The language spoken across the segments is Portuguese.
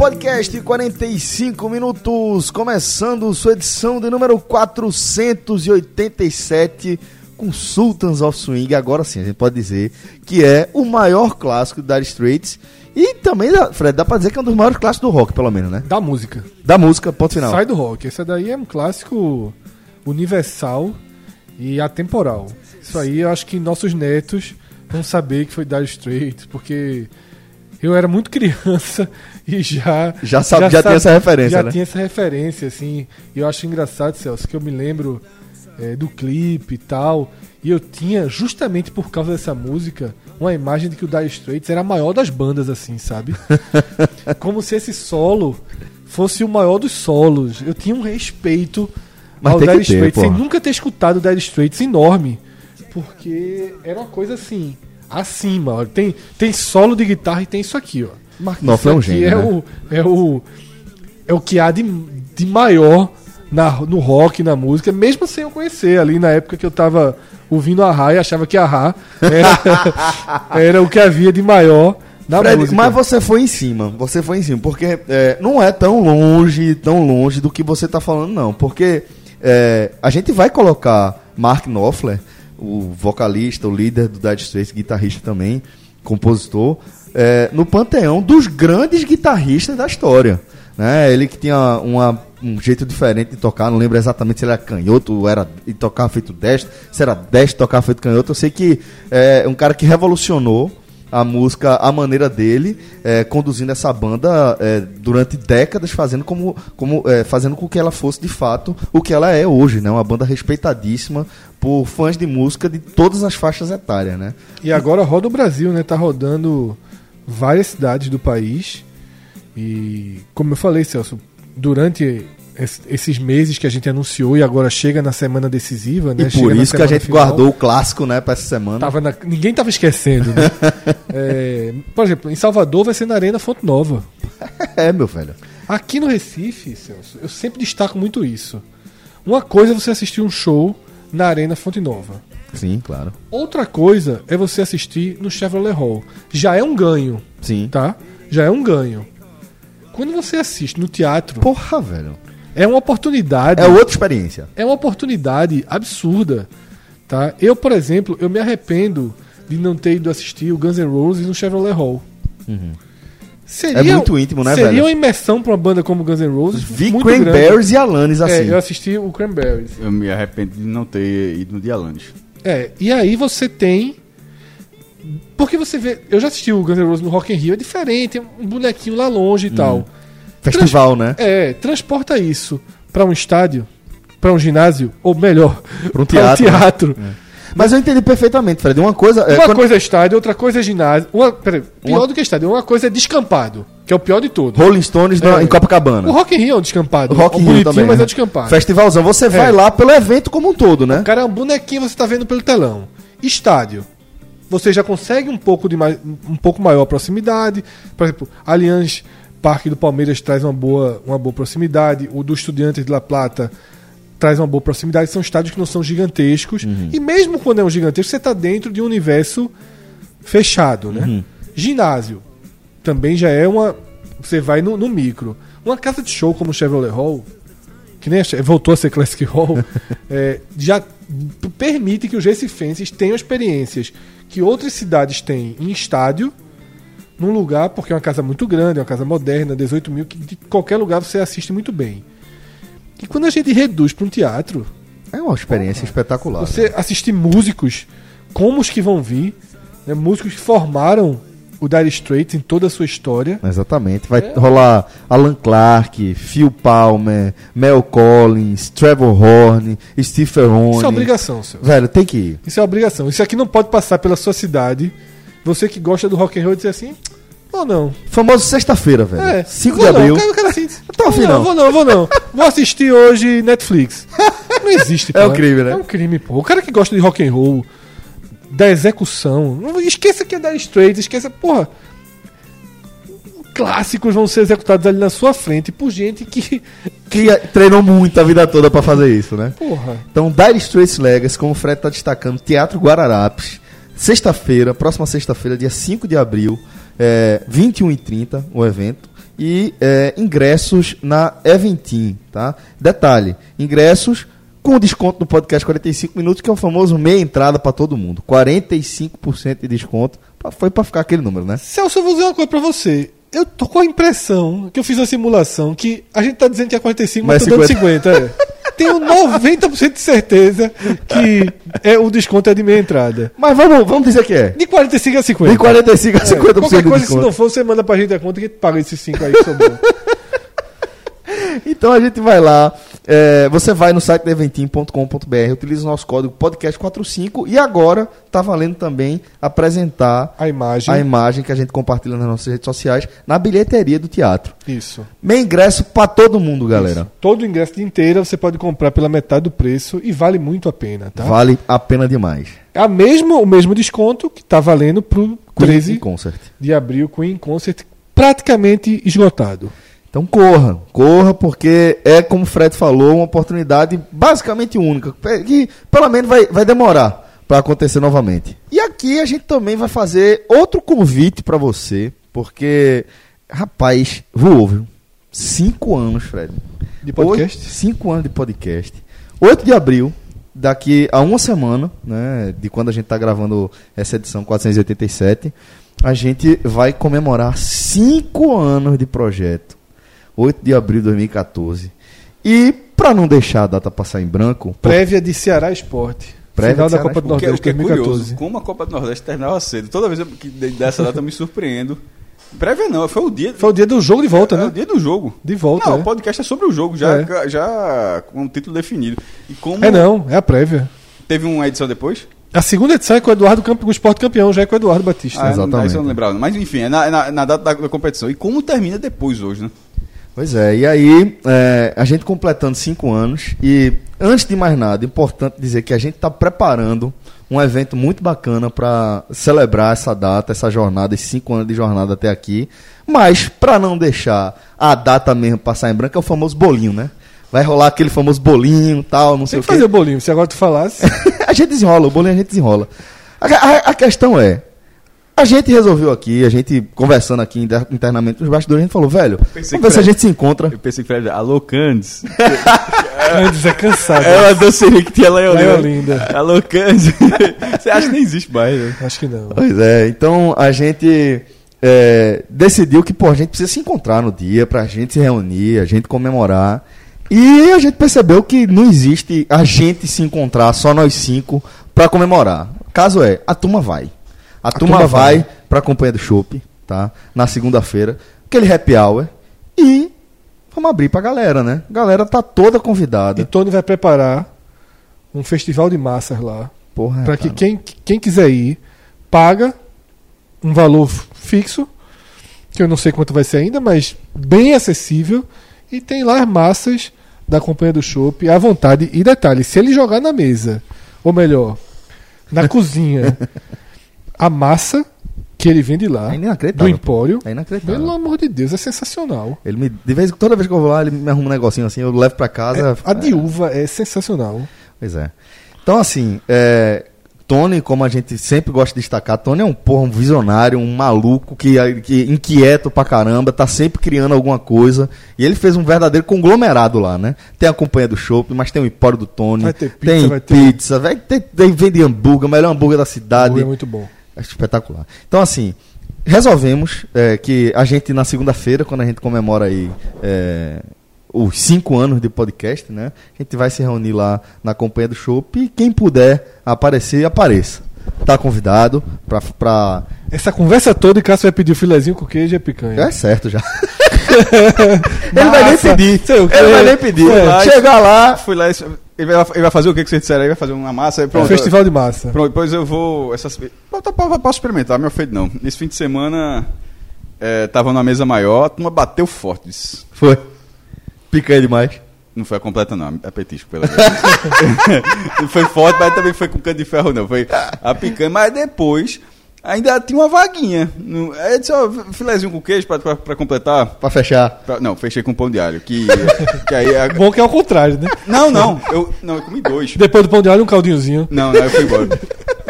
podcast 45 minutos, começando sua edição de número 487 com Sultans of Swing. Agora sim, a gente pode dizer que é o maior clássico da Straits e também, Fred, dá pra dizer que é um dos maiores clássicos do rock, pelo menos, né? Da música. Da música, ponto final. Sai do rock. Esse daí é um clássico universal e atemporal. Isso aí eu acho que nossos netos vão saber que foi Dire Straits, porque eu era muito criança e já Já sabe- já tinha essa referência, já né? tinha essa referência assim. E eu acho engraçado, Celso, que eu me lembro é, do clipe e tal, e eu tinha justamente por causa dessa música uma imagem de que o Dire Straits era a maior das bandas assim, sabe? Como se esse solo fosse o maior dos solos. Eu tinha um respeito Mas ao Dire Straits, sem nunca ter escutado o Dire Straits enorme, porque era uma coisa assim, acima, ó. Tem tem solo de guitarra e tem isso aqui, ó. Mark Knopfler é um Isso aqui gênio, é né? o é o é o que há de, de maior na, no rock, na música, mesmo sem eu conhecer. Ali na época que eu tava ouvindo a Ra e achava que a Ra era, era o que havia de maior na Fred, música. mas você foi em cima, você foi em cima, porque é, não é tão longe, tão longe do que você tá falando, não. Porque é, a gente vai colocar Mark Knopfler, o vocalista, o líder do Dire Straits, guitarrista também, compositor, é, no panteão dos grandes guitarristas da história. Né? Ele que tinha uma- um jeito diferente de tocar, não lembro exatamente se ele era canhoto era e tocava feito destro, se era destro tocava feito canhoto. Eu sei que é um cara que revolucionou a música a maneira dele, é, conduzindo essa banda é, durante décadas, fazendo como, como é, fazendo com que ela fosse de fato o que ela é hoje, né? Uma banda respeitadíssima por fãs de música de todas as faixas etárias, né? E agora roda o Brasil, né? Tá rodando várias cidades do país. E como eu falei, Celso, durante esses meses que a gente anunciou e agora chega na semana decisiva, né? e Chega por na isso que a gente final. guardou o clássico, né, para essa semana. Tava na- ninguém tava esquecendo, né? É, por exemplo, em Salvador vai ser na Arena Fonte Nova. É, meu velho. Aqui no Recife, Celso, eu sempre destaco muito isso. Uma coisa é você assistir um show na Arena Fonte Nova. Sim, claro. Outra coisa é você assistir no Chevrolet Hall. Já é um ganho, Sim. tá? Já é um ganho. Quando você assiste no teatro, Porra, velho. É uma oportunidade. É outra experiência. é uma oportunidade absurda, tá? Eu, por exemplo, eu me arrependo de não ter ido assistir o Guns N' Roses no Chevrolet Hall. Seria, É muito íntimo, né, seria velho? uma imersão pra uma banda como Guns N' Roses Vi muito grande. Cranberries e Alanis assim. É, eu assisti o Cranberries. Eu me arrependo de não ter ido no Dialanes. É, e aí você tem. Porque você vê. Eu já assisti o Guns N' Roses no Rock in Rio, é diferente, é um bonequinho lá longe e tal. Festival, né? É, transporta isso pra um estádio, pra um ginásio, ou melhor, Pra um pra teatro, né? teatro. Mas eu entendi perfeitamente, Fred. Uma coisa. é, Uma quando- coisa é estádio, outra coisa é ginásio. Uma, peraí, pior Uma- do que estádio, uma coisa é descampado, que é o pior de todos. Rolling Stones na- É. em Copacabana. O Rock in Rio é um descampado. O Rock in é um Rio também. mas né? é descampado. Festivalzão. Você vai É. lá pelo evento como um todo, né? O cara é um bonequinho, você tá vendo pelo telão. Estádio. Você já consegue um pouco, de mais, um pouco maior proximidade. Por exemplo, Allianz Parque do Palmeiras traz uma boa, uma boa proximidade. O do Estudiantes de La Plata traz uma boa proximidade. São estádios que não são gigantescos. Uhum. E mesmo quando é um gigantesco, você está dentro de um universo fechado, né? Uhum. Ginásio também já é uma. Você vai no, no micro. Uma casa de show como o Chevrolet Hall, que nem a voltou a ser Classic Hall, é, já permite que os recifenses tenham experiências que outras cidades têm em estádio, num lugar, porque é uma casa muito grande, é uma casa moderna, 18 mil, que de qualquer lugar você assiste muito bem. E quando a gente reduz para um teatro, É uma experiência espetacular. você assistir músicos como os que vão vir, né, músicos que formaram o Dire Straits em toda a sua história. Exatamente. Vai É. rolar Alan Clark, Phil Palmer, Mel Collins, Trevor Horn, Steve Ferrone. Isso é obrigação, seu. Velho, tem que ir. Isso é obrigação. Isso aqui não pode passar pela sua cidade. Você que gosta do rock and roll dizer assim, ou não. Famoso sexta-feira, velho. É, 5 vou de não, abril. o cara- o cara assim, tô afim, não. Vou não, vou não. Vou assistir hoje Netflix. Não existe, É pô. um crime, né? É um crime, pô. O cara que gosta de rock and roll, da execução. Não esqueça que é Dire Straits, esqueça, porra. Clássicos vão ser executados ali na sua frente por gente que. Que treinou muito a vida toda pra fazer isso, né? Porra. Então, Dire Straits Legacy, como o Fred tá destacando, Teatro Guararapes, sexta-feira, próxima sexta-feira, dia 5 de abril, é, 21h30, o evento. E é, ingressos na Eventim, tá? Detalhe, ingressos com desconto no podcast 45 minutos, que é o famoso meia entrada pra todo mundo. 45% de desconto. Pra- Foi pra ficar aquele número, né? Celso, eu vou dizer uma coisa pra você. Eu tô com a impressão que eu fiz uma simulação que a gente tá dizendo que é 45, mas, Mas tô dando 50. é. Tenho 90% de certeza que é, o desconto é de meia entrada. Mas vamos, vamos dizer que é. De 45 a 50. De 45 a 50% É, Qualquer de coisa, se desconto. não for, você manda pra gente a conta que paga esses 5 aí que sobrou. Então a gente vai lá, é, você vai no site da eventim.com.br, utiliza o nosso código podcast45 e agora tá valendo também apresentar A imagem. a imagem que a gente compartilha nas nossas redes sociais na bilheteria do teatro. Isso. Meio ingresso pra todo mundo, galera. Todo o ingresso de inteira você pode comprar pela metade do preço e vale muito a pena, tá? Vale a pena demais. A mesmo, o mesmo desconto que tá valendo pro Queen 13 Concert. de abril Queen Concert praticamente esgotado. Então corra, corra, porque é, como o Fred falou, uma oportunidade basicamente única, que pelo menos vai, vai demorar para acontecer novamente. E aqui a gente também vai fazer outro convite para você, porque, rapaz, voou, viu? Cinco anos, Fred. De podcast? Oito- cinco anos de podcast. 8 de abril, daqui a uma semana, né, de quando a gente está gravando essa edição 487, a gente vai comemorar cinco anos de projeto. 8 de abril de 2014. E, para não deixar a data passar em branco, Prévia de Ceará Esporte. Prévia Final da Ceará Copa do O que, o Nordeste que é 2014. curioso, como a Copa do Nordeste terminava cedo. Toda vez que de- dessa data eu me surpreendo. Prévia não, foi o dia. Foi o dia do jogo de volta, é o né? dia do jogo. De volta, Não, é. o podcast é sobre o jogo, já, É. já com o título definido. E como É não, é a prévia. teve uma edição depois? A segunda edição é com o Eduardo Campo, o Esporte Campeão, já é com o Eduardo Batista. Ah, Exatamente. Isso eu não lembrava. Mas enfim, é na, é na- na data da, da competição. E como termina depois hoje, né? Pois é, e aí é, a gente completando cinco anos e antes de mais nada, importante dizer que a gente está preparando um evento muito bacana para celebrar essa data, essa jornada, esses cinco anos de jornada até aqui. Mas para não deixar a data mesmo passar em branco, é o famoso bolinho, né? Vai rolar aquele famoso bolinho, tal, não sei Tem o que fazer bolinho, se agora tu falasse. a gente desenrola, o bolinho a gente desenrola. A, a- a questão é, a gente resolveu aqui, a gente conversando aqui inter- internamente nos bastidores, a gente falou, velho, vamos ver se a gente se encontra. Eu pensei que Fred, alô Candes. Antes é cansado. É uma que tinha lá em Lá em Olinda. Olinda. Alô Candes. Você acha que nem existe mais, né? Acho que não. Pois é, então a gente é, decidiu que, pô, a gente precisa se encontrar no dia pra gente se reunir, a gente comemorar. E a gente percebeu que não existe a gente se encontrar, só nós cinco, pra comemorar. Caso é, a turma vai. A, turma, turma vai, vai. pra companhia do Chopp, tá? Na segunda-feira, aquele happy hour. E vamos abrir pra galera, né? A galera tá toda convidada. E Tony vai preparar um festival de massas lá. Porra, Pra que quem, quem quiser ir, paga um valor fixo, que eu não sei quanto vai ser ainda, mas bem acessível. E tem lá as massas da companhia do chopp à vontade. E detalhe, se ele jogar na mesa, ou melhor, na cozinha, a massa que ele vende lá, É do inacreditável. Empório, É inacreditável. pelo amor de Deus, é sensacional. Ele me, de vez, toda vez que eu vou lá, ele me arruma um negocinho assim, eu levo pra casa. A de uva é sensacional. Pois é. Então, assim, é, Tony, como a gente sempre gosta de destacar, Tony é um porra, um visionário, um maluco que, que inquieto pra caramba, tá sempre criando alguma coisa. E ele fez um verdadeiro conglomerado lá, né? Tem a companhia do Chopp, mas tem o Empório do Tony. Vai ter pizza, tem vai ter- pizza, vai ter, tem, vende hambúrguer, o melhor hambúrguer da cidade. É muito bom. É espetacular. Então, assim, resolvemos é, que a gente, na segunda-feira, quando a gente comemora aí é, os cinco anos de podcast, né? A gente vai se reunir lá na companhia do Chopp e quem puder aparecer, apareça. Tá convidado pra. pra... Essa conversa toda, e Cássio vai pedir o filezinho com queijo e picanha. É certo já. ele vai nem pedir. Ele vai nem pedir. É. Chegar lá. Fui lá, esse- ele vai, ele vai fazer o que que vocês disseram aí? Vai fazer uma massa? Pronto, festival de massa. Pronto, depois eu vou. Essas, posso experimentar, meu feito não. Nesse fim de semana, é, tava numa mesa maior, a turma bateu forte. disse, Foi. Picanha demais. Não foi a completa, não. É petisco, pelo menos. não foi forte, mas também foi com cano de ferro, não. Foi a picanha. Mas depois, ainda tinha uma vaguinha. No- Aí eu disse, ó, filézinho com queijo pra, pra, pra completar. Pra fechar. Pra- não, fechei com pão de alho. Que, que aí... a- Bom que é o contrário, né? Não, não. Eu, não, eu comi dois. Depois do pão de alho, um caldinhozinho. Não, não, eu fui embora.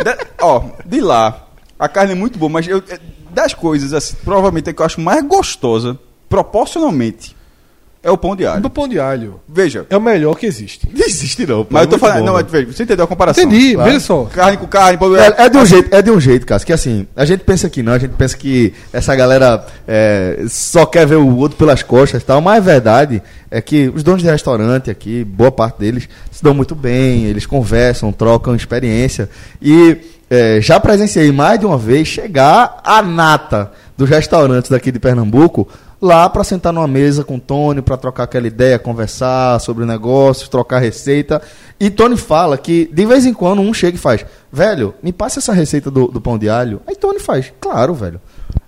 Da- ó, de lá, a carne é muito boa, mas eu, é, das coisas, assim, provavelmente a que eu acho mais gostosa, proporcionalmente, é o pão de alho. O pão de alho Veja, é o melhor que existe. Não existe não. pô, mas é eu tô falando, bom, não, velho. mas veja, você entendeu a comparação? Entendi, claro. veja só. Carne com carne, pão de alho. É, é de um jeito, é de um jeito, cara, que assim, a gente pensa que não, a gente pensa que essa galera é, só quer ver o outro pelas costas e tal, mas a verdade é que os donos de restaurante aqui, boa parte deles, se dão muito bem, eles conversam, trocam experiência e é, já presenciei mais de uma vez chegar a nata dos restaurantes daqui de Pernambuco lá para sentar numa mesa com o Tony, para trocar aquela ideia, conversar sobre negócios, trocar receita. E Tony fala que de vez em quando um chega e faz: Velho, me passa essa receita do, do pão de alho. Aí Tony faz: Claro, velho.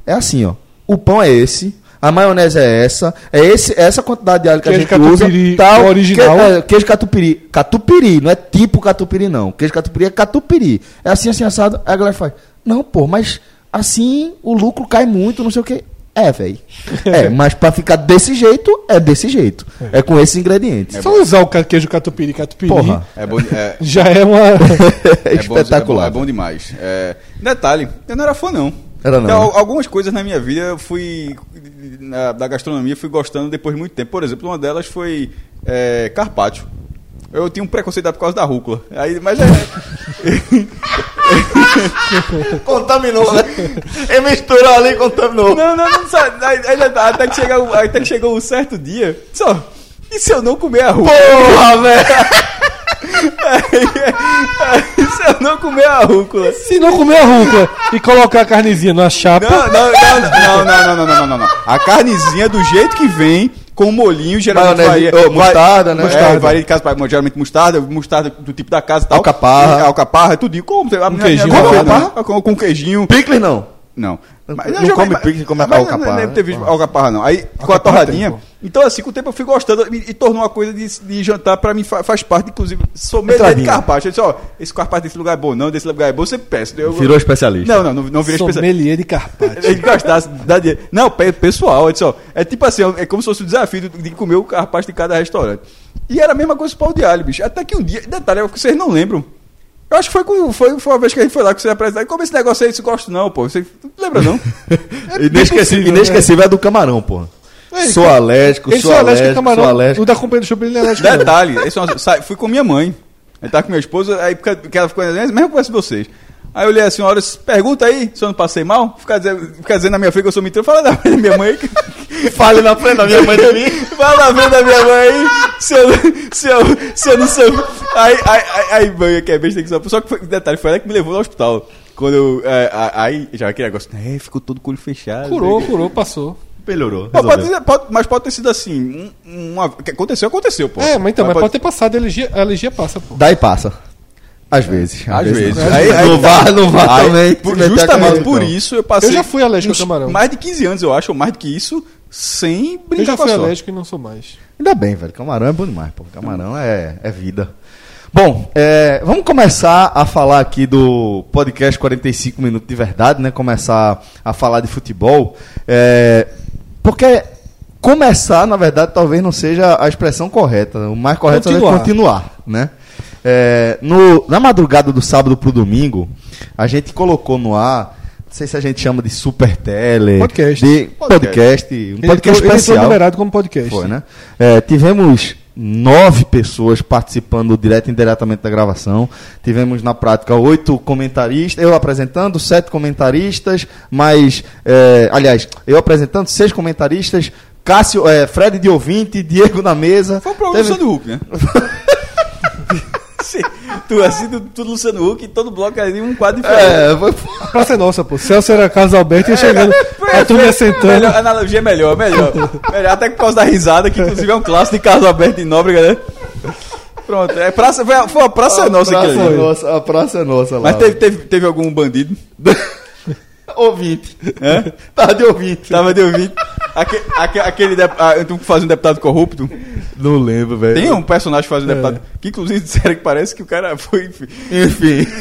É assim, ó. O pão é esse. A maionese é essa, é esse, é essa quantidade de alho que Queijo a gente usa, catupiry tal, original. que- é, queijo catupiry, catupiry, não é tipo catupiry não. Queijo catupiry é catupiry. É assim assim assado. Aí a galera faz: "Não, pô, mas assim o lucro cai muito, não sei o quê". É, velho. É, mas pra ficar desse jeito, é desse jeito. É com esses ingredientes. Só usar o queijo catupiry, catupiry, Porra. É bom, é, já é uma... É é bom- espetacular. É bom, é bom demais. É, detalhe, eu não era fã, não. Era não, Então, né? al- algumas coisas na minha vida eu fui. na- da gastronomia fui gostando depois de muito tempo. Por exemplo, uma delas foi é, carpaccio. Eu tinha um preconceito por causa da rúcula. Aí, mas é. Contaminou, né? Ele misturou ali e contaminou. Não, não, não, aí- aí- até, que chega, o- até que chegou um certo dia. Só. E se eu não comer a rúcula? Porra, velho! E se eu não comer a rúcula? Se não comer a rúcula e colocar a carnezinha na chapa... Não, não, não, não, não, não, não, não, não, não. A carnezinha do jeito que vem, com molhinho, geralmente Maionese, varia. ô, mostarda, né? É, Mostarda. varia de casa para geralmente mostarda, mostarda do tipo da casa e tal. Alcaparra. E, alcaparra, tudinho. Como? A minha- queijinho, alcaparra? Com, com queijinho. Picles não. Não. Não já- come picles, come mas não- alcaparra, Não deve ter né? visto alcaparra, não. Aí, com a torradinha. Pô. Então, assim, com o tempo eu fui gostando e, e tornou uma coisa de, de jantar pra mim, fa- faz parte, inclusive. Sou meio de carpaccio. Eu disse, ó, esse carpaccio desse lugar é bom, não, desse lugar é bom, você peça. Eu, Virou especialista. Não, não, não, não virei especialista. Sommelier de carpaccio. Ele gastasse, dá dinheiro. Não, pe- pessoal, eu disse, ó, é tipo assim, é como se fosse o desafio de, comer o carpaz de cada restaurante. E era a mesma coisa com o alho, bicho. Até que um dia, detalhe, é o que vocês não lembram. Eu acho que foi, com, foi, foi uma vez que a gente foi lá que você apresentou. Como esse negócio aí, você gosta não, pô. Você não lembra, não? Inesquecível, possível, inesquecível é do camarão, porra. É, sou cara. alérgico, sou é alérgico, alérgico a camarão. sou alérgico. O da companhia do shopping ele é alérgico. Detalhe, é fui com minha mãe. Ele tava com minha esposa, aí porque, ela ficou dizendo, mesmo conversa de vocês. Aí eu olhei assim, uma hora, disse, pergunta aí se eu não passei mal. Fica dizendo, fica dizendo na minha frente que eu sou mentira. Fala na frente da minha mãe. Fale na frente da minha mãe de mim. Fala na frente da minha mãe aí. Se eu, se eu, se eu não sou. Aí, aí, aí, aí mãe, que é besta que só. Só que foi, detalhe, foi ela que me levou no hospital. Quando eu. é, a- aí, já aquele negócio, é, ficou todo com o olho fechado. Curou, né? curou, passou. Melhorou. Pô, pode ter- pode- mas pode ter sido assim. um- uma, o que aconteceu, aconteceu, pô. É, mas então, mas pode ter passado, a alergia, a alergia passa, pô. Daí passa. Às vezes. Às vezes. não. Aí- aí não tá. vá, não vá Aí, também. por- justamente cabeça, por então. isso eu passei. Eu já fui alérgico a uns camarão. Mais de 15 anos, eu acho, ou mais do que isso, sem Eu brincar já com a fui alérgico e não sou mais. Ainda bem, velho. Camarão é bom demais, pô. Camarão é, é vida. Bom, é, vamos começar a falar aqui do podcast 45 Minutos de Verdade, né? Começar a falar de futebol. É, porque começar, na verdade, talvez não seja a expressão correta. O mais correto é Continuar. continuar, né? É, no, na madrugada do sábado pro domingo, a gente colocou no ar, não sei se a gente chama de super tele, Podcast. de podcast, um Ele podcast ele entrou especial. numerado como podcast. Foi, né? É, tivemos nove pessoas participando direto e indiretamente da gravação. Tivemos na prática oito comentaristas, eu apresentando, sete comentaristas, mais. é, aliás, eu apresentando, seis comentaristas, Cássio, é, Fred de ouvinte, Diego na mesa. Foi o problema do Teve- Luciano Huck, né? Sim, tu assim, tu, tu Luciano Huck e todo bloco ali, um quadro diferente. É, foi. A praça é nossa, pô. Celso era Carlos Alberto e ia chegando. a turma ia sentando. Melhor, a analogia é melhor, melhor. melhor. Até por causa da risada, que inclusive é um clássico de Carlos Alberto de Nóbrega, né? Pronto, é praça, foi, a, foi a praça a nossa praça aqui. é nossa, a praça é nossa lá. Mas teve, teve, teve algum bandido? Ouvinte. Hã? Tava de ouvinte. Tava de ouvinte. Aque, aque, aquele dep- ah, tu faz um deputado corrupto. Não lembro, velho. Tem um personagem que faz o É. deputado, que inclusive disseram que parece que o cara foi. enfim. Enfim.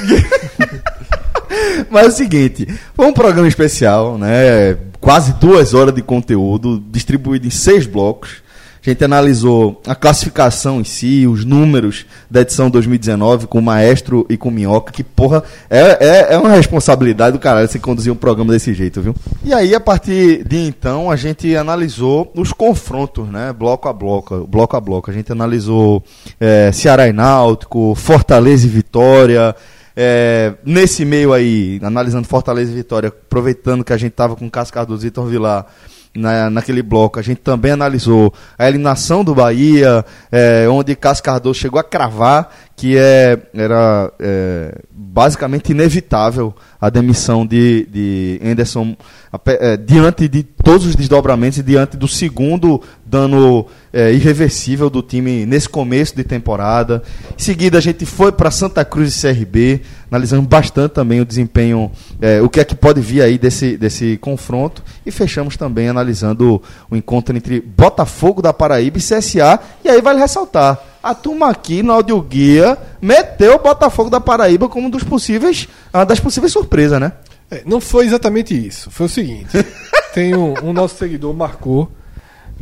Mas é o seguinte, foi um programa especial, né? Quase duas horas de conteúdo, distribuído em seis blocos. A gente analisou a classificação em si, os números da edição 2019 com o Maestro e com o Minhoca, que, porra, é, é, é uma responsabilidade do caralho você conduzir um programa desse jeito, viu? E aí, a partir de então, a gente analisou os confrontos, né? Bloco a bloco, bloco a bloco. A gente analisou eh, Ceará e Náutico, Fortaleza e Vitória, é, nesse meio aí, analisando Fortaleza e Vitória, aproveitando que a gente tava com o Cássio Cardoso e Vitor Vilar na, naquele bloco, a gente também analisou a eliminação do Bahia, é, onde Cássio chegou a cravar que é, era é, basicamente inevitável a demissão de, de Anderson é, diante de todos os desdobramentos e diante do segundo dano é, irreversível do time nesse começo de temporada. Em seguida, a gente foi para Santa Cruz e CRB, analisando bastante também o desempenho, é, o que é que pode vir aí desse, desse confronto. E fechamos também analisando o encontro entre Botafogo da Paraíba e CSA. E aí vale ressaltar. A turma aqui no Audio Guia meteu o Botafogo da Paraíba como um dos possíveis, uma das possíveis surpresas, né? É, não foi exatamente isso. Foi o seguinte: tem um, um nosso seguidor marcou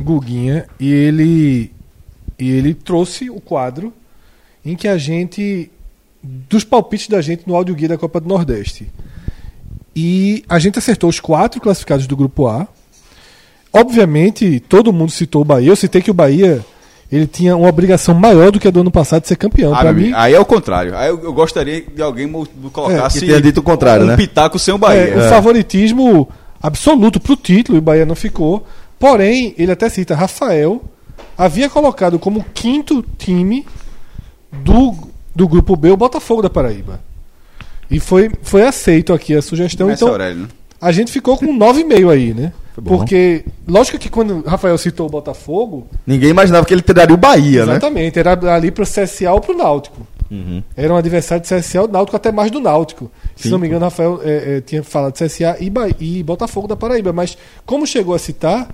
Guguinha e ele e ele trouxe o quadro em que a gente dos palpites da gente no áudio guia da Copa do Nordeste. E a gente acertou os quatro classificados do grupo A. Obviamente, todo mundo citou o Bahia. Eu citei que o Bahia ele tinha uma obrigação maior do que a do ano passado de ser campeão. Ah, Para mim, aí é o contrário. Aí eu, eu gostaria de alguém colocasse que tenha dito o contrário, um né? pitaco sem o Bahia. É, o favoritismo absoluto pro título, e o Bahia não ficou. Porém, ele até cita Rafael, havia colocado como quinto time do, do grupo B o Botafogo da Paraíba. E foi, foi aceito aqui a sugestão. Começa então, Aurélio, né? a gente ficou com 9,5 aí, né? Porque, lógico que quando o Rafael citou o Botafogo, Ninguém imaginava que ele teria o Bahia, né? exatamente, era ali pro CSA ou pro Náutico. Era um adversário de CSA ou Náutico, até mais do Náutico. Se Sim. não me engano, Rafael é, é, tinha falado de CSA e, e Botafogo da Paraíba. Mas como chegou a citar,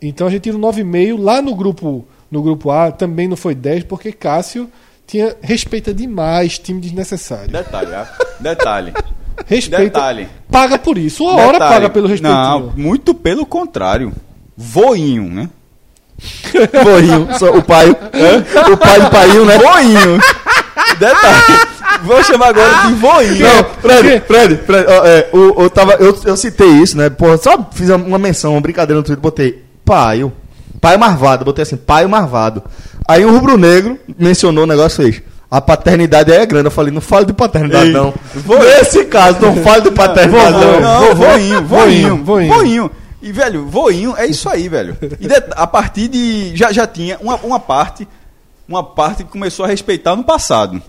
então a gente tira um 9,5 lá no grupo, no grupo A, também não foi 10, porque Cássio tinha, respeita demais time desnecessário. Detalhe, ah. detalhe. Respeita. Detalhe. Paga por isso. Uma hora Detalhe. paga pelo respeito. Não, muito pelo contrário. Voinho, né? Boinho, só o pai. O pai do Painho, né? Voinho. Detalhe. Vou chamar agora de voinho. Não, Fred, Fred, Fred, ó, é, o, eu, tava, eu, eu citei isso, né? Pô, só fiz uma menção, uma brincadeira no Twitter, botei paio, paio marvado, botei assim, paio marvado. Aí um rubro-negro mencionou o negócio fez. A paternidade é grande. Eu falei, não fale de paternidade, Ei, não. vou- Nesse caso, não fale de paternidade, não. Não, voinho, voinho, voinho. voinho. E, velho, voinho é isso aí, velho. E de- a partir de. Já, já tinha uma, uma parte. Uma parte que começou a respeitar no passado.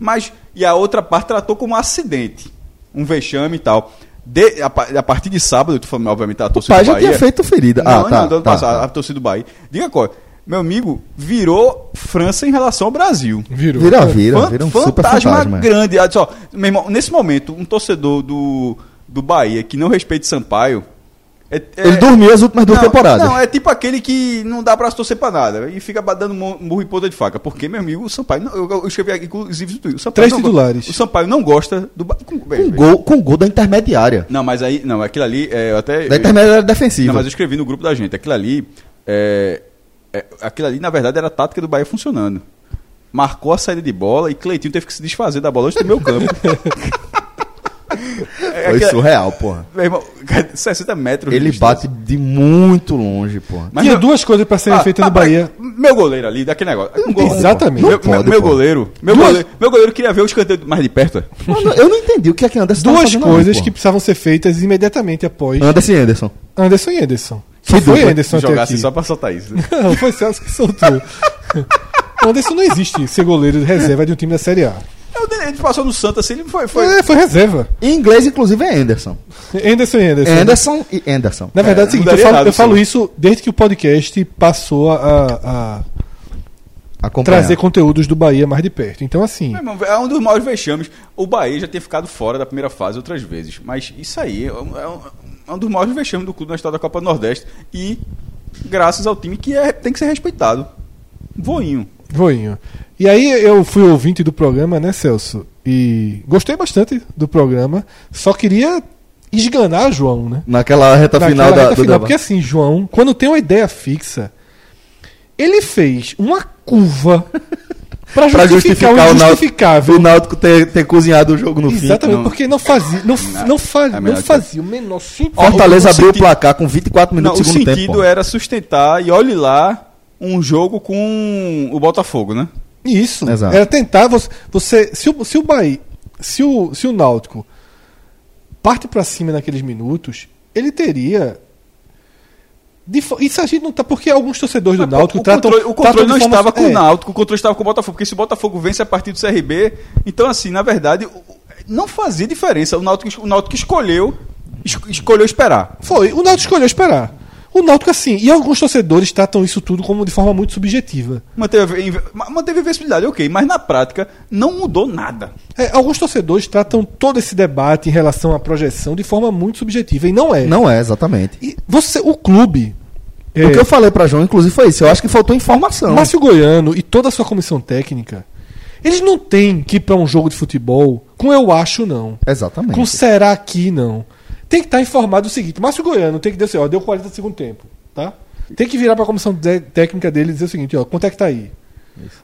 Mas. E a outra parte tratou como um acidente. Um vexame e tal. De- a, a partir de sábado, tô falando, obviamente, a O torcida pai do já Bahia. tinha feito ferida. Não, ah, tá. não, do ano tá, passado, tá. a torcida do Bahia. Diga qual. Meu amigo, virou França em relação ao Brasil. Virou. Vira, vira, Fan- vira um super fantasma fantasma. grande. Olha só, meu irmão, nesse momento, um torcedor do, do Bahia que não respeita Sampaio. É- é- Ele dormiu as últimas duas não, temporadas. Não, é tipo aquele que não dá pra torcer pra nada. E fica dando mu- murro em ponta de faca. Porque, meu amigo, o Sampaio. não- eu, eu escrevi aqui, inclusive, no Twitter, o Sampaio Três não go- titulares. O Sampaio não gosta do. Com- Com velho, gol, com gol da intermediária. Não, mas aí. Não, aquilo ali. É, eu até. Da intermediária defensiva. Não, mas eu escrevi no grupo da gente. Aquilo ali. É, é, aquilo ali, na verdade, era a tática do Bahia funcionando. Marcou a saída de bola e Cleitinho teve que se desfazer da bola antes do meu campo. É, Foi aquela- surreal, porra. Meu irmão, 60 metros. Ele de bate de muito longe, porra. Mas Tinha meu- duas coisas para serem Ah, feitas ah, no Bahia. Meu goleiro ali, daquele negócio. Um gol- Exatamente. Meu, pode, meu- goleiro. Meu Duas- goleiro, meu goleiro queria ver o escanteio mais de perto. Mano, eu não entendi o que é que Anderson Duas ali, coisas porra. que precisavam ser feitas imediatamente após Anderson e Anderson. Anderson e Anderson. Que Só foi. Anderson aqui. assim só pra soltar isso. Não, foi Celso que soltou. Anderson não existe ser goleiro de reserva de um time da Série A. É, o Ele passou no Santos assim, ele foi. foi É, foi reserva. Em inglês, inclusive, é Anderson. Anderson e Anderson. Anderson e Anderson. Na verdade, é o É, seguinte, eu falo, errado, eu falo isso desde que o podcast passou a, a Acompanhar. trazer conteúdos do Bahia mais de perto. Então, assim, Meu irmão, é um dos maiores vexames. O Bahia já tinha ficado fora da primeira fase outras vezes. Mas isso aí é um, é um- é um dos maiores vexames do clube na história da Copa do Nordeste. E graças ao time que é- tem que ser respeitado. Voinho. Voinho. E aí eu fui ouvinte do programa, né, Celso? E gostei bastante do programa. Só queria esganar João, né? Naquela reta Naquela final da, reta do final. debate. Porque assim, João, quando tem uma ideia fixa, ele fez uma curva pra Pra justificar, justificar o o Náutico, injustificável. o Náutico ter, ter cozinhado o jogo no Exatamente, não. porque não fazia, não, Não, não, faz, é não fazia o menor sentido. fim. Fortaleza o abriu sentido- o placar com 24 Não, minutos o do segundo sentido tempo. era sustentar e olhe lá um jogo com o Botafogo, né? Isso. Exato. Era tentar você, você se o se o Bahia, se o se o Náutico parte pra cima naqueles minutos, ele teria isso a gente não tá porque alguns torcedores do Mas, pô, Náutico o tratam controle, o tratam controle de não forma- estava com é, o Náutico, o controle estava com o Botafogo, porque se o Botafogo vence a partir do CRB, então assim, na verdade, não fazia diferença. O Náutico, o Náutico escolheu, es- escolheu esperar. Foi, o Náutico escolheu esperar. O Náutico assim, e alguns torcedores tratam isso tudo como de forma muito subjetiva. Manteve, a manteve invencibilidade, ok, mas na prática não mudou nada. É, alguns torcedores tratam todo esse debate em relação à projeção de forma muito subjetiva e não é. Não é, exatamente. E você, o clube, é, O que eu falei pra João, inclusive, foi isso. Eu acho que faltou informação. Márcio Goiano e toda a sua comissão técnica, eles não têm que ir para um jogo de futebol com eu acho não, Exatamente. com será que não. Tem que estar informado do seguinte: Márcio Goiano tem que dizer assim, ó, deu 40 do segundo tempo, tá? Tem que virar para a comissão técnica dele e dizer o seguinte, ó, quanto é que tá aí?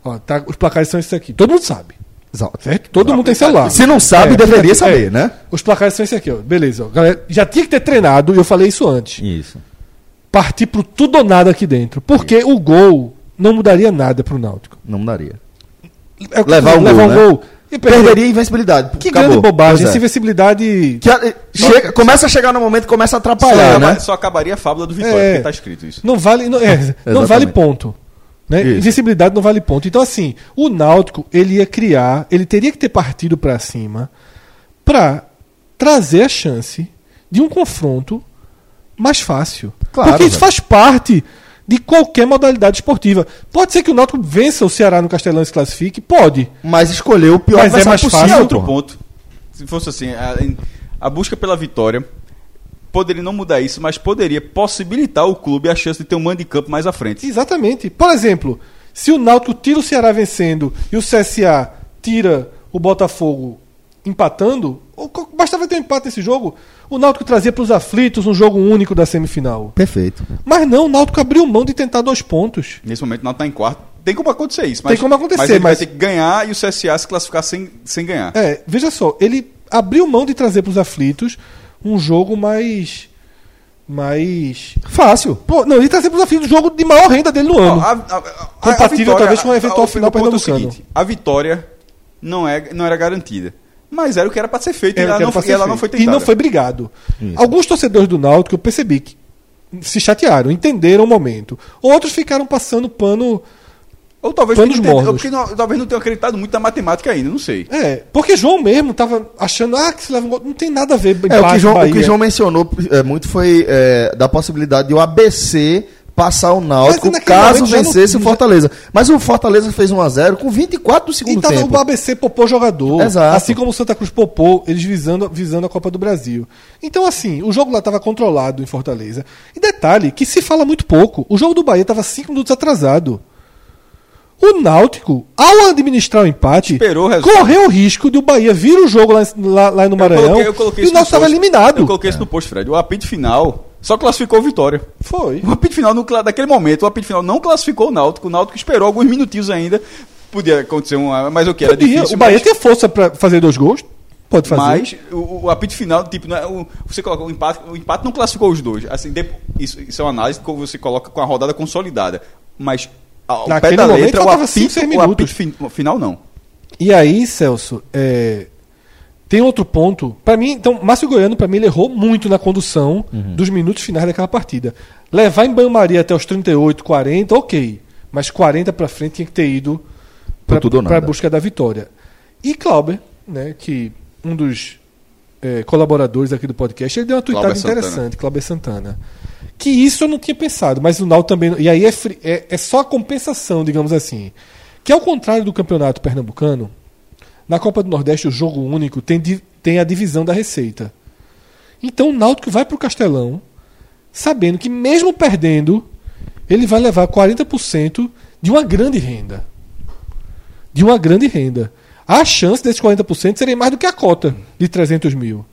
Ó, tá, os placares são esses aqui. Todo mundo sabe, Exato. certo? Todo mundo tem celular. Se não sabe, É, deveria é, saber, é. né? Os placares são esses aqui, ó. Beleza, ó. Galera, já tinha que ter treinado, e eu falei isso antes. Isso. Partir pro tudo ou nada aqui dentro. Porque o gol não mudaria nada pro Náutico. Não daria. É Levar um gol, levar né? E perder. Perderia a invencibilidade. Que Acabou. grande bobagem. Pois Essa é. invencibilidade. Que a- chega- começa a chegar no momento começa a atrapalhar, só, né? acaba- só acabaria a fábula do Vitória, É. porque tá escrito isso. Não vale, não, é, não vale ponto. Né? Isso. Invencibilidade não vale ponto. Então, assim, o Náutico, ele ia criar, ele teria que ter partido pra cima pra trazer a chance de um confronto mais fácil. Claro, Porque isso velho. faz parte de qualquer modalidade esportiva. Pode ser que o Náutico vença o Ceará no Castelão e se classifique? Pode. Mas escolheu o pior Mas é mais possível. fácil, outro porra. ponto, se fosse assim, a, a busca pela vitória poderia não mudar isso, mas poderia possibilitar o clube a chance de ter um mando de campo mais à frente. Exatamente. Por exemplo, se o Náutico tira o Ceará vencendo e o CSA tira o Botafogo empatando, bastava ter um empate nesse jogo. O Náutico trazia para os aflitos um jogo único da semifinal. Perfeito. Mas não, o Náutico abriu mão de tentar dois pontos. Nesse momento não está em quarto. Tem como acontecer isso, Tem mas, como acontecer, mas ele mas- vai ter que ganhar e o CSA se classificar sem, sem ganhar. É, veja só, ele abriu mão de trazer para os aflitos um jogo mais. mais. Fácil. Pô, não, ele trazer para os aflitos o jogo de maior renda dele no ano. A- a- a- a- Compatível, vitória- talvez, com a eventual o- final o ponto é o seguinte, A vitória não, é, não era garantida. Mas era o que era para ser feito Era e ela, não, foi- e ela não feito. foi E tentada. não foi brigado. Isso. Alguns torcedores do Náutico eu percebi que se chatearam, entenderam o momento. Outros ficaram passando pano. Ou talvez Panos não tenha- mornos. porque não- talvez não tenham acreditado muito na matemática ainda, não sei. É, porque João mesmo tava achando, ah, que se leva um gol. Não tem nada a ver. É, o que, João, o que João mencionou é, muito foi é, da possibilidade de o ABC passar o Náutico caso não- vencesse o Fortaleza. Mas o Fortaleza fez 1x0 com 24 do segundo E tava tempo. o ABC popou jogador. Exato. Assim como o Santa Cruz popou, eles visando, visando a Copa do Brasil. Então, assim, o jogo lá estava controlado em Fortaleza. E detalhe, que se fala muito pouco. O jogo do Bahia estava 5 minutos atrasado. O Náutico, ao administrar o empate, o correu o risco de o Bahia vir o jogo lá, lá, lá no Maranhão Eu coloquei, eu coloquei e o Náutico estava eliminado. Eu coloquei isso no post, Fred. O apito final só classificou o Vitória. Foi. O apito final, não cla- daquele momento, o apito final não classificou o Náutico. O Náutico esperou alguns minutinhos ainda. Podia acontecer uma. Mas o que? Era Podia. difícil. o Bahia mas, tinha força para fazer dois gols. Pode fazer. mas o, o apito final, tipo, não é, o, você coloca o empate, o empate não classificou os dois. Assim, depo- isso, isso é uma análise que você coloca com a rodada consolidada. Mas ao pé Naquele da momento, letra, o cinco, apito, seis o apito fin- final não. E aí, Celso, é, tem outro ponto. Pra mim, então, Márcio Goiano, pra mim, ele errou muito na condução Uhum. dos minutos finais daquela partida. Levar em banho-maria até os 38, 40, ok. Mas 40 pra frente tinha que ter ido pra nada. busca da vitória. E Clauber, né, que um dos é, colaboradores aqui do podcast, ele deu uma tweetada Santana. interessante, Clauber Santana. Que isso eu não tinha pensado, mas o Náutico também. E aí é, é, é só a compensação, digamos assim. Que ao contrário do campeonato pernambucano, na Copa do Nordeste o jogo único tem, tem a divisão da receita. Então o Náutico vai pro Castelão, sabendo que mesmo perdendo, ele vai levar 40% de uma grande renda. De uma grande renda. A chance desses 40% serem mais do que a cota de 300 mil.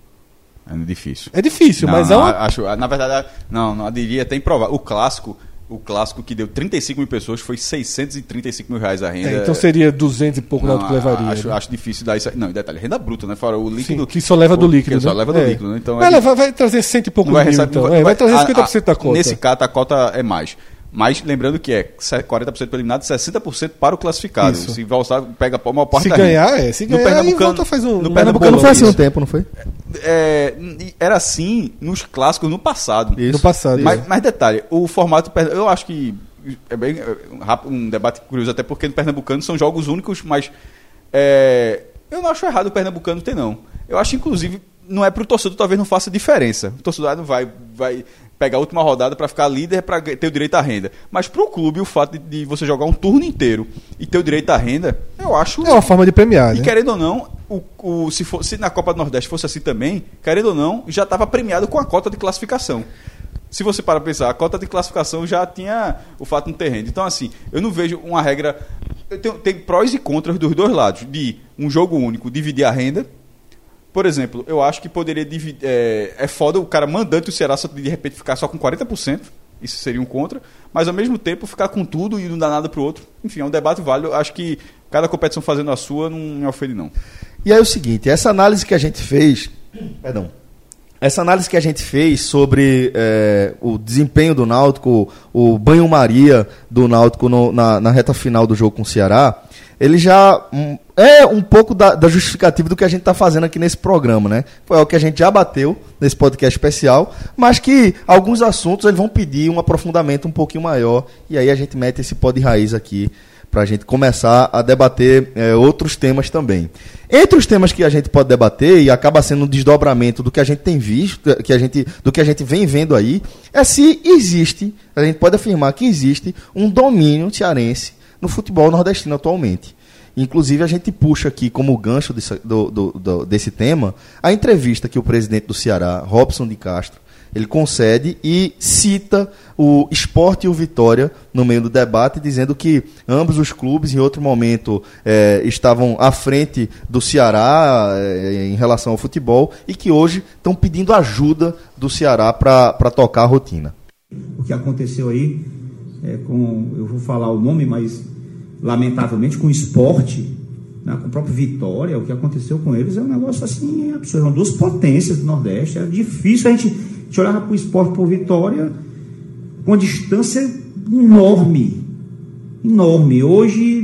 É difícil. É difícil, Não, mas não, é uma... acho, na verdade, não, não diria até improvável. O clássico, o clássico que deu 35 mil pessoas foi 635 mil reais a renda. É, então seria 200 e pouco Não, na que levaria. Acho, né? acho difícil dar isso. aí. Não, e detalhe, renda bruta, né? Fora o líquido. Sim, que só leva do líquido. Que só né? leva do É. líquido, né? Então vai, é vai trazer 100 e pouco não vai, mil, receber- então. vai- É, vai trazer a- 50% da a- cota. Nesse caso, a cota é mais. Mas lembrando que é 40% para o eliminado, 60% para o classificado. Isso. Se Valstar pega a maior parte Se ganhar, é. Se No ganhar, aí Pernambucano- volta faz um... no um- Pernambucano Não foi assim um tempo, não foi? É, e era assim nos clássicos no passado. Isso. No passado. Mas, mas detalhe, o formato. Eu acho que é bem é, um rápido- um debate curioso, até porque no Pernambucano são jogos únicos, mas é, eu não acho errado o Pernambucano ter, não. Eu acho, inclusive, não é para o torcedor, talvez não faça diferença. O torcedor não vai, vai pegar a última rodada para ficar líder para ter o direito à renda. Mas para o clube, o fato de, de você jogar um turno inteiro e ter o direito à renda, eu acho. É uma forma de premiar, E né? querendo ou não, o, o- se, for, se na Copa do Nordeste fosse assim também, querendo ou não, já estava premiado com a cota de classificação. Se você para pensar, a cota de classificação já tinha o fato de não ter renda. Então, assim, eu não vejo uma regra. eu tenho- tem prós e contras dos dois lados. De um jogo único dividir a renda. Por exemplo, eu acho que poderia dividir. É, é foda o cara mandante o Ceará só de repente ficar só com 40%. Isso seria um contra. Mas ao mesmo tempo ficar com tudo e não dar nada pro outro. Enfim, é um debate válido. Acho que cada competição fazendo a sua não me ofende, não. E aí é o seguinte, essa análise que a gente fez, perdão, essa análise que a gente fez sobre é, o desempenho do Náutico, o banho-maria do Náutico no- na, na reta final do jogo com o Ceará, ele já hum, é um pouco da, da justificativa do que a gente está fazendo aqui nesse programa, né? Foi o que a gente já bateu nesse podcast especial, mas que alguns assuntos eles vão pedir um aprofundamento um pouquinho maior, e aí a gente mete esse pó de raiz aqui para a gente começar a debater é, outros temas também. Entre os temas que a gente pode debater e acaba sendo um desdobramento do que a gente tem visto, que a gente, do que a gente vem vendo aí, é se existe, a gente pode afirmar que existe um domínio cearense no futebol nordestino atualmente. Inclusive, a gente puxa aqui como gancho desse, do- do- do- desse tema a entrevista que o presidente do Ceará, Robson de Castro, ele concede e cita o esporte e o Vitória no meio do debate, dizendo que ambos os clubes, em outro momento, eh, estavam à frente do Ceará eh, em relação ao futebol e que hoje estão pedindo ajuda do Ceará para tocar a rotina. o que aconteceu aí é, com, eu vou falar o nome, mas lamentavelmente com o esporte, né, com o próprio Vitória, o que aconteceu com eles é um negócio assim absurdo. São duas potências do Nordeste. É difícil a gente, a gente olhar para o esporte por Vitória com uma distância enorme. Enorme. Hoje,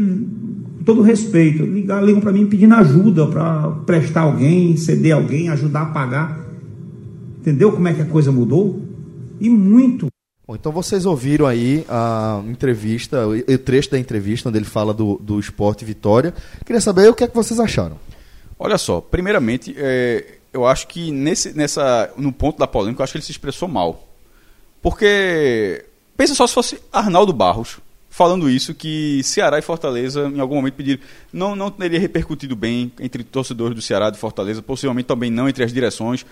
com todo respeito, ligar, ligam para mim pedindo ajuda para prestar alguém, ceder alguém, ajudar a pagar. Entendeu como é que a coisa mudou? E muito. Bom, então vocês ouviram aí a entrevista, o trecho da entrevista onde ele fala do, do esporte Vitória. Queria saber o que é que vocês acharam. Olha só, primeiramente, é, eu acho que nesse, nessa, no ponto da polêmica, eu acho que ele se expressou mal. Porque, pensa só se fosse Arnaldo Barros falando isso, que Ceará e Fortaleza em algum momento pediram. Não, não teria repercutido bem entre torcedores do Ceará e de Fortaleza, possivelmente também não entre as direções.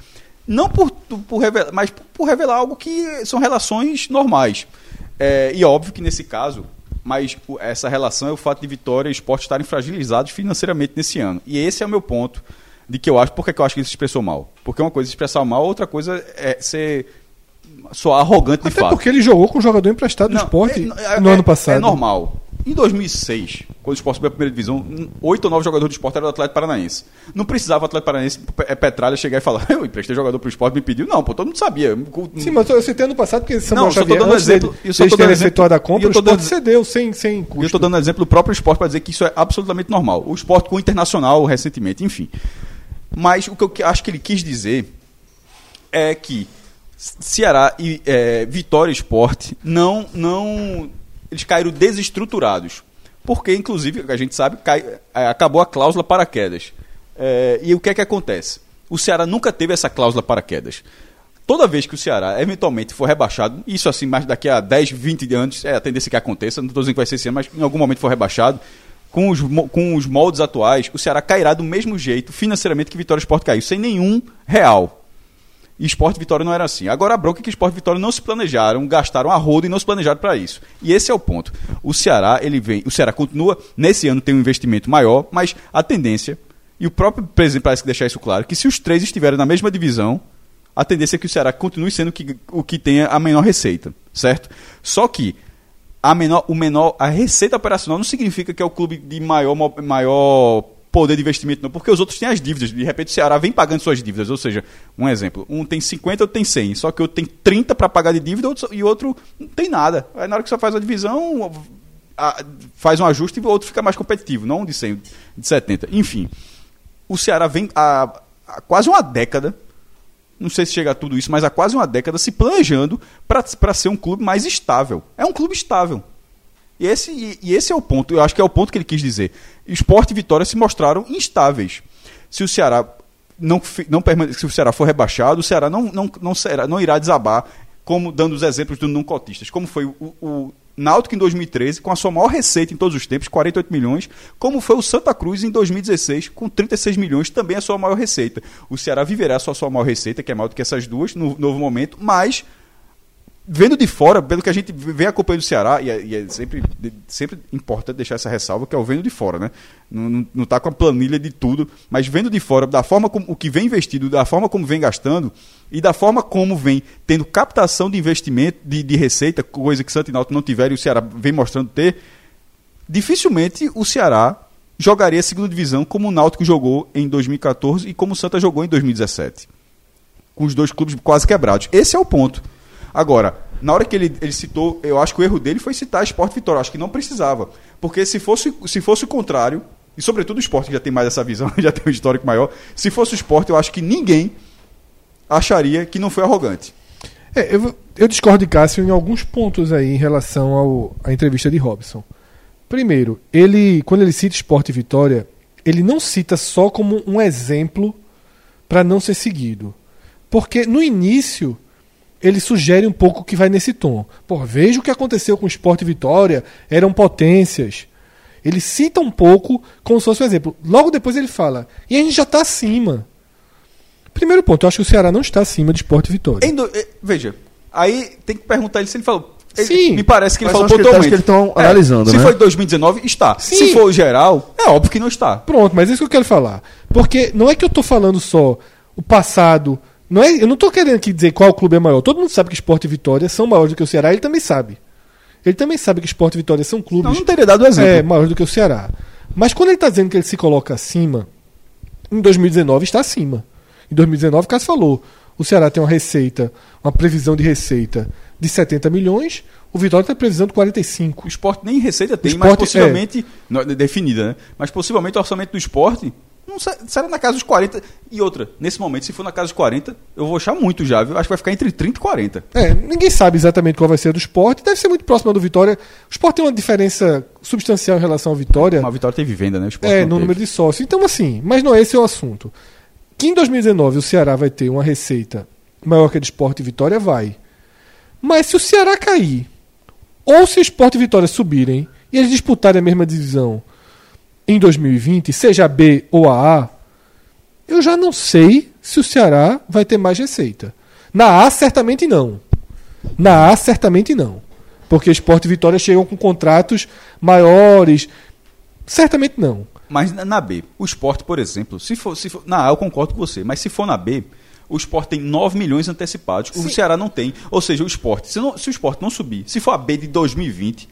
Não por, por revelar, mas por revelar algo que são relações normais. É, e óbvio que nesse caso, mas o- essa relação é o fato de Vitória e Esporte estarem fragilizados financeiramente nesse ano. E esse é o meu ponto de que eu acho, por que eu acho que ele se expressou mal? Porque uma coisa é expressar mal, outra coisa é ser soar arrogante de Até fato. porque ele jogou com um jogador emprestado do Não, esporte é- no é- ano passado. É normal. Em 2006, quando o esporte subiu a primeira divisão, oito ou nove jogadores do esporte eram do Atlético Paranaense. Não precisava o Atlético Paranaense, Pe- Petralha, chegar e falar: Eu emprestei jogador pro esporte, me pediu. Não, pô, todo mundo sabia. Sim, mas eu citei ano passado porque Samuel Não, Xavier, dando exemplo- dele, eu tô deles dando exemplo- efetuado a e compra, eu o esporte dando- cedeu sem, sem E eu custo. estou dando exemplo do próprio esporte para dizer que isso é absolutamente normal. O esporte com o internacional recentemente, enfim. Mas o que eu acho que ele quis dizer é que Ceará e é, Vitória Esporte não, não. Eles caíram desestruturados. Porque, inclusive, a gente sabe, cai- é, acabou a cláusula paraquedas. É, e o que é que acontece? O Ceará nunca teve essa cláusula paraquedas. Toda vez que o Ceará eventualmente for rebaixado, isso assim, mais daqui a 10, 20 anos, é a tendência que aconteça, não estou dizendo que vai ser ano, mas em algum momento for rebaixado, com os, com os moldes atuais, o Ceará cairá do mesmo jeito financeiramente que Vitória Sport caiu, sem nenhum real. E Esporte Vitória não era assim. Agora a bronca é que Esporte Vitória não se planejaram, gastaram a roda e não se planejaram para isso. E esse é o ponto. O Ceará, ele vem, o Ceará continua, nesse ano tem um investimento maior, mas a tendência, e o próprio presidente parece que deixar isso claro, que se os três estiverem na mesma divisão, a tendência é que o Ceará continue sendo o que, o que tenha a menor receita, certo? Só que a menor, o menor, a receita operacional não significa que é o clube de maior, maior poder de investimento, não, porque os outros têm as dívidas. De repente o Ceará vem pagando suas dívidas. Ou seja, um exemplo: um tem 50, outro tem 100. Só que outro tem 30 para pagar de dívida outro- e outro não tem nada. Aí na hora que você faz a divisão, a- faz um ajuste e o outro fica mais competitivo, não de 100, de 70. Enfim, o Ceará vem há, há quase uma década não sei se chega a tudo isso, mas há quase uma década se planejando para ser um clube mais estável. É um clube estável. E esse, e, e esse é o ponto, eu acho que é o ponto que ele quis dizer. Esporte e Vitória se mostraram instáveis. Se o Ceará não, não se o Ceará for rebaixado, o Ceará não, não, não, será, não irá desabar, como dando os exemplos do não cotistas, como foi o, o Náutico em 2013, com a sua maior receita em todos os tempos, 48 milhões, como foi o Santa Cruz em 2016, com 36 milhões, também a sua maior receita. O Ceará viverá a sua, sua maior receita, que é maior do que essas duas, no novo momento, mas vendo de fora, pelo que a gente vem acompanhando o Ceará, e é, e é sempre, sempre importante deixar essa ressalva, que é o vendo de fora, né? Não, não, tá com a planilha de tudo, mas vendo de fora, da forma como o que vem investido, da forma como vem gastando, e da forma como vem tendo captação de investimento, de, de receita, coisa que Santo Náutico não tiveram e o Ceará vem mostrando ter, dificilmente o Ceará jogaria a segunda divisão como o Náutico jogou em 2014 e como o Santa jogou em 2017 com os dois clubes quase quebrados. Esse é o ponto. Agora, na hora que ele, ele citou, eu acho que o erro dele foi citar Esporte Vitória. Eu acho que não precisava. Porque se fosse, se fosse o contrário, e sobretudo o esporte que já tem mais essa visão, já tem um histórico maior, se fosse o esporte, eu acho que ninguém acharia que não foi arrogante. É, eu, eu discordo de Cássio em alguns pontos aí em relação ao, à entrevista de Robson. Primeiro, ele quando ele cita Esporte e Vitória, ele não cita só como um exemplo para não ser seguido. Porque no início ele sugere um pouco que vai nesse tom. Pô, veja o que aconteceu com o Esporte e Vitória, eram potências. Ele cita um pouco como se fosse um exemplo. Logo depois ele fala, e a gente já está acima. Primeiro ponto, eu acho que o Ceará não está acima de Esporte e Vitória. Em do- eh, veja, aí tem que perguntar ele se ele falou. Ele- Sim. me parece que ele Quais falou pontualmente. que eles estão analisando, Se né? foi 2019, está. Sim. Se for geral, é óbvio que não está. Pronto, mas é isso que eu quero falar. Porque não é que eu tô falando só o passado. Não é, eu não tô querendo aqui dizer qual clube é maior. Todo mundo sabe que Sport e Vitória são maiores do que o Ceará, ele também sabe. Ele também sabe que Sport e Vitória são clubes Não, não teria dado exemplo. é, maiores do que o Ceará. Mas quando ele está dizendo que ele se coloca acima, em 2019 está acima. Em 2019, o Cássio falou, o Ceará tem uma receita, uma previsão de receita de 70 milhões, o Vitória tem previsão de 45. O esporte nem receita tem, O mas esporte, possivelmente. não, é definida, né? Mas possivelmente o orçamento do esporte não sa- será na casa dos 40. E outra, nesse momento, se for na casa dos 40, eu vou achar muito já, viu? Acho que vai ficar entre 30 e 40. É, ninguém sabe exatamente qual vai ser a do esporte, deve ser muito próxima do Vitória. O esporte tem uma diferença substancial em relação ao Vitória. Uma vitória teve venda, né? Esporte É, no teve. número de sócios. Então, assim, mas não é esse o assunto. Que em 2019 o Ceará vai ter uma receita maior que a de Sport e Vitória, vai. Mas se o Ceará cair, ou se o Sport e Vitória subirem, e eles disputarem a mesma divisão em 2020, seja a B ou a A, eu já não sei se o Ceará vai ter mais receita. Na A, certamente não. Na A, certamente não. Porque Sport e Vitória chegam com contratos maiores. Certamente não. Mas na, B, o esporte, por exemplo, se for, se for. Na A eu concordo com você, mas se for na B, o esporte tem 9 milhões antecipados. O Ceará não tem. Ou seja, o esporte, se, não- se o esporte não subir, se for a B de 2020,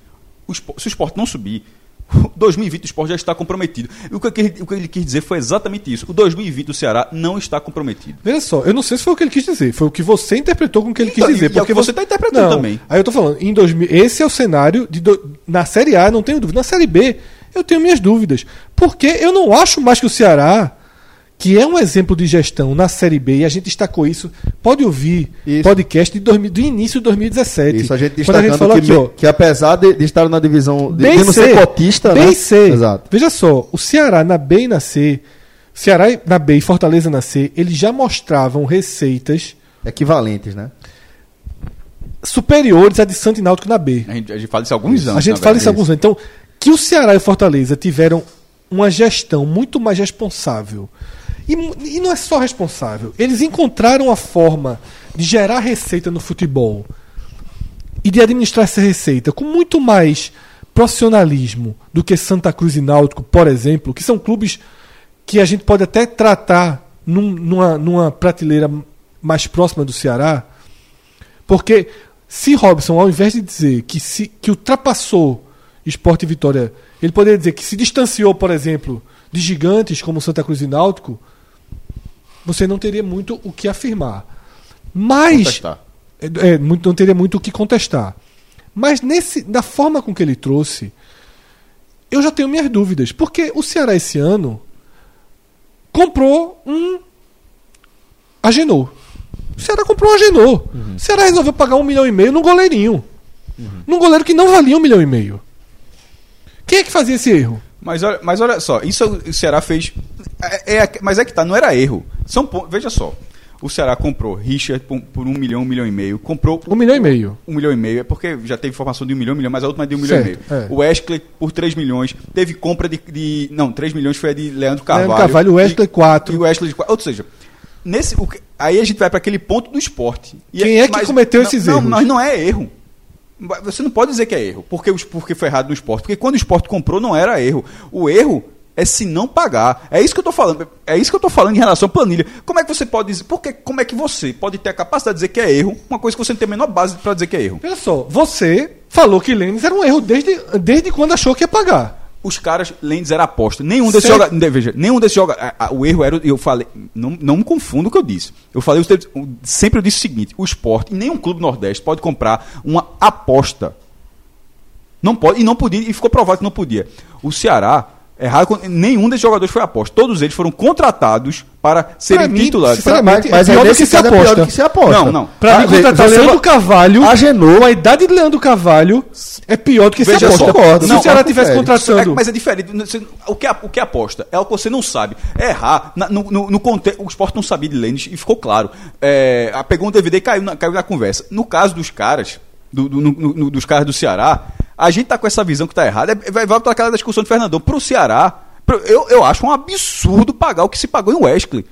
o se o esporte não subir, 2020 o esporte já está comprometido. E o que, ele- o que ele quis dizer foi exatamente isso. O 2020 do Ceará não está comprometido. Veja só, eu não sei se foi o que ele quis dizer, foi o que você interpretou com o que ele Então, quis dizer. e- é o que você tá interpretando Não, também. Aí eu tô falando, em 2000, esse é o cenário de do- na Série A, não tenho dúvida. Na Série B, eu tenho minhas dúvidas. Porque eu não acho mais que o Ceará, que é um exemplo de gestão na Série B, e a gente destacou isso, pode ouvir Isso. podcast de 2000 do início de 2017. Isso, a gente destacando falou que, aqui, ó, que apesar de, de estar na divisão de, de não ser cotista, B né? C. Exato. Veja só, o Ceará na B e na C, Ceará na B e Fortaleza na C, eles já mostravam receitas Equivalentes, né? superiores à de Santo e Náutico na B. A gente, a gente fala isso há alguns anos. A gente fala isso há alguns anos. Então, que o Ceará e o Fortaleza tiveram uma gestão muito mais responsável E, e não é só responsável. Eles encontraram a forma de gerar receita no futebol e de administrar essa receita com muito mais profissionalismo do que Santa Cruz e Náutico, por exemplo, que são clubes que a gente pode até tratar num- numa, numa prateleira mais próxima do Ceará, porque se Robson, ao invés de dizer que, se, que ultrapassou Esporte e Vitória, ele poderia dizer que se distanciou, por exemplo, de gigantes como Santa Cruz e Náutico, você não teria muito o que afirmar. Mas é, é, muito- não teria muito o que contestar. Mas nesse, da forma com que ele trouxe, eu já tenho minhas dúvidas. Porque o Ceará esse ano comprou um Agenor. O Ceará comprou um Agenor. O Ceará resolveu pagar um milhão e meio num goleirinho. Num goleiro que não valia um milhão e meio. Quem é que fazia esse erro? Mas olha, mas olha só, isso o Ceará fez. É, é- mas é que tá, não era erro. São, veja só. O Ceará comprou Richard por, por um milhão, um milhão e meio. Comprou Um milhão e meio. um milhão e meio, é porque já teve informação de um milhão, um milhão, mas a última é de um milhão Certo, e meio. é. O Wesley por 3 milhões. Teve compra de. de- não, 3 milhões foi a de Leandro Carvalho. Leandro Carvalho, o Wesley E- quatro. E o Wesley de 4. Ou seja, nesse, o aí a gente vai para aquele ponto do esporte. E Quem é que cometeu não, esses não, erros? Não, não é erro. Você não pode dizer que é erro, porque, porque foi errado no esporte. Porque quando o esporte comprou, não era erro. O erro é se não pagar. É isso que eu tô falando. É isso que eu tô falando em relação à planilha. Como é que você pode dizer? Porque como é que você pode ter a capacidade de dizer que é erro, uma coisa que você não tem a menor base para dizer que é erro? Olha só, você falou que Lênis era um erro desde, desde quando achou que ia pagar. Os caras, Lendes era aposta. Nenhum desses jogadores. Veja, nenhum desses jogadores. O erro era. Eu falei. Não, não me confunda o que eu disse. Eu falei. o- Sempre eu disse o seguinte: o esporte, nenhum clube nordeste pode comprar uma aposta. Não pode. E não podia. E ficou provado que não podia. O Ceará. Errado, com- nenhum desses jogadores foi aposta. Todos eles foram contratados para serem mim, titulares. sinceramente, Mas, mas é pior nesse que é pior aposta. do que se aposta. Não, não. Pra Ah, mim, contratar você Leandro va- Carvalho, Agenor, com a idade de Leandro Carvalho, é pior do que se aposta. só. Se Não, o Ceará mas tivesse contratando... É, mas é diferente. O que, é- o que é aposta? É o que você não sabe. É errar. Na- no, no, no conte- o esporte não sabia de Lênis e ficou claro. É, a- pegou um DVD e caiu na, caiu na conversa. No caso dos caras, do- do- no- no- dos caras do Ceará, a gente tá com essa visão que tá errada. É, vai voltar aquela discussão do Fernandão. Pro Ceará, pro- eu, eu acho um absurdo pagar o que se pagou em Wesley.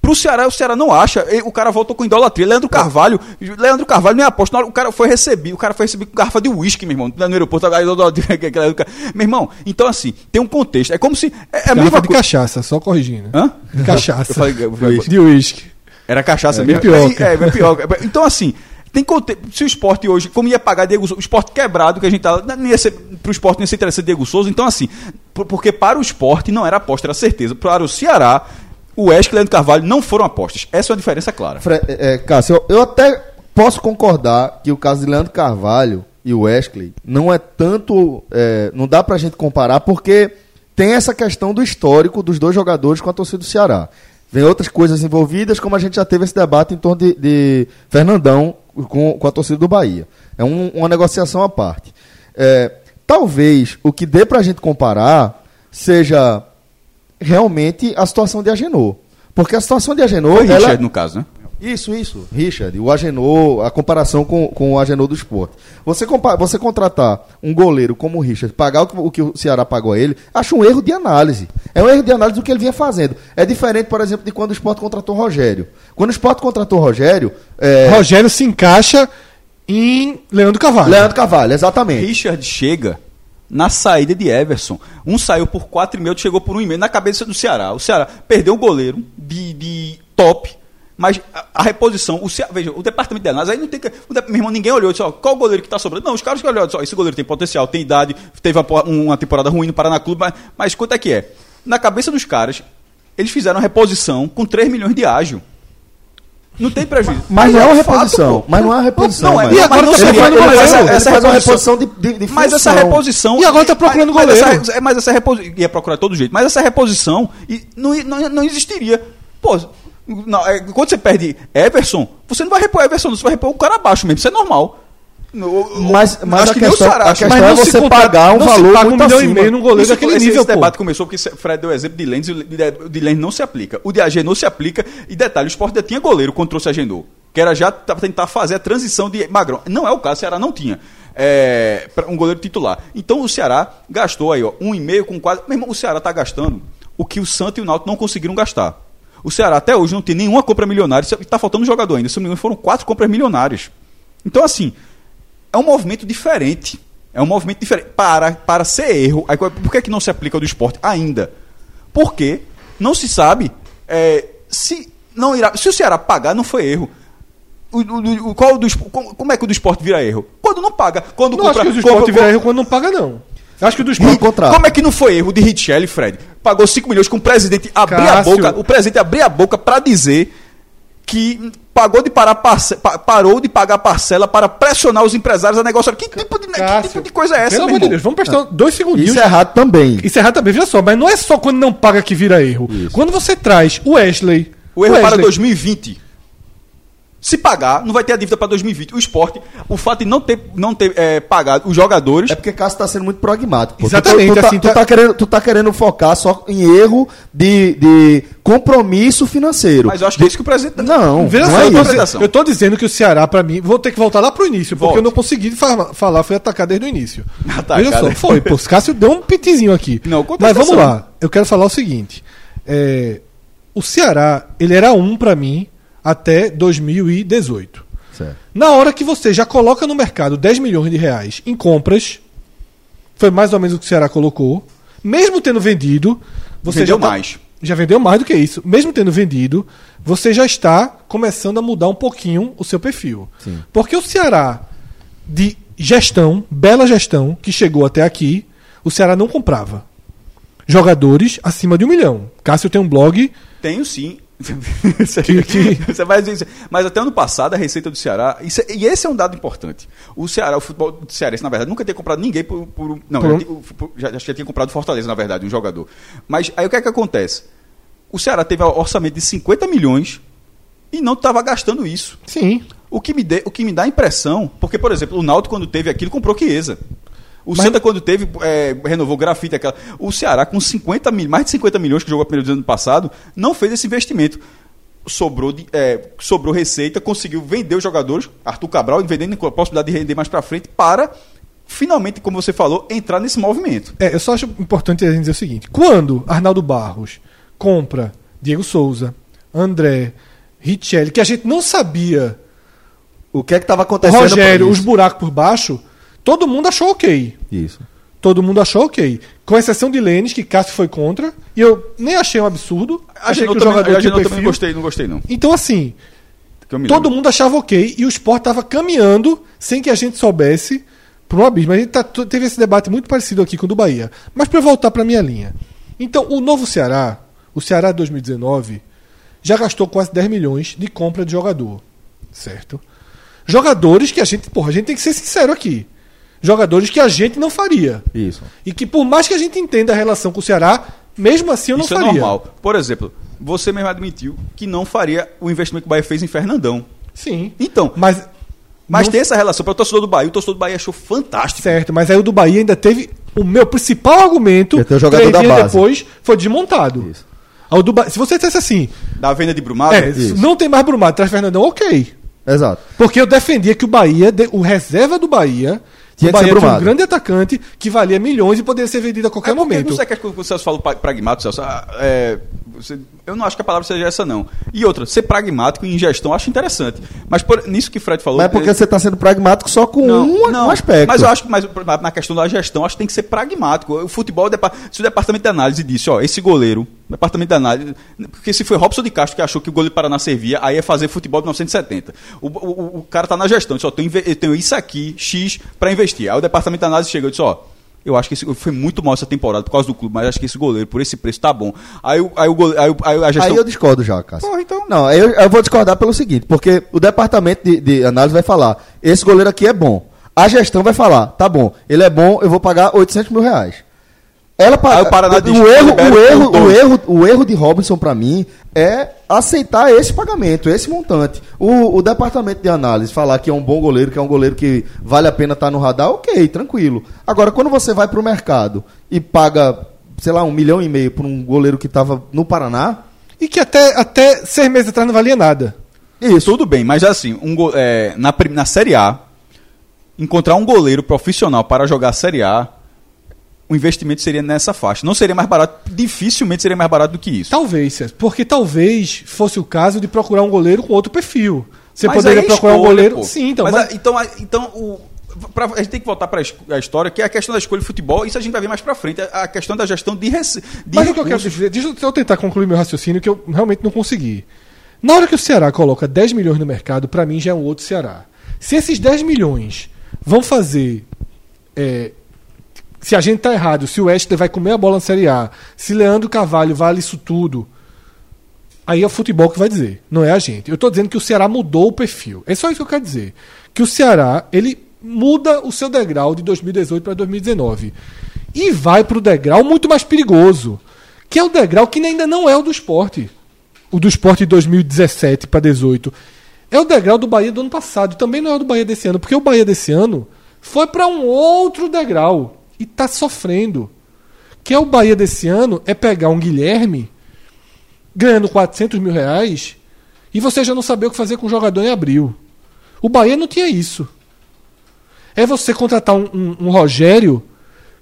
Pro Ceará, o Ceará não acha. O cara voltou com idolatria. Leandro Carvalho. Leandro Carvalho não é aposta. O cara foi recebido. O cara foi recebido com garrafa de uísque, meu irmão. No aeroporto. Meu irmão, então assim, tem um contexto. É como se. É, é mesma de coisa. cachaça, só corrigindo. Hã? De cachaça. Eu falei- eu falei- de uísque. Era cachaça É, mesmo. pioca. É, é pior. Então, assim, tem conte... se o esporte hoje, como ia pagar Diego Souza, o esporte quebrado que a gente tá. Não ia ser, pro esporte não ia ser interessante Diego Souza. Então, assim, por- porque para o esporte não era aposta, era certeza. Para o Ceará, o Wesley e Leandro Carvalho não foram apostas. Essa é uma diferença clara. Fre- é, é, Cássio, eu, eu até posso concordar que o caso de Leandro Carvalho e o Wesley não é tanto. é, não dá pra gente comparar porque tem essa questão do histórico dos dois jogadores com a torcida do Ceará. Vem outras coisas envolvidas, como a gente já teve esse debate em torno de, de Fernandão com, com a torcida do Bahia. É um- uma negociação à parte. É, talvez o que dê pra gente comparar seja realmente a situação de Agenor. Porque a situação de Agenor. Foi ela- Richard, no caso, né? Isso, isso. Richard, o Agenor, a comparação com, com o Agenor do esporte. Você, compa- você contratar um goleiro como o Richard, pagar o que, o que o Ceará pagou a ele, acho um erro de análise. É um erro de análise do que ele vinha fazendo. É diferente, por exemplo, de quando o esporte contratou o Rogério. Quando o esporte contratou o Rogério, é, Rogério se encaixa em Leandro Carvalho. Leandro Carvalho, exatamente. Richard chega na saída de Everson. Um saiu por 4,5, outro chegou por 1,5 na cabeça do Ceará. O Ceará perdeu um goleiro de, de top, mas a, a reposição, o veja, o departamento de análise, aí não tem que. O, meu irmão, ninguém olhou e disse, ó, qual o goleiro que está sobrando? Não, os caras que olharam, disse, ó, esse goleiro tem potencial, tem idade, teve uma, uma temporada ruim no Paraná Clube, mas, mas quanto é que é? Na cabeça dos caras, eles fizeram a reposição com 3 milhões de ágio. Não tem prejuízo. Mas não é uma fato, reposição. pô. mas não é uma reposição. Não é. mas- E agora mas não tá ele, seria- faz, ele, goleiro. faz, ele essa faz uma reposição- reposição de, de, de Mas essa reposição. E agora tá procurando mas, goleiro. Mas essa, mas essa reposição. Ia procurar de todo jeito. Mas essa reposição e não, não, não existiria. Pô, não, é, quando você perde Everson, você não vai repor Everson, você vai repor o cara abaixo mesmo. Isso é normal. No- Mas- mas acho a que nem o questão- Ceará a questão Mas é você contrata- pagar um valor paga um milhão e acima. meio num goleiro Isso- daquele esse, nível, esse pô. debate começou porque o Fred deu o exemplo de Lenz e o de- Lenz não se aplica. O de AG não se aplica. E detalhe, o Sport já tinha goleiro quando trouxe Agendou. Que era já tentar fazer a transição de Magrão. Não é o caso, o Ceará não tinha. É, um goleiro titular. Então o Ceará gastou aí, ó, um e meio com quase. Meu irmão, o Ceará tá gastando o que o Santos e o Náutico não conseguiram gastar. O Ceará até hoje não tem nenhuma compra milionária. Está faltando um jogador ainda. Se não me engano, foram quatro compras milionárias. Então, assim, é um movimento diferente. É um movimento diferente. Para, para ser erro. Aí, por que, é que não se aplica ao do esporte ainda? Porque não se sabe é, se não irá. Se o Ceará pagar, não foi erro. O, o, o, qual do, como é que o do esporte vira erro? Quando não paga. Quando Não compra, acho que o do compra- esporte vira erro quando não paga, não. Eu Acho que o do esporte. contrato. Como é que não foi erro de Richelli, Fred? Pagou 5 milhões com o presidente abrir a boca, o presidente abrir a boca para dizer que pagou de parar parce- pa- parou de pagar parcela para pressionar os empresários a negociar. Que tipo de, que tipo de coisa é essa, Pelo meu amor de? Deus, vamos prestar dois segundinhos. Isso é errado também. Isso é errado também, veja só, mas não é só quando não paga que vira erro. Quando você traz o Wesley. O erro é para Wesley, 2020. Se pagar, não vai ter a dívida para 2020. O esporte, o fato de não ter, não ter eh, pagado os jogadores. É porque Cássio tá sendo muito pragmático. pô. Exatamente, Tu, tu, tá, assim, tu tá- tá querendo, tu tá querendo focar só em erro de, de compromisso financeiro. Mas eu acho que é isso que o presidente. Não, Veja não só, é eu, tô, isso. eu tô dizendo que o Ceará, pra mim, vou ter que voltar lá pro início, porque Volte. eu não consegui fa- falar, fui atacar desde o início. Atacado. Veja só, foi, pô, o Cássio deu um pitizinho aqui. Não, Mas vamos lá, eu quero falar o seguinte: é, o Ceará, ele era um pra mim até 2018. Certo. Na hora que você já coloca no mercado 10 milhões de reais em compras, foi mais ou menos o que o Ceará colocou. Mesmo tendo vendido, você Vendeu já tá- mais. Já vendeu mais do que isso. Mesmo tendo vendido, você já está começando a mudar um pouquinho o seu perfil. Porque o Ceará de gestão, bela gestão, que chegou até aqui, o Ceará não comprava. Jogadores acima de um milhão. Cássio tem um blog Tenho sim. Você vai dizer isso. Mas até ano passado, a receita do Ceará. isso é- e esse é um dado importante. O Ceará, o futebol do cearense, na verdade, nunca tinha comprado ninguém por. por- não, Por- já, já, acho que já tinha comprado Fortaleza, na verdade, um jogador. Mas aí o que é que acontece? O Ceará teve um orçamento de 50 milhões e não estava gastando isso. Sim. O que, me dê- o que me dá a impressão, porque, por exemplo, o Náutico, quando teve aquilo, comprou Chiesa. O Mas- Santa, quando teve, é, renovou grafite, aquela. O Ceará, com 50 mil, mais de 50 milhões que jogou a primeira do ano passado, não fez esse investimento. Sobrou, de- é, sobrou receita, conseguiu vender os jogadores, Arthur Cabral, vendendo com a possibilidade de render mais pra frente, para finalmente, como você falou, entrar nesse movimento. É, eu só acho importante a gente dizer o seguinte: quando Arnaldo Barros compra Diego Souza, André, Richelli, que a gente não sabia, O que é que tava o acontecendo? Rogério, os buracos por baixo, todo mundo achou ok. Isso. Todo mundo achou ok. Com exceção de Lênis, que Cássio foi contra, e eu nem achei um absurdo. A Achei que o também, jogador tinha também perfil. não gostei, não gostei, não. Então, assim, todo mundo achava ok e o esporte estava caminhando sem que a gente soubesse para um abismo. A gente tá- teve esse debate muito parecido aqui com o do Bahia. Mas para eu voltar para minha linha. Então, o novo Ceará, o Ceará de 2019, já gastou quase 10 milhões de compra de jogador. Certo? Jogadores que a gente, porra, a gente tem que ser sincero aqui. Jogadores que a gente não faria. Isso. E que por mais que a gente entenda a relação com o Ceará, mesmo assim eu não Isso é faria. normal. Por exemplo, você mesmo admitiu que não faria o investimento que o Bahia fez em Fernandão. Sim. Então, Mas Mas não tem essa relação. Para o torcedor do Bahia, o torcedor do Bahia achou fantástico. Certo, mas aí o do Bahia ainda teve. O meu principal argumento, é o jogador três dias depois, foi desmontado. Isso. Aí o do Ba- Se você dissesse assim, Da venda de Brumado. é, isso. não tem mais Brumado, traz Fernandão, ok. Exato. Porque eu defendia que o Bahia, o reserva do Bahia, Tinha o que ser Bahia tinha um grande atacante que valia milhões e poderia ser vendido a qualquer É momento. Não sei o que é que o Celso falou pra- pragmático, Celso. Ah, é, eu não acho que a palavra seja essa, não. E outra, ser pragmático em gestão eu acho interessante. Mas por- nisso que o Fred falou. Mas é porque eh, você tá sendo pragmático só com um, um aspecto. Mas eu acho que mas, na questão da gestão, acho que tem que ser pragmático. O futebol, se o departamento de análise disse, ó, esse goleiro, departamento de análise. Porque se foi Robson de Castro que achou que o goleiro do Paraná servia, aí é fazer futebol de 1970. O, o, o cara tá na gestão, disse, ó, tenho, tenho isso aqui, X, para investir. Aí o departamento de análise chegou e disse, ó. Eu acho que esse, foi muito mal essa temporada por causa do clube, mas acho que esse goleiro, por esse preço, tá bom. Aí, o- aí, o gole- aí, o- aí a gestão. Aí eu discordo já, Cássio. Porra, então- Não, aí eu, eu vou discordar pelo seguinte, porque o departamento de, de análise vai falar, esse goleiro aqui é bom. A gestão vai falar, tá bom, ele é bom, eu vou pagar 800 mil reais. Ela Aí o Paraná o, diz, erro, o, erro, o, erro, o erro de Robinson pra mim é aceitar esse pagamento, esse montante. O, o departamento de análise falar que é um bom goleiro, que é um goleiro que vale a pena estar no radar, ok, tranquilo. Agora, quando você vai pro mercado e paga, sei lá, um milhão e meio por um goleiro que tava no Paraná, E que até, até seis meses atrás não valia nada. isso. Tudo bem, mas assim, um go- é, na, na Série A, encontrar um goleiro profissional para jogar a Série A o investimento seria nessa faixa. Não seria mais barato, dificilmente seria mais barato do que isso. Talvez, César, porque talvez fosse o caso de procurar um goleiro com outro perfil. Você Mas poderia é procurar um escolha, goleiro. pô. Sim, então. Mas, mas- a- então, a- então o, pra- a gente tem que voltar para a história, que é a questão da escolha de futebol. Isso a gente vai ver mais para frente. A, a questão da gestão de, rece, de Mas o que eu quero dizer, deixa eu- tentar concluir meu raciocínio que eu realmente não consegui. Na hora que o Ceará coloca 10 milhões no mercado, pra mim já é um outro Ceará. Se esses 10 milhões vão fazer. é, se a gente tá errado, se o Wesley vai comer a bola na Série A, se Leandro Carvalho vale isso tudo, aí é o futebol que vai dizer, não é a gente. Eu tô dizendo que o Ceará mudou o perfil. É só isso que eu quero dizer. Que o Ceará, ele muda o seu degrau de 2018 para 2019 e vai para o degrau muito mais perigoso, que é o degrau que ainda não é o do esporte. O do esporte de 2017 para 18. É o degrau do Bahia do ano passado. Também não é o do Bahia desse ano, porque o Bahia desse ano foi para um outro degrau e está sofrendo. Que é o Bahia desse ano é pegar um Guilherme ganhando 400 mil reais e você já não saber o que fazer com o jogador em abril. O Bahia não tinha isso. É você contratar um, um- um Rogério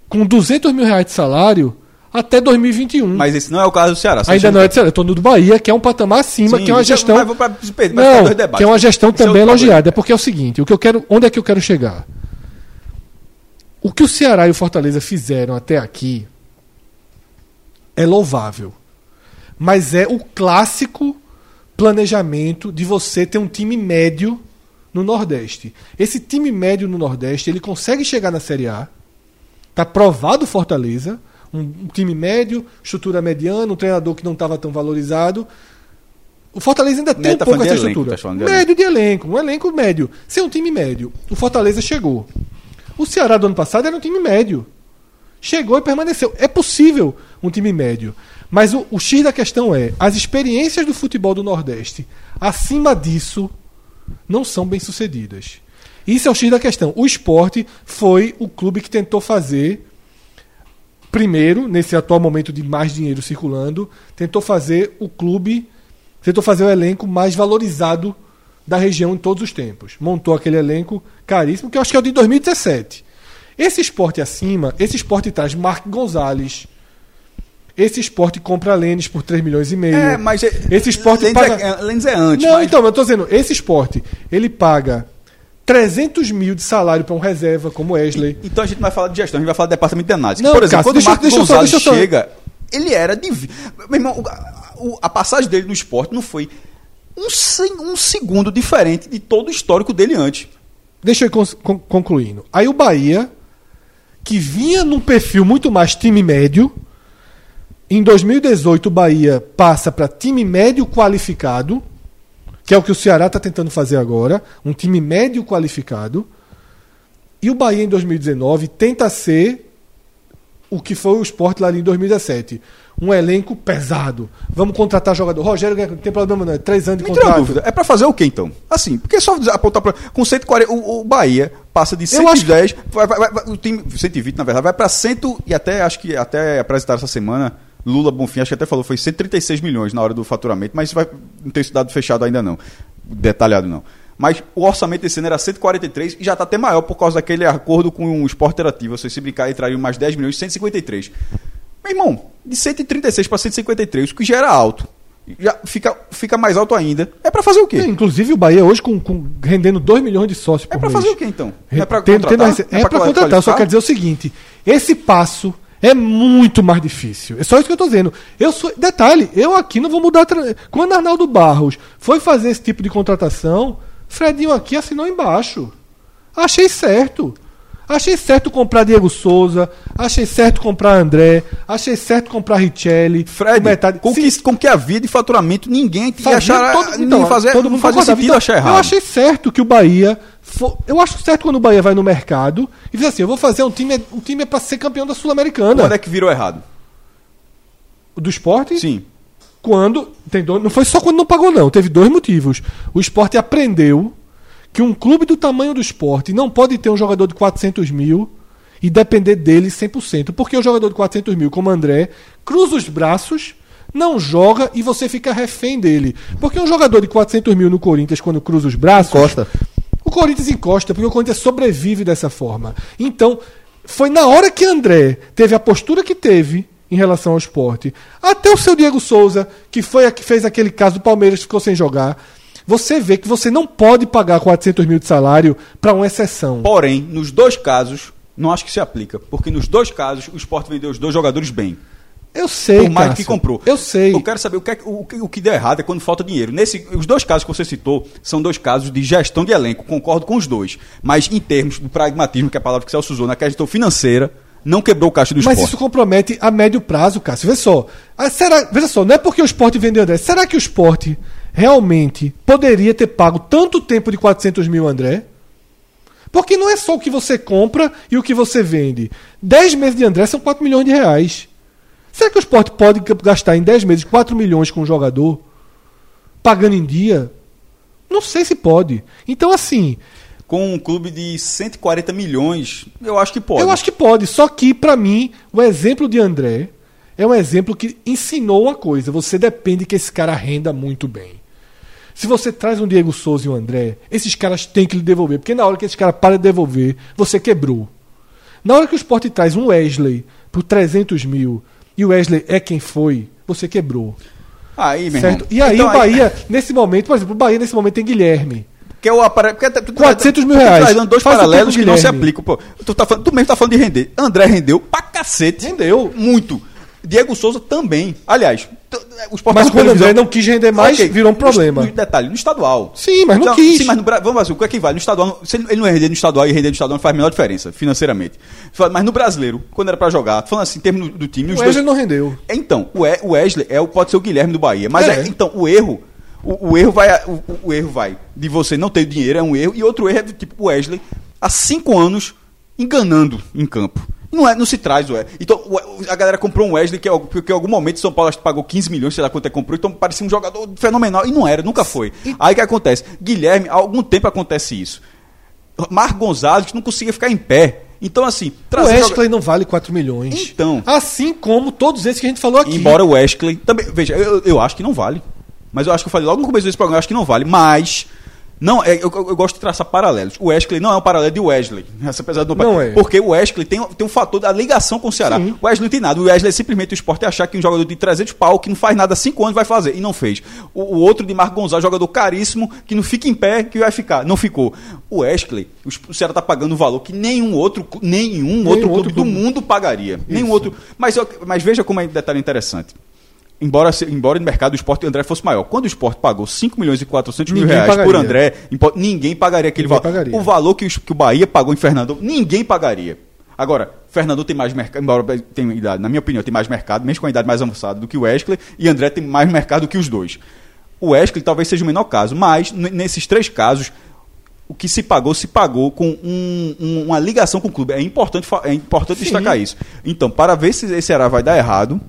com 200 mil reais de salário até 2021. Mas esse não é o caso do Ceará. Ainda não é de Ceará. Eu tô no do Bahia, que é um patamar acima, Sim, que é uma é- gestão. mas vou pra- vai ficar não, que é uma gestão é também elogiada. É porque é o seguinte: o que eu quero, onde é que eu quero chegar? O que o Ceará e o Fortaleza fizeram até aqui é louvável. Mas é o clássico planejamento de você ter um time médio no Nordeste. Esse time médio no Nordeste, ele consegue chegar na Série A. Tá provado o Fortaleza, um, time médio, estrutura mediana, um treinador que não estava tão valorizado. O Fortaleza ainda tem um tá pouco essa elenco, estrutura. tá de médio de elenco, um elenco médio. Ser um time médio. O Fortaleza chegou. O Ceará do ano passado era um time médio. Chegou e permaneceu. É possível um time médio. Mas o, o X da questão é: as experiências do futebol do Nordeste, acima disso, não são bem sucedidas. Isso é o X da questão. O esporte foi o clube que tentou fazer, primeiro, nesse atual momento de mais dinheiro circulando, tentou fazer o clube, tentou fazer o elenco mais valorizado da região em todos os tempos. Montou aquele elenco caríssimo, que eu acho que é o de 2017. Esse esporte acima, esse esporte traz Mark Gonzalez. Esse esporte compra Lênis por 3 milhões e meio. É, mas. é- Esse esporte Lens paga- é, Lens é antes. Não, mas- então, eu tô dizendo, esse esporte, ele paga 300 mil de salário para um reserva como Wesley. Então a gente vai falar de gestão, a gente vai falar de departamento de análise. Não, Por exemplo, Cássio, quando deixa o eu- Marco deixa eu só- Gonzalez só- chega, ele era de. Meu irmão, a passagem dele no esporte não foi um, um segundo diferente de todo o histórico dele antes. Deixa eu ir con- con- concluindo. Aí o Bahia, que vinha num perfil muito mais time médio, em 2018 o Bahia passa para time médio qualificado, que é o que o Ceará está tentando fazer agora, um time médio qualificado. E o Bahia em 2019 tenta ser o que foi o Sport lá em 2017. Um elenco pesado. Vamos contratar jogador. Rogério não tem problema não, é três anos de Me tira contrato. dúvida. É pra fazer o quê então? Assim, porque só apontar pra. Com 140. O, o Bahia passa de Eu acho 110. Vai, vai, vai, o time. 120, na verdade, vai pra 100. E até acho que até apresentar essa semana. Lula Bonfim, acho que até falou, foi 136 milhões na hora do faturamento, mas vai não tem esse dado fechado ainda não. Detalhado não. Mas o orçamento desse ano era 143 e já está até maior por causa daquele acordo com o esporte interativo. Se você brincar, entrariam mais 10 milhões, 153. Meu irmão, de 136 para 153, o que já era alto, já fica, fica mais alto ainda. É para fazer o quê? É, inclusive o Bahia hoje com, com- rendendo 2 milhões de sócios por É para fazer o quê então? É para tendo contratar? rece- Não É para contratar, eu só quero dizer o seguinte: esse passo é muito mais difícil. É só isso que eu tô dizendo. Eu sou, detalhe, eu aqui não vou mudar. tra- Quando Arnaldo Barros foi fazer esse tipo de contratação, Fredinho aqui assinou embaixo. Achei certo. Achei certo comprar Diego Souza, achei certo comprar André, achei certo comprar Richelli. Fred, com metade- com, que, com que havia de faturamento, ninguém Fazia achar. todo- então, fazer, todo mundo fazia sentido Então, achar errado. Eu achei certo que o Bahia. fo- Eu acho certo quando o Bahia vai no mercado e diz assim: eu vou fazer um time, um time é para ser campeão da Sul-Americana. Quando é que virou errado? Do esporte? Sim. Quando. Tem dois, não foi só quando não pagou, não. Teve dois motivos. O esporte aprendeu que um clube do tamanho do esporte não pode ter um jogador de 400 mil e depender dele 100%. Porque o jogador de 400 mil, como André, cruza os braços, não joga e você fica refém dele. Porque um jogador de 400 mil no Corinthians, quando cruza os braços. Encosta. O Corinthians encosta, porque o Corinthians sobrevive dessa forma. Então, foi na hora que André teve a postura que teve em relação ao esporte, até o seu Diego Souza, que foi a que fez aquele caso do Palmeiras ficou sem jogar, você vê que você não pode pagar 400 mil de salário para uma exceção. Porém, nos dois casos, não acho que se aplica. Porque nos dois casos, o Sport vendeu os dois jogadores bem. Eu sei, por mais Cássio. que comprou. Eu sei. Eu quero saber o que, é- o, o que deu errado é quando falta dinheiro. Nesse, os dois casos que você citou são dois casos de gestão de elenco. Concordo com os dois. Mas em termos do pragmatismo, que é a palavra que Celso usou, na questão financeira, não quebrou o caixa do Mas esporte. isso compromete a médio prazo, Cássio. Vê só. Ah, será, veja só, não é porque o esporte vendeu André. Será que o esporte realmente poderia ter pago tanto tempo de 400 mil André? Porque não é só o que você compra e o que você vende. 10 meses de André são 4 milhões de reais. Será que o esporte pode gastar em 10 meses 4 milhões com um jogador? Pagando em dia? Não sei se pode. Então, assim, Com um clube de 140 milhões, eu acho que pode. Eu acho que pode, só que pra mim o exemplo de André é um exemplo que ensinou uma coisa: você depende que esse cara renda muito bem. Se você traz um Diego Souza e um André, esses caras têm que lhe devolver, porque na hora que esse cara para de devolver, você quebrou. Na hora que o esporte traz um Wesley por 300 mil e o Wesley é quem foi, você quebrou. Aí, meu Certo? irmão. E aí Então, o Bahia, nesse momento, por exemplo, o Bahia nesse momento tem Guilherme. Que é o aparelho. Porque tu- tu- 400 mil tu tá reais. trazendo dois Faz paralelos que não se aplicam. Pô. Tu, tá tu mesmo tá falando de render. André rendeu pra cacete. Rendeu. Muito. Diego Souza também. Aliás, o Sport Mas quando André não quis render mais, Ok. virou um problema. No, detalhe, no estadual. Sim, mas não Então, quis. Sim, mas no, vamos fazer, o que é que vale? No estadual, se ele não render no estadual e render no estadual não faz a menor diferença, financeiramente. Mas no brasileiro, quando era pra jogar, falando assim, em termos do, time, os O dois- Wesley não rendeu. então, o We- o Wesley é, o- pode ser o Guilherme do Bahia. Mas É. é, então, o erro. O, o erro vai. O- o erro vai de você não ter dinheiro, é um erro. E outro erro é do tipo o Wesley, há cinco anos, enganando em campo. Não, é, não se traz o Wesley. Então, o- a galera comprou um Wesley que, que em algum momento São Paulo acho que pagou 15 milhões, sei lá quanto é que comprou, então parecia um jogador fenomenal. E não era, nunca foi. Aí o que acontece? Guilherme, há algum tempo acontece isso. Marco Gonzalez não conseguia ficar em pé. Então, assim, O trazer joga- Wesley não vale 4 milhões. Então. Assim como todos esses que a gente falou aqui. Embora o Wesley também. Veja, eu, eu acho que não vale. Mas eu acho que eu falei logo no começo desse programa, eu acho que não vale. Mas. Não, é, eu, eu- gosto de traçar paralelos. O Wesley não é um paralelo de Wesley. Apesar do Não é. Porque o Wesley tem, tem um fator da ligação com o Ceará. Sim. O Wesley não tem nada. O Wesley é simplesmente o esporte achar que um jogador de 300 pau que não faz nada há 5 anos vai fazer. E não fez. O, o outro de Marco Gonzalez, jogador caríssimo, que não fica em pé, que vai ficar. Não ficou. O Wesley, o, Ceará tá pagando um valor que nenhum outro, clu- nenhum outro outro clube do mundo pagaria. Nenhum outro. Mas, mas veja como é um detalhe interessante. Embora, embora no mercado o esporte André fosse maior. Quando o esporte pagou 5 milhões e 400 mil reais por pagaria. André, impo- ninguém pagaria aquele Ninguém valor. pagaria. O valor que, os- que o Bahia pagou em Fernando, ninguém pagaria. Agora, Fernando tem mais mercado, embora tenha idade, na minha opinião, tem mais mercado, mesmo com a idade mais avançada do que o Wesley, e André tem mais mercado do que os dois. O Wesley talvez seja o menor caso, mas nesses três casos, o que se pagou, se pagou com um- um- uma ligação com o clube. É importante, é importante Sim. destacar isso. Então, para ver se esse Ceará vai dar errado,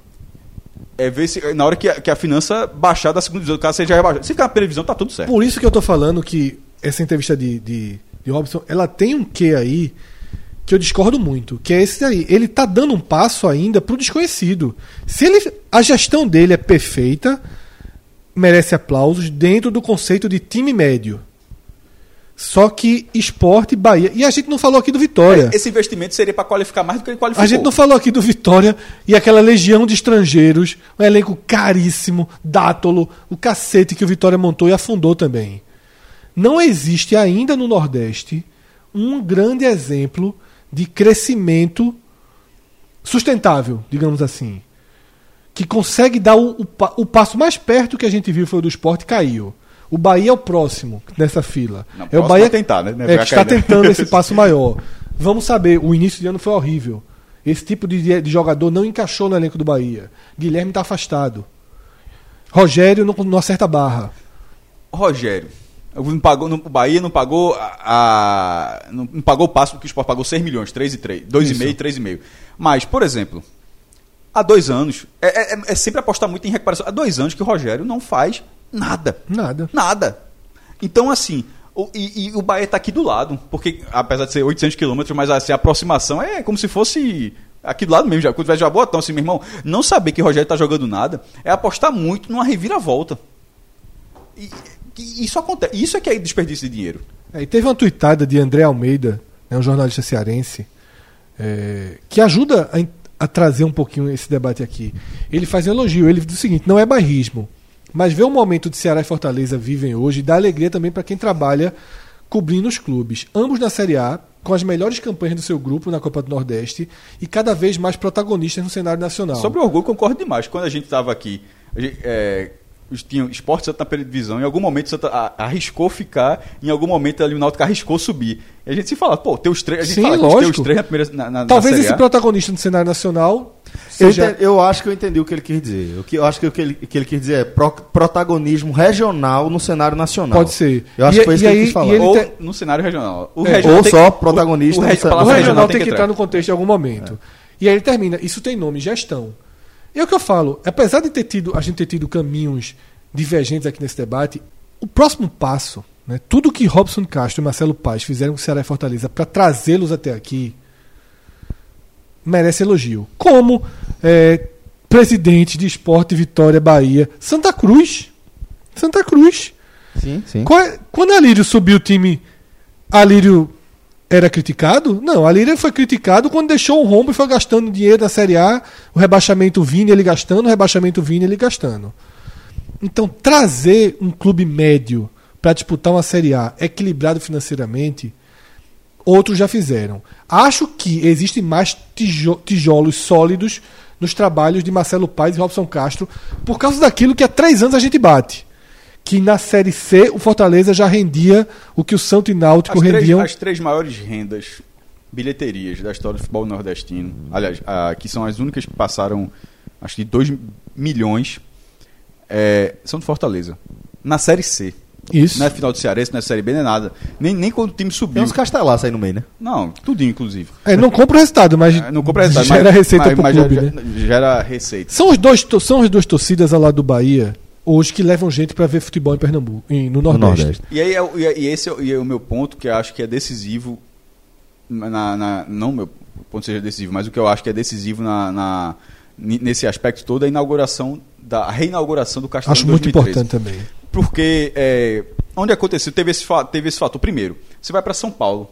é ver se na hora que a, que a finança baixar da segunda divisão, caso seja rebaixada. Se ficar na previsão, tá tudo certo. Por isso que eu tô falando que essa entrevista de, de, de Robson, ela tem um quê aí que eu discordo muito, que é esse aí. Ele tá dando um passo ainda pro desconhecido. Se ele, a gestão dele é perfeita, merece aplausos dentro do conceito de time médio. Só que esporte, Bahia. E a gente não falou aqui do Vitória. Esse investimento seria para qualificar mais do que ele qualificou. A gente não falou aqui do Vitória e aquela legião de estrangeiros, um elenco caríssimo, dátolo, o cacete que o Vitória montou e afundou também. Não existe ainda no Nordeste um grande exemplo de crescimento sustentável, digamos assim. Que consegue dar o, o o passo mais perto que a gente viu foi o do esporte caiu. O Bahia é o próximo nessa fila. Não, é o Bahia a tentar, né? É É, que está né? tentando esse passo maior. Vamos saber, o início de ano foi horrível. Esse tipo de, de jogador não encaixou no elenco do Bahia. Guilherme está afastado. Rogério não, não acerta a barra. Rogério. Não pagou, não, o Bahia não pagou a, a- não, não pagou o passo porque o Sport pagou 6 milhões, 3 e 3, 2,5 Isso. e 3,5. Mas, por exemplo, há dois anos, é, é- é sempre apostar muito em recuperação. Há dois anos que o Rogério não faz nada. Nada. Nada. Então, assim, o, e, e o Bahia está aqui do lado, porque apesar de ser 800 quilômetros, mas assim, a aproximação é como se fosse aqui do lado mesmo, já, quando vai já botão, assim, meu irmão, não saber que o Rogério está jogando nada é apostar muito numa reviravolta. E, e isso acontece, isso é que é desperdício de dinheiro. É, e teve uma tuitada de André Almeida, né, um jornalista cearense, é, que ajuda a, a trazer um pouquinho esse debate aqui. Ele faz um elogio, ele diz o seguinte: não é bairrismo, mas ver o momento de Ceará e Fortaleza vivem hoje dá alegria também para quem trabalha cobrindo os clubes. Ambos na Série A, com as melhores campanhas do seu grupo na Copa do Nordeste e cada vez mais protagonistas no cenário nacional. Sobre o orgulho, concordo demais. Quando a gente estava aqui, gente, é, tinha Esporte Santa na primeira divisão, em algum momento Santa arriscou ficar, em algum momento ali o Náutico arriscou subir. E a gente se fala, pô, tem os três, a gente Sim, fala que tem lógico. os três na primeira na, na, Talvez na esse protagonista no cenário nacional Eu, seja. enten- eu acho que eu entendi o que ele quis dizer. O que, eu acho que o que ele, que ele quis dizer é pro- protagonismo regional no cenário nacional. Pode ser. Eu acho E- que foi isso que ele aí- quis falar. ele Ou te- no cenário regional. O É, regional ou só que- protagonista o, o. O regional regional tem que entrar no contexto em algum momento. E aí ele termina. Isso tem nome, gestão. E é o que eu falo. Apesar de ter tido, a gente ter tido caminhos divergentes aqui nesse debate, o próximo passo, né, tudo que Robson Castro e Marcelo Paz fizeram com o Ceará e Fortaleza para trazê-los até aqui, merece elogio. Como é, presidente de esporte Vitória Bahia, Santa Cruz. Santa Cruz. Sim, sim. É- Quando Alírio subiu o time, Alírio era criticado? Não, Alírio foi criticado quando deixou o rombo e foi gastando dinheiro na Série A, o rebaixamento vindo ele gastando, o rebaixamento vindo ele gastando. Então, trazer um clube médio para disputar uma Série A equilibrado financeiramente, outros já fizeram. Acho que existem mais tijo- tijolos sólidos nos trabalhos de Marcelo Paes e Robson Castro, por causa daquilo que há três anos a gente bate. Que na Série C o Fortaleza já rendia o que o Santo e Náutico As três, rendiam. as três maiores rendas, bilheterias da história do futebol nordestino, aliás, a- que são as únicas que passaram, acho que 2 milhões, é, são do Fortaleza. Na Série C. Isso. Não é final do Cearense, não é Série B, não é nada. Nem, nem quando o time Tem subiu. uns castelaços aí no meio, né? Não, tudinho, inclusive. É, não compra o resultado, mas É, Não compra resultado, gera mas- receita mas- pro mas clube, gera, né? gera receita. São, os dois, são as duas torcidas ao lado do Bahia hoje que levam gente para ver futebol em Pernambuco, em- no Nordeste. Nordeste. E, aí, é o- e é- e esse é, o- e é o meu ponto que eu acho que é decisivo. Na, na- não meu ponto seja decisivo, mas o que eu acho que é decisivo na, na- nesse aspecto todo é a inauguração da reinauguração do Castelão Acho muito 2013. importante também. Porque é, onde aconteceu, teve esse, teve esse fator. Primeiro, você vai para São Paulo.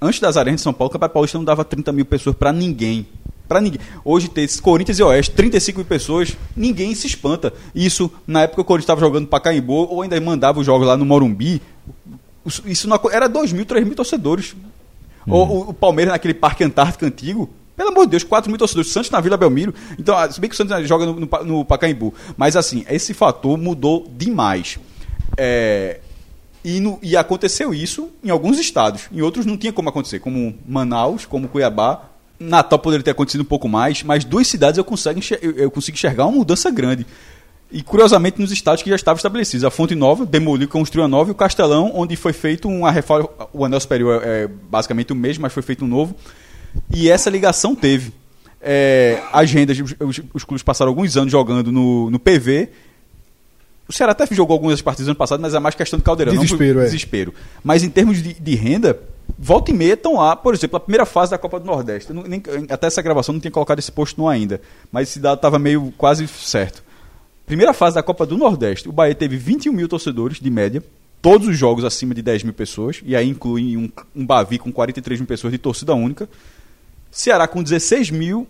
Antes das arenas de São Paulo, o Campeonato Paulista não dava 30 mil pessoas para ninguém. Para ninguém. Hoje tem Corinthians e Oeste, 35 mil pessoas, ninguém se espanta. Isso, na época o Corinthians estava jogando para Caimbo, ou ainda mandava os jogos lá no Morumbi. Isso- não, era 2 mil, 3 mil torcedores. Ou o, o Palmeiras naquele Parque Antártico antigo. Pelo amor de Deus, 4 mil torcedores. Santos na Vila Belmiro. Então, ah, se bem que o Santos joga no, no, no Pacaembu. Mas assim, esse fator mudou demais. É, e, no- e aconteceu isso em alguns estados. Em outros não tinha como acontecer, como Manaus, como Cuiabá. Natal poderia ter acontecido um pouco mais, mas duas cidades eu consigo, enxer- eu, eu consigo enxergar uma mudança grande. E curiosamente nos estados que já estavam estabelecidos. A Fonte Nova demoliu, construiu a nova, e o Castelão, onde foi feito uma reforma. O anel superior é basicamente o mesmo, mas foi feito um novo. E essa ligação teve. É, as rendas, os, os- clubes passaram alguns anos jogando no, no PV. O Ceará até jogou algumas partidas ano passado, mas é mais questão de caldeirão. não Desespero, é. desespero. Mas em termos de, de renda, volta e meia estão lá, por exemplo, a primeira fase da Copa do Nordeste. Não- nem- até essa gravação não tinha colocado esse posto no ainda, mas esse dado estava meio quase certo. Primeira fase da Copa do Nordeste, o Bahia teve 21 mil torcedores de média, todos os jogos acima de 10 mil pessoas, e aí inclui um, um Bavi com 43 mil pessoas de torcida única. Ceará com 16 mil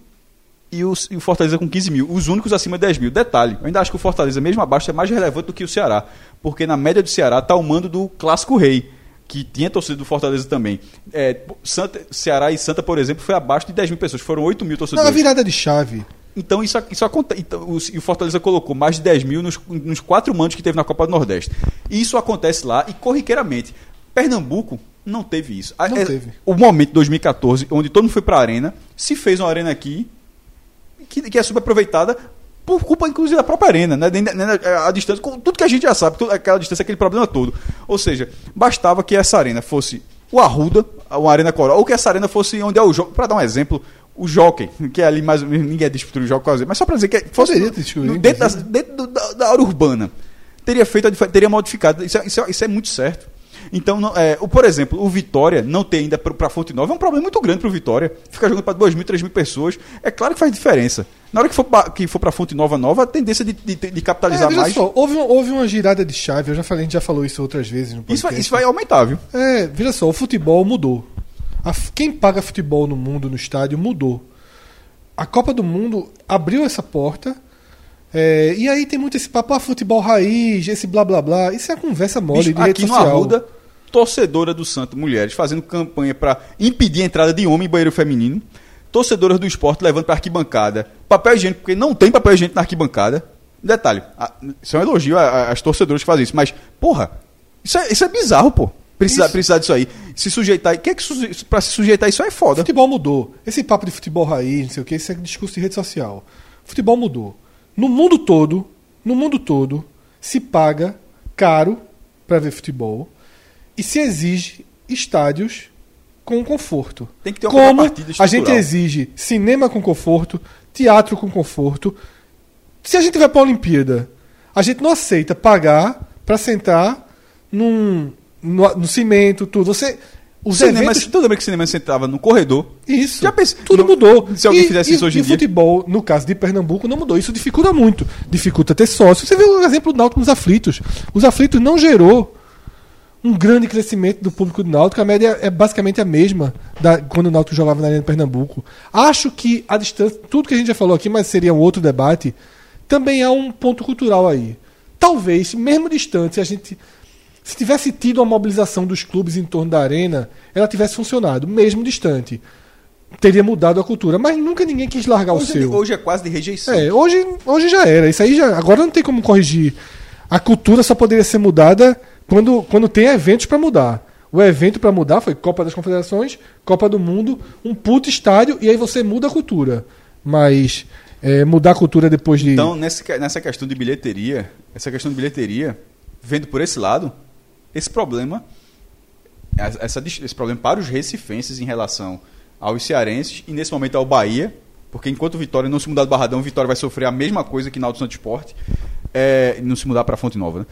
e o, e o Fortaleza com 15 mil. Os únicos acima de 10 mil. Detalhe, eu ainda acho que o Fortaleza, mesmo abaixo, é mais relevante do que o Ceará. Porque na média do Ceará está o mando do Clássico Rei, que tinha torcida do Fortaleza também. É, Santa, Ceará e Santa, por exemplo, foi abaixo de 10 mil pessoas. Foram 8 mil torcedores. virada de chave. Então isso, isso acontece. Então, o, e o Fortaleza colocou mais de 10 mil nos, nos quatro mandos que teve na Copa do Nordeste. E isso acontece lá e corriqueiramente. Pernambuco não teve isso. A- Não é- teve. O momento 2014, onde todo mundo foi para a arena, se fez uma arena aqui que, que é subaproveitada por culpa, inclusive, da própria arena, né? A, distância, com tudo que a gente já sabe, aquela distância, aquele problema todo. Ou seja, bastava que essa arena fosse o Arruda, uma arena coral, ou que essa arena fosse onde é o jogo. Para dar um exemplo, o Jockey, que é ali mais ou menos, ninguém é disputa o quase, mas só para dizer que fosse no- dentro, da, dentro da, da área urbana. Teria feito, teria modificado. Isso é, isso é- isso é muito certo. Então, não- é, o, por exemplo, o Vitória não ter ainda para Fonte Nova é um problema muito grande para o Vitória. Ficar jogando para 2 mil, 3 mil pessoas. É claro que faz diferença. Na hora que for para que for pra Fonte Nova Nova, a tendência de, de, de capitalizar É, mais. só, houve, uma- houve uma girada de chave, eu já falei, a gente já falou isso outras vezes no Isso vai, isso vai aumentar, viu? É, veja só, o futebol mudou. A quem paga futebol no mundo, no estádio, mudou. A Copa do Mundo abriu essa porta. é, e aí tem muito esse papo, ah, futebol raiz, esse blá blá blá. Isso é conversa mole Bicho, de rede aqui no social. Arruda, torcedora do Santo Mulheres fazendo campanha pra impedir a entrada de homem em banheiro feminino. Torcedoras do esporte levando pra arquibancada papel higiênico, porque não tem papel higiênico na arquibancada. Detalhe, a- isso é um elogio às torcedoras que fazem isso, mas, porra, isso é, isso é bizarro, pô. Precisar, Isso. precisar disso aí. Se sujeitar. Que é que su- pra se sujeitar isso é foda. Futebol mudou. Esse papo de futebol raiz, não sei o que, isso é discurso de rede social. Futebol mudou. No mundo todo, no mundo todo, se paga caro para ver futebol e se exige estádios com conforto. Tem que ter uma Como a gente exige cinema com conforto, teatro com conforto. Se a gente vai para a Olimpíada, a gente não aceita pagar para sentar num, no, no cimento, tudo. Você os cinema, eventos tu lembra que o cinema sentava no corredor? isso. Já pensei- Tudo não- mudou. se alguém E- fizesse e- isso hoje e em dia? futebol, no caso de Pernambuco, não mudou. Isso dificulta muito. Dificulta ter sócio. Você vê o exemplo do Náutico nos aflitos. Os aflitos não gerou um grande crescimento do público do Náutico. A média é basicamente a mesma da, quando o Náutico jogava na Arena de Pernambuco. Acho que a distância, tudo que a gente já falou aqui, mas seria um outro debate, também há um ponto cultural aí. Talvez, mesmo distante, a gente se tivesse tido uma mobilização dos clubes em torno da arena, ela tivesse funcionado, mesmo distante. Teria mudado a cultura, mas nunca ninguém quis largar o Hoje, é de- seu. hoje é quase de rejeição. É, hoje, hoje já era. Isso aí já. Agora não tem como corrigir. A cultura só poderia ser mudada quando, quando tem eventos para mudar. O evento para mudar foi Copa das Confederações, Copa do Mundo, um puto estádio, e aí você muda a cultura. Mas é, mudar a cultura depois de. Então, nesse, ca- nessa questão de bilheteria, essa questão de bilheteria, vendo por esse lado, esse problema, essa, esse problema para os recifenses em relação aos cearenses e nesse momento ao Bahia, porque enquanto Vitória não se mudar do Barradão, Vitória vai sofrer a mesma coisa que na Santo Esporte, é, não se mudar para Fonte Nova. Né?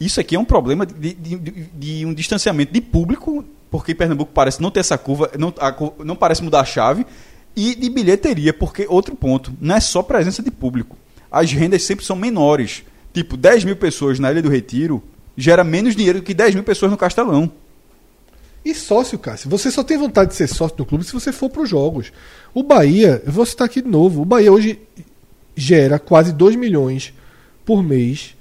Isso aqui é um problema de, de- de- um distanciamento de público, porque Pernambuco parece não ter essa curva, não, a não parece mudar a chave, e de bilheteria, porque outro ponto, não é só presença de público. As rendas sempre são menores. Tipo, 10 mil pessoas na Ilha do Retiro gera menos dinheiro do que 10 mil pessoas no Castelão. E sócio, Cássio. Você só tem vontade de ser sócio do clube se você for para os jogos. O Bahia, eu vou citar aqui de novo, o Bahia hoje gera quase 2 milhões por mês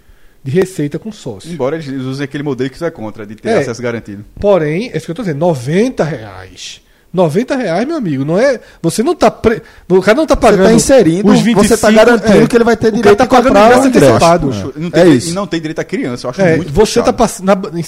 de receita com sócio. Embora eles usem aquele modelo que tu é contra, de ter É. acesso garantido. Porém, é isso que eu tô dizendo, 90 reais. 90 reais, meu amigo, não é. Você não tá. Pre... O cara não tá Você pagando. tá inserindo, os você tá garantindo que ele vai ter o cara direito tá pagando comprar o antecipado. Não É tem, isso. E não tem direito a criança, eu acho É, muito você tá puxado. passando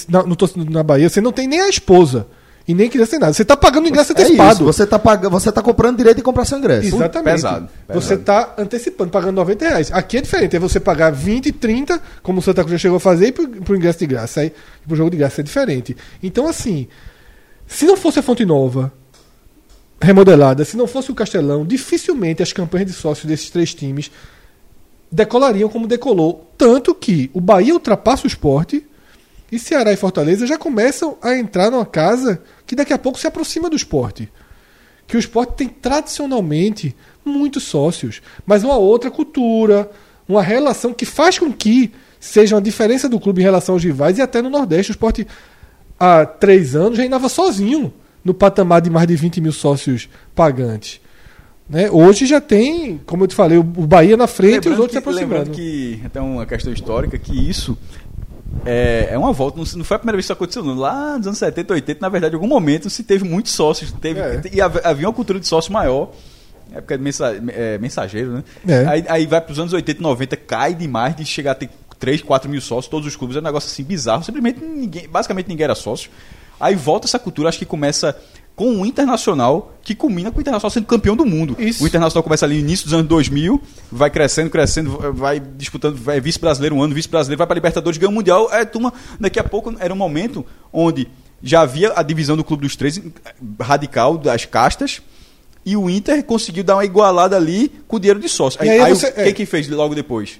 na, na, no, na Bahia, você não tem nem a esposa. E nem criança nem nada. Você tá pagando ingresso É isso, antecipado. você tá, pagando, você tá comprando direito de comprar seu ingresso. Exatamente. pesado, pesado. Você está antecipando, pagando 90 reais. Aqui é diferente, é você pagar 20, 30, como o Santa Cruz já chegou a fazer, e pro, pro ingresso de graça. Aí, pro jogo de graça é diferente. Então, assim, se não fosse a Fonte Nova remodelada, se não fosse o Castelão, dificilmente as campanhas de sócios desses três times decolariam como decolou. Tanto que o Bahia ultrapassa o esporte e Ceará e Fortaleza já começam a entrar numa casa que daqui a pouco se aproxima do esporte que o esporte tem tradicionalmente muitos sócios, mas uma outra cultura, uma relação que faz com que seja uma diferença do clube em relação aos rivais e até no Nordeste. O esporte, há três anos, já andava sozinho no patamar de mais de 20 mil sócios pagantes. Né? Hoje já tem, como eu te falei, o Bahia na frente e os outros se que, lembrando aproximando. que, até uma questão histórica, que isso é, é uma volta, não, não foi a primeira vez que isso aconteceu, não. Lá nos anos 70, 80, na verdade, em algum momento se teve muitos sócios, teve, É. e hav- havia uma cultura de sócio maior, época de mensa, é, mensageiro, né? É. Aí, aí vai para os anos 80, 90, cai demais de chegar a ter 3, 4 mil sócios, todos os clubes, é um negócio assim bizarro, simplesmente ninguém, basicamente ninguém era sócio. Aí volta essa cultura, acho que começa com o Internacional, que culmina com o Internacional sendo campeão do mundo. Isso. O Internacional começa ali no início dos anos 2000, vai crescendo, crescendo, vai disputando, vai vice-brasileiro um ano, vice-brasileiro, vai para Libertadores, ganha o Mundial. É, turma, daqui a pouco era um momento onde já havia a divisão do Clube dos Três eh, radical das castas e o Inter conseguiu dar uma igualada ali com o dinheiro de sócio. E Aí, aí aí você- o que, é. que fez logo depois?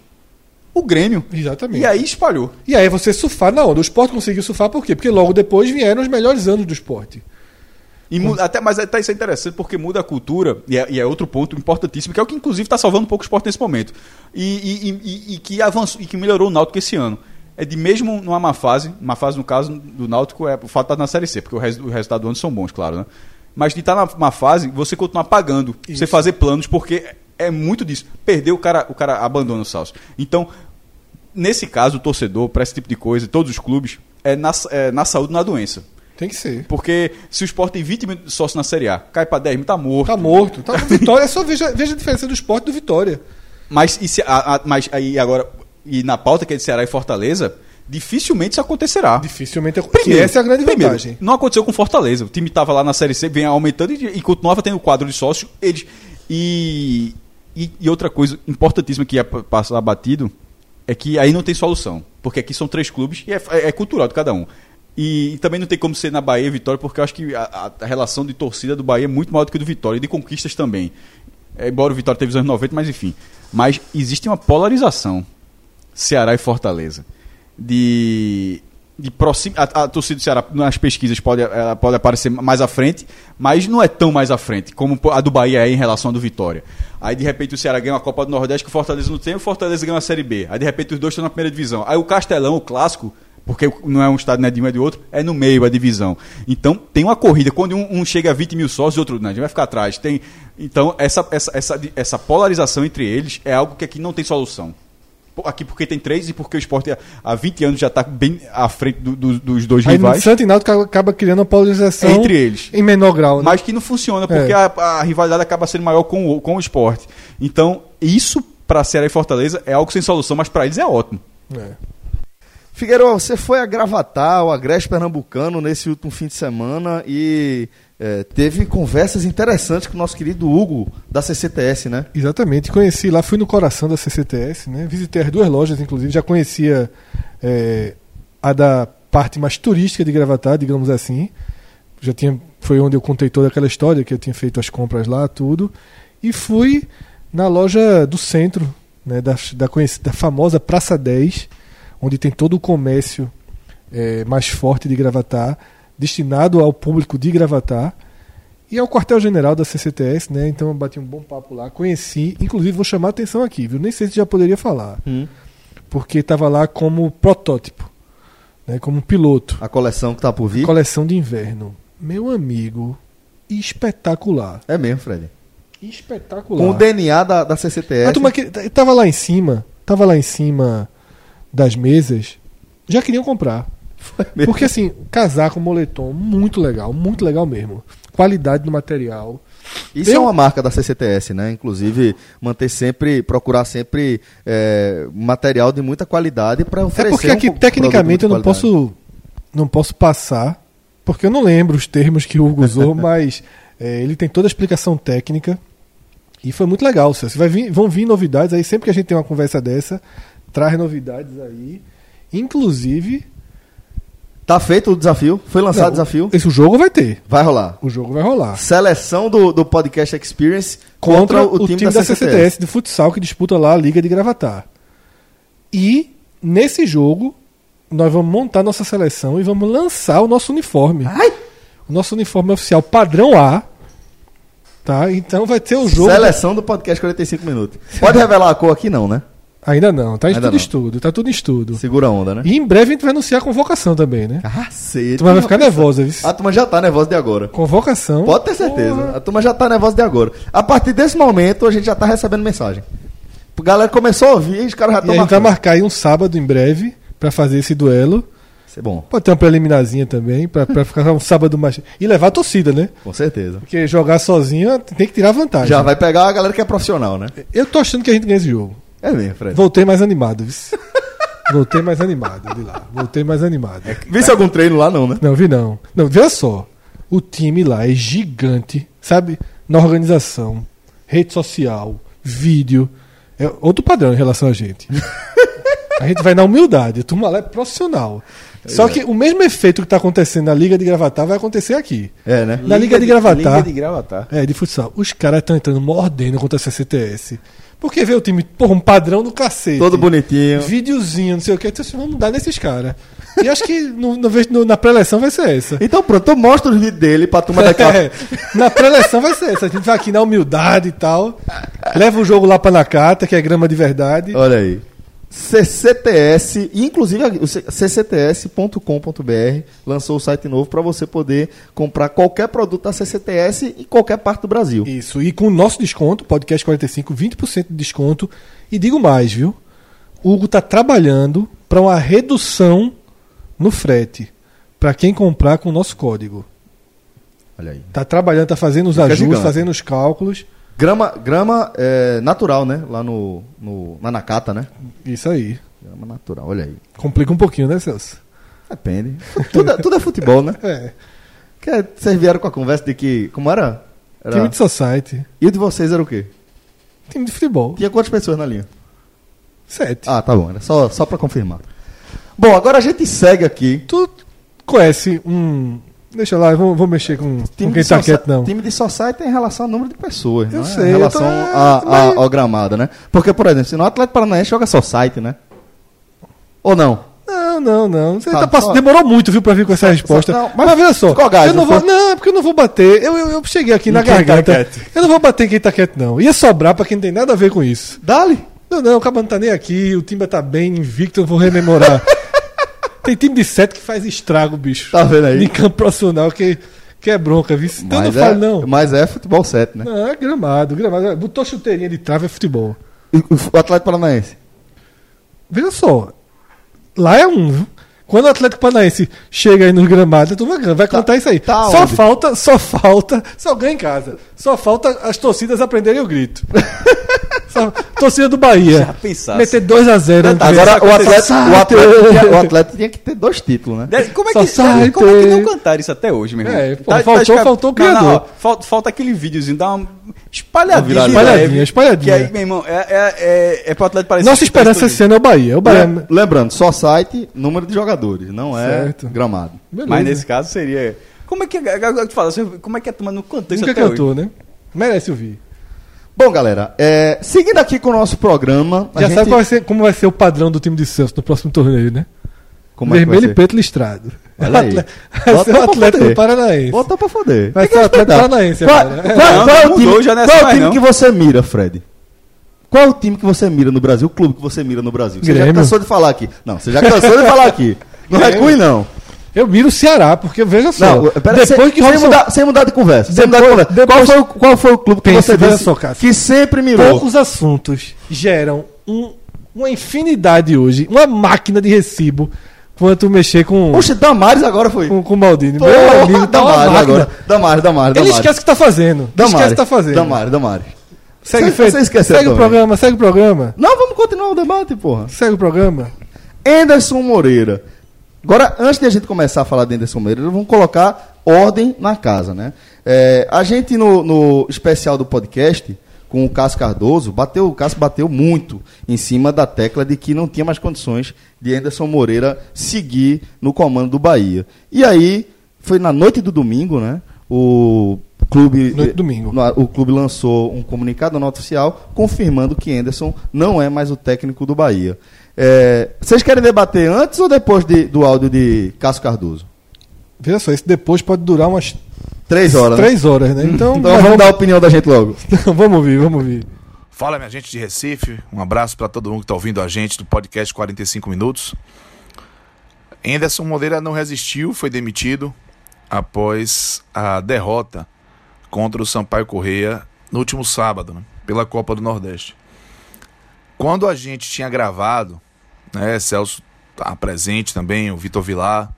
O Grêmio. Exatamente. E aí espalhou. E aí você surfar na onda. O esporte conseguiu surfar por quê? Porque logo depois vieram os melhores anos do esporte. E até, mas até isso é interessante porque muda a cultura, e é, e é outro ponto importantíssimo, que é o que inclusive está salvando um pouco o esporte nesse momento. E, e- e- que avançou e que melhorou o Náutico esse ano. É de mesmo numa má fase, uma fase no caso do Náutico é o fato de estar na Série C, porque o, res- o resultado do ano são bons, claro, né? mas de estar na, na fase, você continuar pagando, você fazer planos, porque é muito disso. Perdeu, o cara, o cara abandona o salso. Então, nesse caso, o torcedor, para esse tipo de coisa, todos os clubes, é na, é na saúde, na doença. Tem que ser. Porque se o Sport tem 20 mil sócios na Série A, cai para 10 mil, tá morto. Tá morto. Tá no Vitória, só veja, veja a diferença do esporte do Vitória. Mas, e se, a, a- mas aí agora, e na pauta que é de Ceará e Fortaleza, dificilmente isso acontecerá. Dificilmente. que essa é a grande primeiro, vantagem. Não aconteceu com Fortaleza. O time estava lá na Série C, vem aumentando e, e continuava tendo quadro de sócios. Eles, e, e, e outra coisa importantíssima que ia pa- passar batido é que aí não tem solução. Porque aqui são três clubes e é, é- é cultural de cada um. E, também não tem como ser na Bahia e Vitória, porque eu acho que a, a- a relação de torcida do Bahia é muito maior do que do Vitória, e de conquistas também. É, embora o Vitória teve os anos 90, mas enfim. Mas existe uma polarização Ceará e Fortaleza. De. de proxim... a, a torcida do Ceará nas pesquisas pode, ela pode aparecer mais à frente, mas não é tão mais à frente como a do Bahia é em relação à do Vitória. Aí de repente o Ceará ganha uma Copa do Nordeste que o Fortaleza não tem, o Fortaleza ganha uma Série B. Aí de repente os dois estão na primeira divisão. Aí o Castelão, o clássico, porque não é um estado né, de um é de outro, é no meio a divisão. Então tem uma corrida. Quando um, um chega a 20 mil sócios, o outro não, a gente vai ficar atrás. Tem, então essa, essa, essa, essa polarização entre eles é algo que aqui não tem solução. Aqui porque tem três e porque o esporte há- há 20 anos já está bem à frente do- do- dos dois Aí rivais. Santo e Náutico acaba criando uma polarização Entre eles. em menor grau. Né? Mas que não funciona, porque É. a, a rivalidade acaba sendo maior com o, com o esporte. Então, isso para Ceará e Fortaleza é algo sem solução, mas para eles é ótimo. É. Figueiredo, você foi a Gravatar, ao Agreste Pernambucano, nesse último fim de semana e eh, teve conversas interessantes com o nosso querido Hugo, da CCTS, né? Exatamente, conheci lá, fui no coração da CCTS, né? Visitei as duas lojas, inclusive, já conhecia é, a da parte mais turística de Gravatar, digamos assim. Já tinha, foi onde eu contei toda aquela história que eu tinha feito as compras lá, tudo. E fui na loja do centro, né, da, da, da famosa Praça 10, onde tem todo o comércio é, mais forte de Gravatar, destinado ao público de Gravatar. E é o quartel-general da CCTS, né? Então eu bati um bom papo lá, conheci, inclusive vou chamar a atenção aqui, viu? Nem sei se já poderia falar, porque estava lá como protótipo, né? Como piloto, A coleção que tá por vir. coleção de inverno. Meu amigo, espetacular, É mesmo, Fred. espetacular. Com o DNA da, da CCTS. A turma que tava lá em cima, tava lá em cima das mesas, já queriam comprar. Porque assim, casaco, moletom, muito legal, muito legal mesmo. Qualidade do material. Isso Eu- é uma marca da CCTS, né? Inclusive, manter sempre, procurar sempre eh, material de muita qualidade para É oferecer porque um aqui, produto tecnicamente, eu não posso, não posso passar, porque eu não lembro os termos que o Hugo usou, mas é, ele tem toda a explicação técnica. E foi muito legal, Celso. Vai vir, vão vir novidades aí, sempre que a gente tem uma conversa dessa, traz novidades aí. Inclusive. Tá feito o desafio? Foi lançado não, o desafio? Esse o jogo vai ter. Vai rolar. O jogo vai rolar. Seleção do, do Podcast Experience contra, o, time, da, CCTS. de futsal que disputa lá a Liga de Gravatar. E nesse jogo nós vamos montar nossa seleção e vamos lançar o nosso uniforme. O nosso uniforme oficial padrão A. Tá? Então vai ter o jogo. Seleção do Podcast 45 minutos. Pode revelar a cor aqui não, né? Ainda não, tá em tudo não. estudo, tá tudo em estudo. Segura a onda, né? E em breve a gente vai anunciar a convocação também, né? Cacete. A turma vai ficar nervosa, viu? A turma já tá nervosa de agora. Convocação. Pode ter certeza. Porra. A turma já tá nervosa de agora. A partir desse momento, a gente já tá recebendo mensagem. A galera começou a ouvir e os caras já estão a gente vai marcar aí um sábado em breve pra fazer esse duelo. Isso é bom, Pode ter uma preliminarzinha também, pra, pra ficar um sábado mais. E levar a torcida, né? com certeza. Porque jogar sozinho tem que tirar vantagem. Já vai pegar a galera que é profissional, né? Eu tô achando que a gente ganha esse jogo. É mesmo, Fred. Voltei mais animado, viu? Voltei mais animado de lá. Voltei mais animado. Visse algum treino lá, não, né? Não, vi não. Não, veja só. O time lá é gigante, sabe? Na organização, rede social, vídeo. É outro padrão em relação a gente. A gente vai na humildade. A turma lá é profissional. Só que o mesmo efeito que está acontecendo na Liga de Gravatar vai acontecer aqui. É, né? Na Liga de Gravatar. Liga de Gravatar. É, de futsal. Os caras estão entrando mordendo contra a CCTS. Porque vê o time, porra, um padrão do cacete. Todo bonitinho. Videozinho, não sei o que. Então, assim, vamos mudar nesses caras. E acho que no, no- na pré-eleição vai ser essa. Então pronto, eu mostro os vídeos dele pra turma daqui É, na pré-eleição vai ser essa. A gente vai aqui na humildade e tal. Leva o jogo lá pra Nakata, que é grama de verdade. Olha aí. CCTS, inclusive o ccts.com.br lançou o site novo para você poder comprar qualquer produto da CCTS em qualquer parte do Brasil. Isso, e com o nosso desconto, podcast 45, 20% de desconto. E digo mais, viu? O Hugo tá trabalhando para uma redução no frete. Para quem comprar com o nosso código. Olha aí. Tá trabalhando, tá fazendo os Fica ajustes, gigante. fazendo os cálculos. Grama, grama é, natural, né? Lá no, no, na Nakata, né? Isso aí. Grama natural, olha aí. Complica um pouquinho, né, Celso? Depende. Tudo, é- tudo é futebol, né? É. Que é- vocês vieram com a conversa de que. Como era? era... Time de society. E o de vocês era o quê? Time de futebol. Tinha quantas pessoas na linha? Sete. Ah, tá bom. Era só, só pra confirmar. Bom, agora a gente segue aqui. Tu conhece um. Deixa lá, eu vou, vou mexer com, com quem tá quieto, não. time de society em relação ao número de pessoas, Eu não é? sei, Em eu relação tô- a- a- mas- ao gramado, né? Porque, por exemplo, se no Atlético Paranaense joga society, né? Ou não? Não, não, não. Você Tá, tá pass- só- Demorou muito, viu, pra vir com essa resposta. não, mas, mas veja só. ficou gás, eu não não vou, foi? não, é porque eu não vou bater. Eu, eu, eu cheguei aqui na tá garganta. quieto. eu não vou bater em quem tá quieto, não. Ia sobrar pra quem não tem nada a ver com isso. Dali. Não, não, o Cabo não tá nem aqui. O Timba tá bem invicto, eu vou rememorar. tem time de sete que faz estrago, bicho. Tá vendo aí? Em campo profissional, que, que é bronca, viu? Então eu não Mas falo, é, não. mas é futebol 7, né? Não, é gramado, gramado. Botou chuteirinha de trave, é futebol. E O Atlético Paranaense. Veja só. Lá é um, viu? Quando o Atlético Paranaense chega aí no gramado, tu vai, vai contar isso aí. tá só onde? falta, só falta, só ganha em casa. Só falta as torcidas aprenderem o grito. Só- torcida do Bahia. Já pensasse. Meter 2x0. Agora, o Society. o, tinha, o Atlético tinha que ter dois títulos, né? Deve- Como é, que, como é que não cantaram isso até hoje, meu irmão? É, pô, faltou- faltou o Não, não, criador. ó, falta, falta aquele videozinho, dá uma espalhadinha. Espalhadinha, leve, espalhadinha. Que aí, meu irmão, é, é, é, é pro Atlético parecer Nossa tá tá esperança esse ano é o Bahia. O Bahia. Lem- Lembrando, só site, número de jogadores, não é Certo. gramado. Beleza. Mas nesse caso seria. Como é que. Agora tu fala, você- como é que a turma não cantou isso Nunca até hoje? cantou, né? Merece ouvir. Bom, galera, é, seguindo aqui com o nosso programa. a Já gente- sabe qual vai ser- como vai ser o padrão do time de Santos no próximo torneio, né? como é Vermelho e ser? preto listrado. Olha aí. Vai ser o Atlético foder. Paranaense. Bota pra foder. Vai ser o Atlético. Paranaense Qual, agora. qual- Não, qual é time, já é qual é o time que você mira, Fred? Qual é o time que você mira no Brasil? O clube que você mira no Brasil? Você já Grêmio. cansou de falar aqui. Não, você já cansou de falar aqui. Não é ruim, não. Eu miro o Ceará, porque veja só. Não, pera, depois sem, que sem, Robson- mudar, sem mudar de conversa. sem Depois- mudar de conversa. depois- qual, foi, o- qual foi o clube que você disse só, que sempre mirou? poucos assuntos geram um- uma infinidade hoje, uma máquina de recibo, quanto mexer com, Poxa, Damares agora foi. com, com o Maldini. Porra, Meu amigo, tá Damares máquina. agora. Damares, Damares, Ele Damares. esquece o que tá fazendo. Ele Damares. esquece o que tá fazendo. Damares, Damares. Segue, segue o também. programa, segue o programa. Não, vamos continuar o debate, porra. Segue o programa. Anderson Moreira. Agora, antes de a gente começar a falar de Anderson Moreira, vamos colocar ordem na casa, né? É, a gente, no, no especial do podcast, com o Cássio Cardoso, bateu, o Cássio bateu muito em cima da tecla de que não tinha mais condições de Anderson Moreira seguir no comando do Bahia. E aí, foi na noite do domingo, né? O clube, Noite do domingo. o clube lançou um comunicado nota oficial confirmando que Anderson não é mais o técnico do Bahia. É, vocês querem debater antes ou depois de- do áudio de Cássio Cardoso? Veja só, esse depois pode durar umas Três horas, né? três horas, né? Então, Então mas vamos dar a opinião da gente logo. vamos ouvir, vamos ouvir. Fala, minha gente de Recife. Um abraço para todo mundo que está ouvindo a gente do podcast 45 Minutos. Anderson Moreira não resistiu, foi demitido após a derrota contra o Sampaio Correia no último sábado, né, pela Copa do Nordeste. Quando a gente tinha gravado, né, Celso tá presente também, o Vitor Vilar,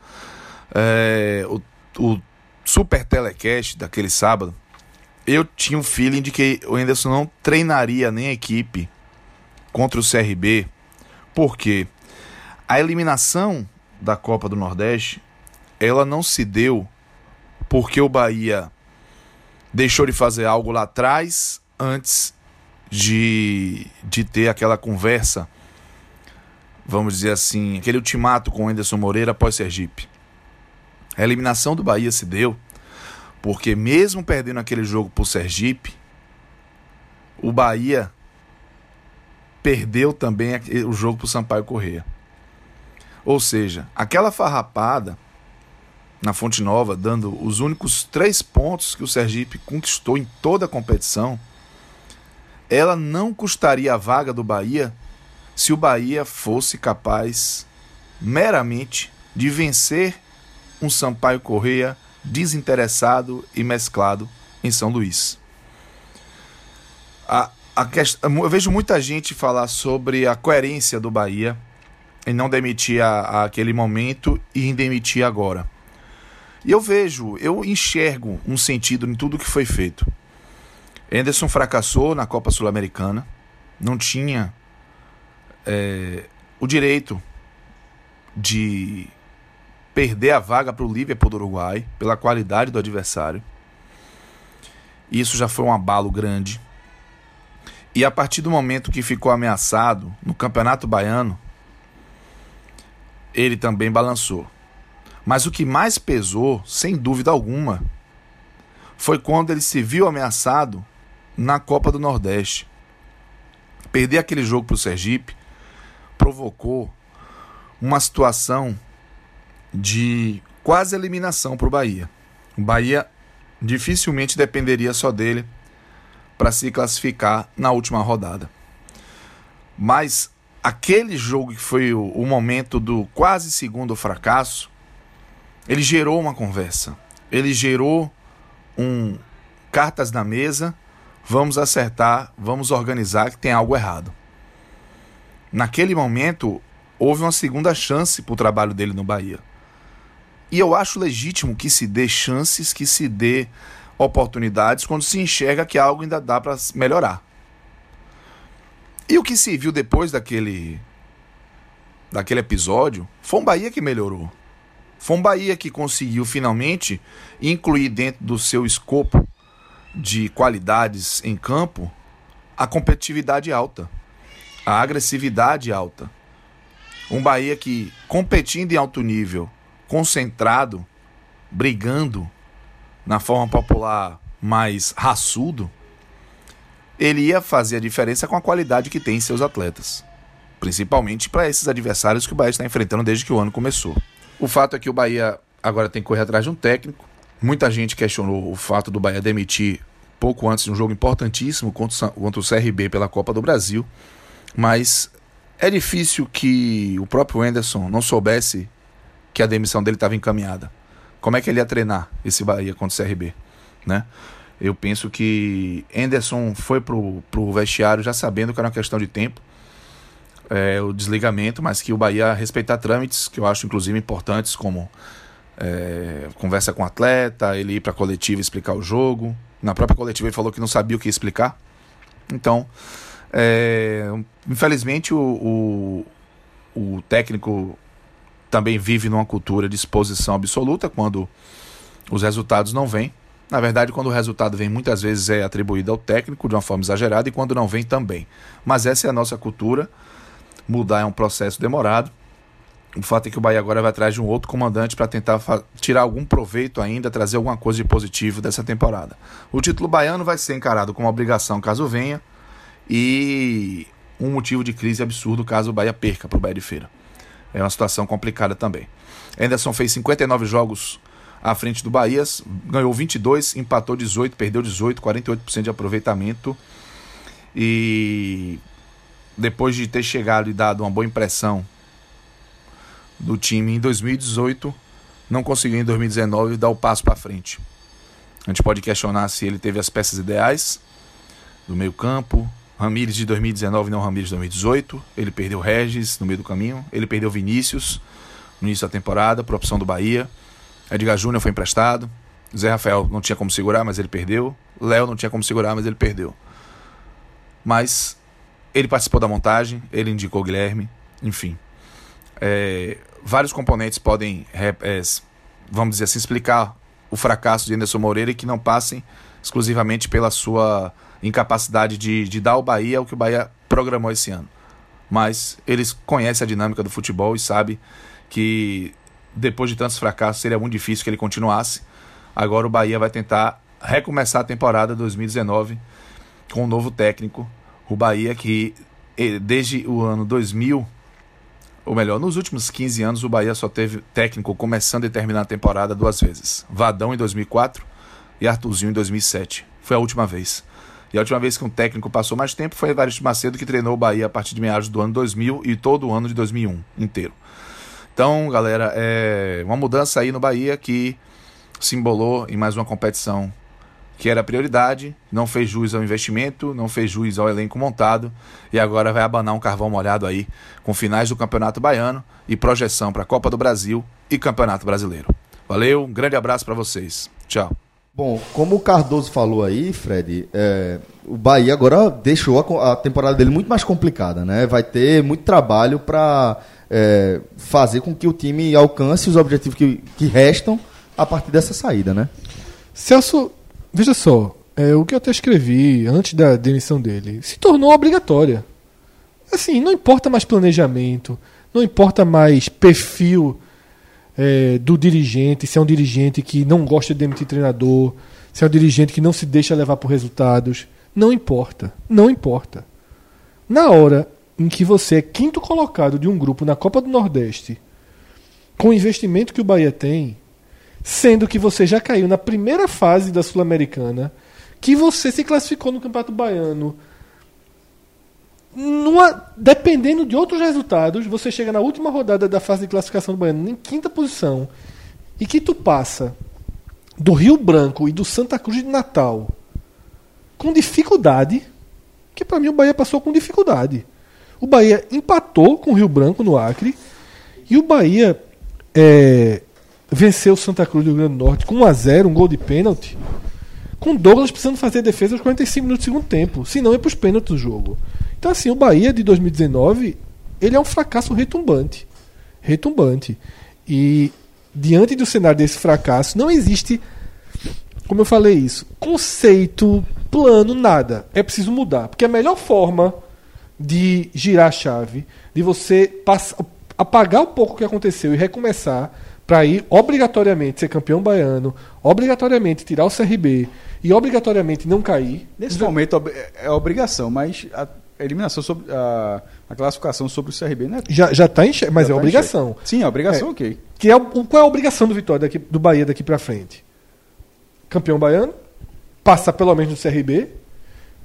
é, o, o super telecast daquele sábado, eu tinha um feeling de que o Anderson não treinaria nem a equipe contra o CRB, porque a eliminação da Copa do Nordeste, ela não se deu porque o Bahia deixou de fazer algo lá atrás antes de, de ter aquela conversa, vamos dizer assim, aquele ultimato com o Anderson Moreira após Sergipe. A eliminação do Bahia se deu porque mesmo perdendo aquele jogo pro Sergipe, o Bahia perdeu também o jogo pro Sampaio Corrêa. Ou seja, aquela farrapada na Fonte Nova, dando os únicos três pontos que o Sergipe conquistou em toda a competição, ela não custaria a vaga do Bahia se o Bahia fosse capaz meramente de vencer um Sampaio Correia desinteressado e mesclado em São Luís. A, a. Eu vejo muita gente falar sobre a coerência do Bahia em não demitir a, a aquele momento e em demitir agora. E eu vejo, eu enxergo um sentido em tudo que foi feito. Anderson fracassou na Copa Sul-Americana, não tinha é, o direito de perder a vaga para o Liverpool do Uruguai pela qualidade do adversário. Isso já foi um abalo grande. E a partir do momento que ficou ameaçado no Campeonato Baiano, ele também balançou. Mas o que mais pesou, sem dúvida alguma, foi quando ele se viu ameaçado na Copa do Nordeste. Perder aquele jogo para o Sergipe provocou uma situação de quase eliminação para o Bahia. O Bahia dificilmente dependeria só dele para se classificar na última rodada. Mas aquele jogo que foi o, momento do quase segundo fracasso, ele gerou uma conversa. Ele gerou um cartas na mesa, vamos acertar, vamos organizar que tem algo errado. Naquele momento, houve uma segunda chance para o trabalho dele no Bahia. E eu acho legítimo que se dê chances, que se dê oportunidades quando se enxerga que algo ainda dá para melhorar. E o que se viu depois daquele daquele episódio foi um Bahia que melhorou. Foi um Bahia que conseguiu finalmente incluir dentro do seu escopo de qualidades em campo a competitividade alta, a agressividade alta. Um Bahia que competindo em alto nível concentrado, brigando na forma popular mais raçudo, ele ia fazer a diferença com a qualidade que tem em seus atletas. Principalmente para esses adversários que o Bahia está enfrentando desde que o ano começou. O fato é que o Bahia agora tem que correr atrás de um técnico. Muita gente questionou o fato do Bahia demitir pouco antes de um jogo importantíssimo contra o CRB pela Copa do Brasil. Mas é difícil que o próprio Anderson não soubesse que a demissão dele estava encaminhada. Como é que ele ia treinar esse Bahia contra o CRB, né? Eu penso que Anderson foi pro, pro vestiário já sabendo que era uma questão de tempo, é, o desligamento, mas que o Bahia respeitar trâmites, que eu acho inclusive importantes, como é, conversa com o atleta, ele ir para a coletiva explicar o jogo. Na própria coletiva ele falou que não sabia o que explicar. Então, é, infelizmente, o, o, o técnico também vive numa cultura de exposição absoluta quando os resultados não vêm. Na verdade, quando o resultado vem, muitas vezes é atribuído ao técnico de uma forma exagerada e quando não vem também. Mas essa é a nossa cultura. Mudar é um processo demorado. O fato é que o Bahia agora vai atrás de um outro comandante para tentar tirar algum proveito ainda, trazer alguma coisa de positivo dessa temporada. O título baiano vai ser encarado como obrigação caso venha e um motivo de crise absurdo caso o Bahia perca para o Bahia de Feira. É uma situação complicada também. Anderson fez 59 jogos à frente do Bahia, ganhou 22, empatou 18, perdeu 18, 48% de aproveitamento. E depois de ter chegado e dado uma boa impressão do time em 2018, não conseguiu em 2019 dar o passo para frente. A gente pode questionar se ele teve as peças ideais do meio-campo, Ramires de 2019 não Ramires de 2018. Ele perdeu Regis no meio do caminho. Ele perdeu Vinícius no início da temporada, por opção do Bahia. Edgar Júnior foi emprestado. Zé Rafael não tinha como segurar, mas ele perdeu. Léo não tinha como segurar, mas ele perdeu. Mas ele participou da montagem, ele indicou Guilherme, enfim. É, vários componentes podem, é, vamos dizer assim, explicar o fracasso de Anderson Moreira e que não passem exclusivamente pela sua incapacidade de, de dar ao Bahia o que o Bahia programou esse ano. Mas eles conhecem a dinâmica do futebol e sabem que depois de tantos fracassos seria muito difícil que ele continuasse. Agora o Bahia vai tentar recomeçar a temporada 2019 com um novo técnico. O Bahia que desde o ano 2000, ou melhor, nos últimos 15 anos o Bahia só teve técnico começando e terminando a temporada duas vezes. Vadão em 2004 e Arthurzinho em 2007. Foi a última vez. E a última vez que um técnico passou mais tempo foi Evaristo Macedo, que treinou o Bahia a partir de meados do ano 2000 e todo o ano de 2001 inteiro. Então, galera, é uma mudança aí no Bahia que se embolou em mais uma competição que era prioridade, não fez jus ao investimento, não fez jus ao elenco montado e agora vai abanar um carvão molhado aí com finais do Campeonato Baiano e projeção para a Copa do Brasil e Campeonato Brasileiro. Valeu, um grande abraço para vocês. Tchau. Bom, como o Cardoso falou aí, Fred, é, o Bahia agora deixou a, a temporada dele muito mais complicada, né? Vai ter muito trabalho para fazer com que o time alcance os objetivos que, que restam a partir dessa saída, né? Celso, veja só, é, o que eu até escrevi antes da demissão dele se tornou obrigatória. Assim, não importa mais planejamento, não importa mais perfil é, do dirigente, se é um dirigente que não gosta de demitir treinador, se é um dirigente que não se deixa levar por resultados. Não importa. Não importa. Na hora em que você é quinto colocado de um grupo na Copa do Nordeste, com o investimento que o Bahia tem, sendo que você já caiu na primeira fase da Sul-Americana, que você se classificou no Campeonato Baiano, numa- dependendo de outros resultados, você chega na última rodada da fase de classificação do Baiano em quinta posição, e que tu passa do Rio Branco e do Santa Cruz de Natal com dificuldade, que para mim o Bahia passou com dificuldade. O Bahia empatou com o Rio Branco no Acre e o Bahia é, venceu o Santa Cruz do Rio Grande do Norte com 1 a 0 um gol de pênalti, com Douglas precisando fazer defesa aos 45 minutos do segundo tempo, senão ia para os pênaltis do jogo. Então assim, o Bahia de 2019, ele é um fracasso retumbante. Retumbante. E diante do cenário desse fracasso, não existe como eu falei isso, conceito, plano, nada. É preciso mudar. Porque a melhor forma de girar a chave, de você pass- apagar um pouco o que aconteceu e recomeçar, para ir obrigatoriamente ser campeão baiano, obrigatoriamente tirar o CRB e obrigatoriamente não cair. Nesse momento é obrigação, mas a eliminação sobre a, a classificação sobre o CRB não é. Já, já tá em che- mas já é tá obrigação. Sim, é obrigação, É. ok. Que é o, qual é a obrigação do Vitória daqui, do Bahia daqui pra frente? Campeão baiano, passar pelo menos no CRB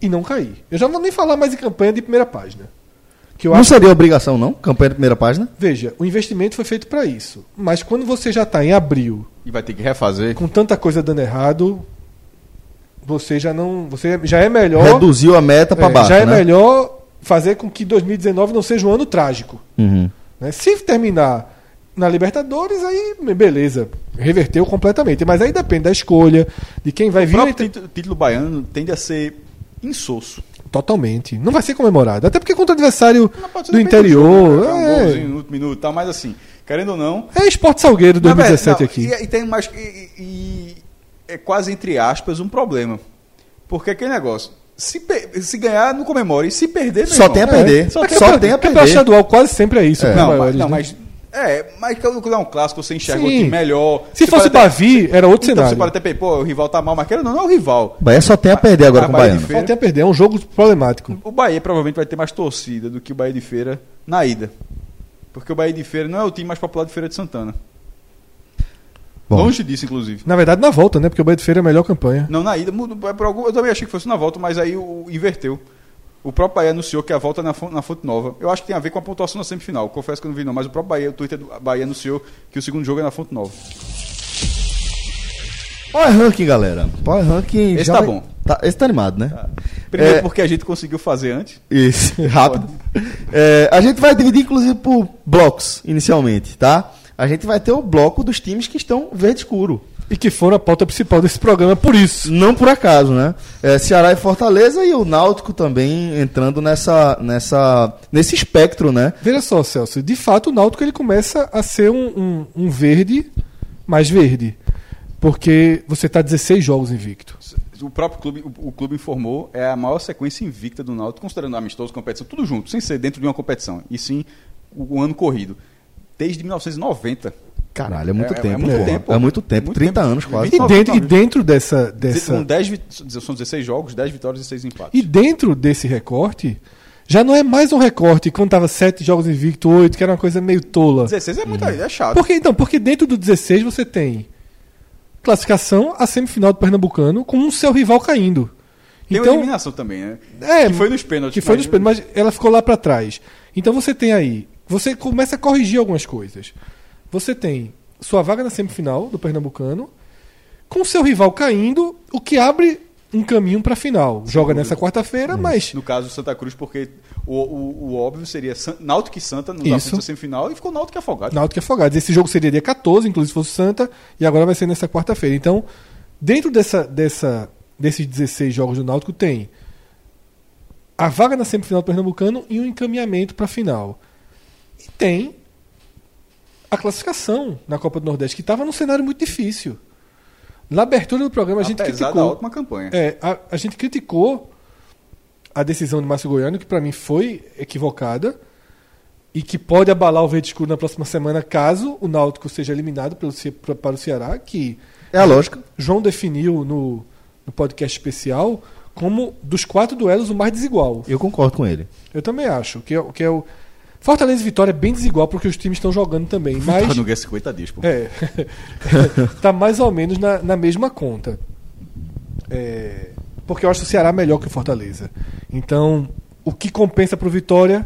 e não cair. Eu já não vou nem falar mais em campanha de primeira página. Que eu não acho, seria obrigação, não? Campanha de primeira página? veja, o investimento foi feito para isso. Mas quando você já tá em abril, E vai ter que refazer. com tanta coisa dando errado, você já não, você já é melhor Reduziu a meta para é, baixo, já é né? melhor fazer com que 2019 não seja um ano trágico. Uhum. né? Se terminar na Libertadores, aí beleza, reverteu completamente. Mas aí depende da escolha, de quem vai O vir. próprio entre- título, título baiano tende a ser insosso. Totalmente. Não vai ser comemorado. Até porque contra o adversário do interior. jogo, né? Um é, golzinho último minuto e tal, mas assim, querendo ou não. é Esporte Salgueiro Na verdade, 2017 não, aqui. E, e tem mais. E, e- é quase entre aspas um problema. Porque aquele negócio. Se, se ganhar, não comemora. E se perder, Só irmão, tem a perder. É, Só, campeonato- tem a campeonato perder. estadual quase sempre é isso. É. os Não, mas, maiores, não, né? mas. É, mas quando é um clássico, você enxerga o Sim. time melhor. Se Você fosse até- Bavi, era outro Então você cenário. pode até pensar, pô, o rival tá mal, mas querendo ou não, é o rival. Bahia só tem a perder agora A com o Bahia Só tem a perder. É um jogo problemático. O Bahia provavelmente vai ter mais torcida do que o Bahia de Feira na ida. Porque o Bahia de Feira não é o time mais popular de Feira de Santana. Bom. Longe disso, inclusive. Na verdade, na volta, né? Porque o Bahia de Feira é a melhor campanha. Não, na ida, eu também achei que fosse na volta, mas aí o, inverteu. O próprio Bahia anunciou que a volta é na, na Fonte Nova. Eu acho que tem a ver com a pontuação na semifinal. Confesso que eu não vi não, mas o próprio Bahia, o Twitter do Bahia anunciou que o segundo jogo é na Fonte Nova. Power Ranking, galera. Power Ranking. Esse já tá vai- bom. Tá, esse tá animado, né? Primeiro É. porque a gente conseguiu fazer antes. Isso, rápido. É, a gente vai dividir, inclusive, por blocos, inicialmente, tá? A gente vai ter o bloco dos times que estão verde escuro. E que foram a pauta principal desse programa por isso. Não por acaso, né? É, Ceará e Fortaleza e o Náutico também entrando nessa, nessa, nesse espectro, né? Veja só, Celso. De fato, o Náutico ele começa a ser um, um- um verde mais verde. Porque você está 16 jogos invicto. O próprio clube, o, o clube informou, é a maior sequência invicta do Náutico, considerando amistoso, competição, tudo junto, sem ser dentro de uma competição, e sim o, o ano corrido. Desde 1990. Caralho, é muito É- é tempo. muito pô. tempo. É muito tempo, Muito 30 tempo. anos quase. E 29 dentro, e dentro dessa. dessa Com 10, vi- são 16 jogos, 10 vitórias e 6 empates. e dentro desse recorte, já não é mais um recorte quando tava 7 jogos invicto, 8, que era uma coisa meio tola. 16 é muito é chato. Porque, então, porque dentro do 16 você tem classificação a semifinal do Pernambucano com um seu rival caindo. Tem uma Então, eliminação também, né? É, que foi nos pênaltis. que foi nos pênaltis, mas ela ficou lá pra trás. Então você tem aí, você começa a corrigir algumas coisas. Você tem sua vaga na semifinal do Pernambucano, com seu rival caindo, o que abre um caminho pra final. Joga nessa quarta-feira, mas No caso do Santa Cruz, porque o, o, o óbvio seria Náutico e Santa no Isso. da semifinal e ficou Náutico e Afogado. Náutico e Afogados. Esse jogo seria dia 14, inclusive se fosse Santa, e agora vai ser nessa quarta-feira. Então, dentro dessa, dessa, desses 16 jogos do Náutico, tem a vaga na semifinal do Pernambucano e um encaminhamento para a final. E tem a classificação na Copa do Nordeste, que estava num cenário muito difícil. Na abertura do programa, a gente Apesar da criticou. ótima campanha. É, a, a gente criticou a decisão de Márcio Goiano, que para mim foi equivocada e que pode abalar o verde escuro na próxima semana caso o Náutico seja eliminado pelo, para o Ceará, que É a lógica. João definiu no, no podcast especial como dos quatro duelos o mais desigual. Eu concordo com ele. Eu também acho que é, o- que é o Fortaleza e Vitória é bem desigual porque os times estão jogando também, mas não ganha 50 dias, pô. é. tá mais ou menos na, na mesma conta. É, porque eu acho o Ceará melhor que o Fortaleza. Então, o que compensa pro Vitória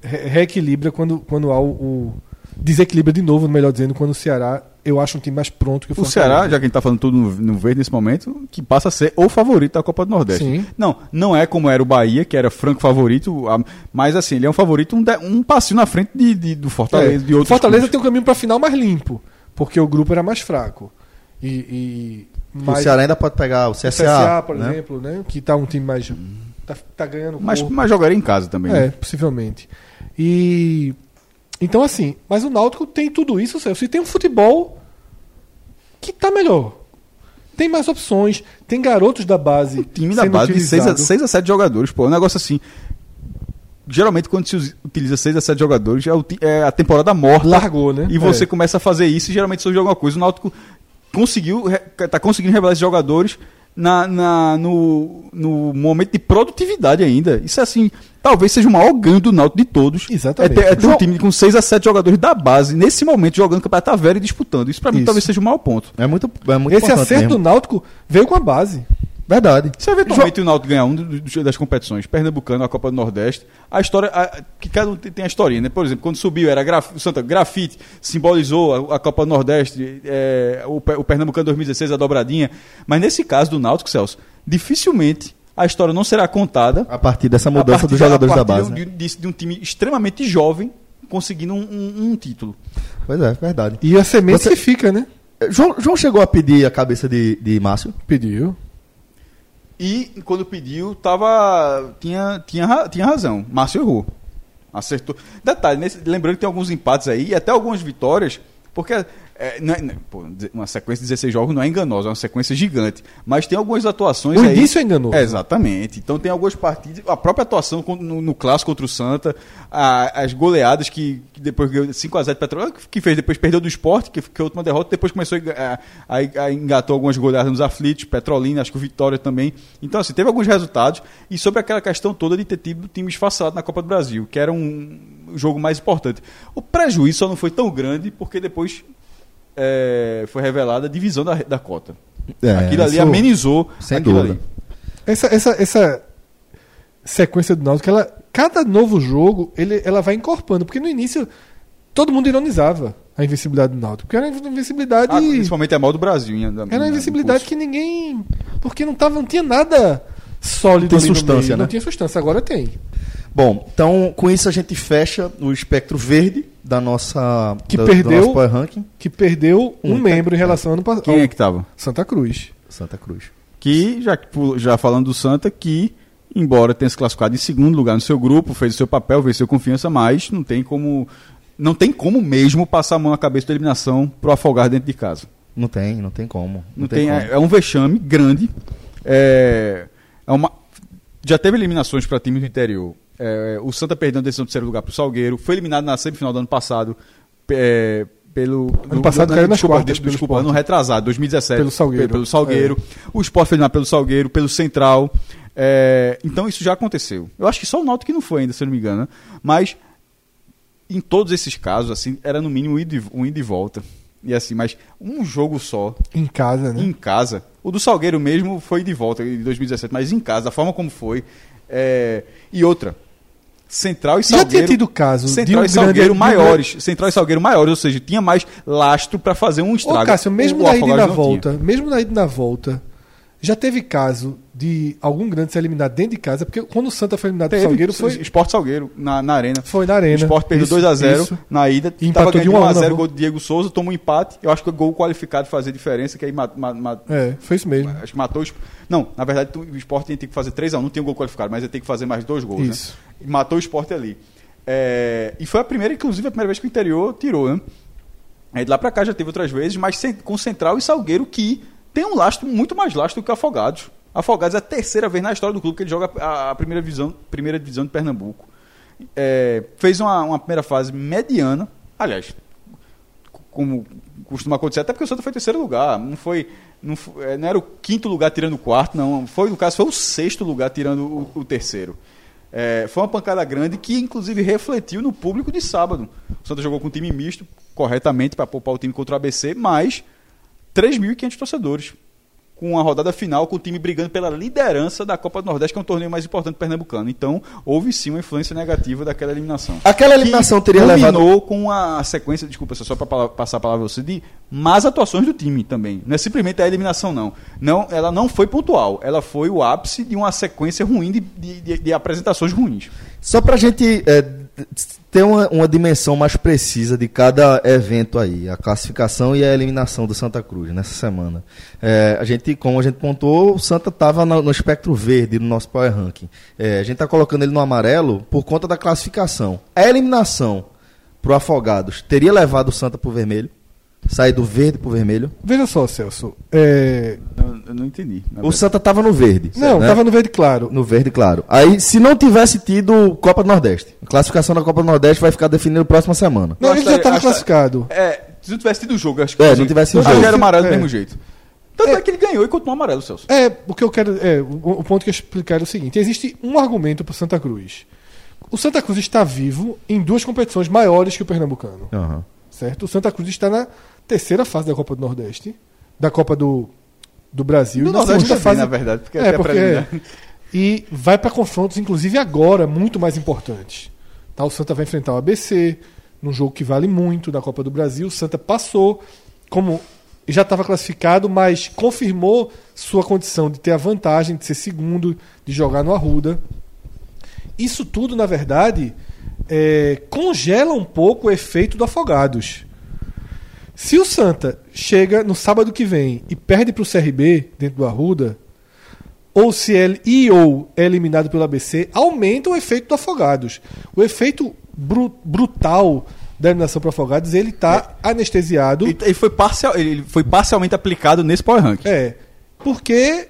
re- reequilibra quando, quando há o, o- Desequilibra de novo, melhor dizendo, quando o Ceará eu acho um time mais pronto que o O Fortaleza. Ceará, já que a gente tá falando tudo no, no verde nesse momento, que passa a ser o favorito da Copa do Nordeste. Sim. Não, não é como era o Bahia, que era franco favorito, a- mas assim, ele é um favorito um, de- um passinho na frente de, de- do Fortaleza, É, de outros Fortaleza clubes. tem um caminho pra final mais limpo, porque o grupo era mais fraco. E, e O Ceará ainda pode pegar o o CSA, CSA, por né? exemplo, né? Que tá um time mais. Tá, tá ganhando Mas, corpo. mas jogaria em casa também. É, né? possivelmente. E. Então, assim, mas o Náutico tem tudo isso, Celso, e tem um futebol que tá melhor. Tem mais opções, tem garotos da base. Um time da base de 6 a, utilizado. 6 a 7 jogadores, pô. É um negócio assim. Geralmente, quando se utiliza 6 a 7 jogadores, é, é a temporada morta. Largou, né? E você É. começa a fazer isso e geralmente surge alguma coisa. O Náutico conseguiu, tá conseguindo revelar esses jogadores na, na- no, no momento de produtividade ainda. Isso é assim, talvez seja o maior ganho do Náutico de todos. Exatamente. É ter, é ter um time com 6 a 7 jogadores da base, nesse momento, jogando campeonato velho e disputando. Isso pra mim Isso. talvez seja o maior ponto. É muito, é muito Esse acerto do mesmo. Náutico veio com a base. Verdade. Se eventualmente o Náutico ganhar um das competições, Pernambucano, a Copa do Nordeste, a história, a- que cada um tem a historinha, né? Por exemplo, quando subiu, era graf, o Santa Grafite, simbolizou a, a Copa do Nordeste, é, o, o Pernambucano 2016, a dobradinha. Mas nesse caso do Náutico, Celso, dificilmente a história não será contada A partir dessa mudança partir dos jogadores a da base. de, né? um- de- de um time extremamente jovem conseguindo um, um- um título. Pois é, verdade. E a semente Você- que fica, né? João, João chegou a pedir a cabeça de, de Márcio? Pediu. E quando pediu, tava. Tinha, tinha, tinha razão. Márcio errou. Acertou. Detalhe, nesse- lembrando que tem alguns empates aí e até algumas vitórias, porque é, não é- não é- pô, uma sequência de 16 jogos não é enganosa, é uma sequência gigante. Mas tem algumas atuações O aí. início é enganoso. É, exatamente. Então tem algumas partidas. A própria atuação no, no clássico contra o Santa, a- as goleadas que, que depois ganhou 5x0 Petróleo, que fez depois perdeu do esporte, que foi a última derrota, depois começou a, a, a engatou algumas goleadas nos aflitos, Petrolina, acho que o Vitória também. Então, assim, teve alguns resultados. E sobre aquela questão toda de ter tido time esfacelado na Copa do Brasil, que era um jogo mais importante. O prejuízo só não foi tão grande porque depois é, foi revelada a divisão da, da cota. É, Aquilo ali amenizou sem aquilo dúvida. ali. Essa, essa, essa sequência do Náutico, ela, cada novo jogo, ele, ela vai encorpando. Porque no início, todo mundo ironizava a invencibilidade do Náutico. Porque era uma invencibilidade... Ah, principalmente é mal do Brasil. Em, Era uma invencibilidade que ninguém. Porque não, tava, não tinha nada sólido Tem ali no substância, meio. né? Não tinha substância, agora tem. Bom, então com isso a gente fecha o espectro verde da nossa Que do, perdeu- do Ranking Que perdeu um, Um, membro em relação ao ano passado. Quem é que tava? Santa Cruz. Santa Cruz. Que, já, já falando do Santa, que, embora tenha se classificado em segundo lugar no seu grupo, fez o seu papel, venceu confiança, mas não tem como. Não tem como mesmo passar a mão na cabeça da eliminação pro afogar dentro de casa. Não tem, não tem como. Não, tem, como. é, é um vexame grande. É, é uma, já teve eliminações para times do interior. É, o Santa perdeu a decisão de terceiro lugar para o Salgueiro. Foi eliminado na semifinal do ano passado. é, pelo Ano passado caiu nas desculpa, quartas Desculpa, desculpa ano retrasado, 2017. Pelo Salgueiro. Pelo Salgueiro. O Sport foi eliminado pelo Salgueiro, pelo Central. É, então isso já aconteceu. Eu acho que só o Náutico que não foi ainda, se eu não me engano. Mas em todos esses casos, assim, era no mínimo um ida e, um ida e volta. E assim, mas um jogo só, Em casa, né? em casa. O do Salgueiro mesmo foi de volta em 2017, mas em casa, da forma como foi. é, E outra. Central e Já Salgueiro. tinha tido caso Central um e Salgueiro grande- de um maiores. Central e Salgueiro maiores, ou seja, tinha mais lastro pra fazer um Ô, estrago. Cássio, mesmo O na ida e na volta, tinha. mesmo na ida e na volta, já teve caso de algum grande ser eliminado dentro de casa, porque quando o Santa foi eliminado do Teve Salgueiro foi, Esporte Salgueiro na, na arena. foi na arena. O Sport perdeu Isso, 2x0 isso. na ida. E tava ganhando 1 a 1 na 1x0 volta. gol do Diego Souza, tomou um empate. Eu acho que o gol qualificado fazer diferença, que aí ma- ma- ma- É, foi isso mesmo. acho que matou. Não, na verdade o Sport tinha que fazer 3x1, não tinha um gol qualificado, mas ia ter que fazer mais dois gols. Isso. Né? E matou o Sport ali. É, e foi a primeira, inclusive, a primeira vez que o interior tirou, né? Aí de lá pra cá já teve outras vezes, mas com Central e Salgueiro que tem um lastro muito mais lastro do que Afogados. Afogados é a terceira vez na história do clube que ele joga a, primeira, divisão, primeira divisão de Pernambuco. É, fez uma, uma primeira fase mediana, aliás, como costuma acontecer, até porque o Santa foi terceiro lugar, não foi, não, fo- é, não era o quinto lugar tirando o quarto, não, foi no caso foi o sexto lugar tirando o, o terceiro. É, foi uma pancada grande que inclusive refletiu no público de sábado. O Santa jogou com um time misto, corretamente para poupar o time contra o ABC, mas 3.500 torcedores. Com a rodada final, com o time brigando pela liderança da Copa do Nordeste, que é um torneio mais importante pernambucano. Então, houve sim uma influência negativa daquela eliminação. Aquela eliminação teria levado. Com a sequência, desculpa, só para passar a palavra a você, de más atuações do time também. Não é simplesmente a eliminação, não. não ela não foi pontual, ela foi o ápice de uma sequência ruim de, de, de- de apresentações ruins. Só pra gente é, ter uma, uma dimensão mais precisa de cada evento aí, a classificação e a eliminação do Santa Cruz nessa semana. É, a gente, como a gente pontuou, o Santa estava no, no espectro verde do nosso Power Ranking. É, a gente está colocando ele no amarelo por conta da classificação. A eliminação pro Afogados teria levado o Santa pro vermelho? Sair do verde pro vermelho? Veja só, Celso. é, Eu, eu não entendi. O verdade. Santa estava no verde. Não, né? tava no verde claro. No verde, claro. Aí, se não tivesse tido Copa do Nordeste, a classificação da Copa do Nordeste vai ficar definida na próxima semana. Não, ele acho já que- estava acho que- classificado. É, se não tivesse tido o jogo, acho que É, assim, não tivesse o jogo. já era amarelo do É. mesmo jeito. Tanto é. que ele ganhou e continuou amarelo, Celso. É, o que eu quero. É, o, o ponto que eu explicar é o seguinte: existe um argumento para Santa Cruz. O Santa Cruz está vivo em duas competições maiores que o Pernambucano. Aham. Certo? O Santa Cruz está na terceira fase da Copa do Nordeste, da Copa do, do Brasil. Do e na Nordeste segunda fase. na verdade, porque é, até porque preliminar. E vai para confrontos, inclusive agora, muito mais importantes. Tá? O Santa vai enfrentar o ABC, num jogo que vale muito da Copa do Brasil. O Santa passou, como já estava classificado, mas confirmou sua condição de ter a vantagem de ser segundo, de jogar no Arruda. Isso tudo, na verdade, é, congela um pouco o efeito do Afogados. Se o Santa chega no sábado que vem e perde para o CRB dentro do Arruda, ou se ele e ou é eliminado pelo ABC, aumenta o efeito do Afogados. O efeito bru- brutal da eliminação para Afogados, ele está anestesiado. E- Ele foi, parcial, ele foi parcialmente aplicado nesse Power Rank. É, porque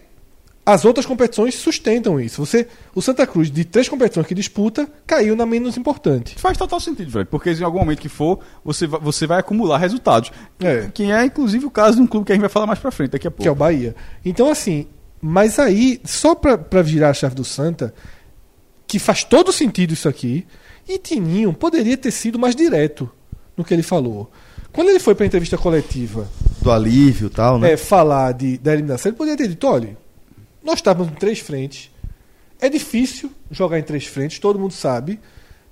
as outras competições sustentam isso. Você, o Santa Cruz, de três competições que disputa, caiu na menos importante. Faz total sentido, Fred, porque em algum momento que for, você vai, você vai acumular resultados. É. Que é, inclusive, o caso de um clube que a gente vai falar mais pra frente daqui a pouco. que é o Bahia. Então, assim, mas aí, só pra, pra virar a chave do Santa, que faz todo sentido isso aqui, e Tininho poderia ter sido mais direto no que ele falou. Quando ele foi pra entrevista coletiva Do alívio e tal, né? é, falar de, da eliminação, ele poderia ter dito: olha, nós estávamos em três frentes, é difícil jogar em três frentes, todo mundo sabe.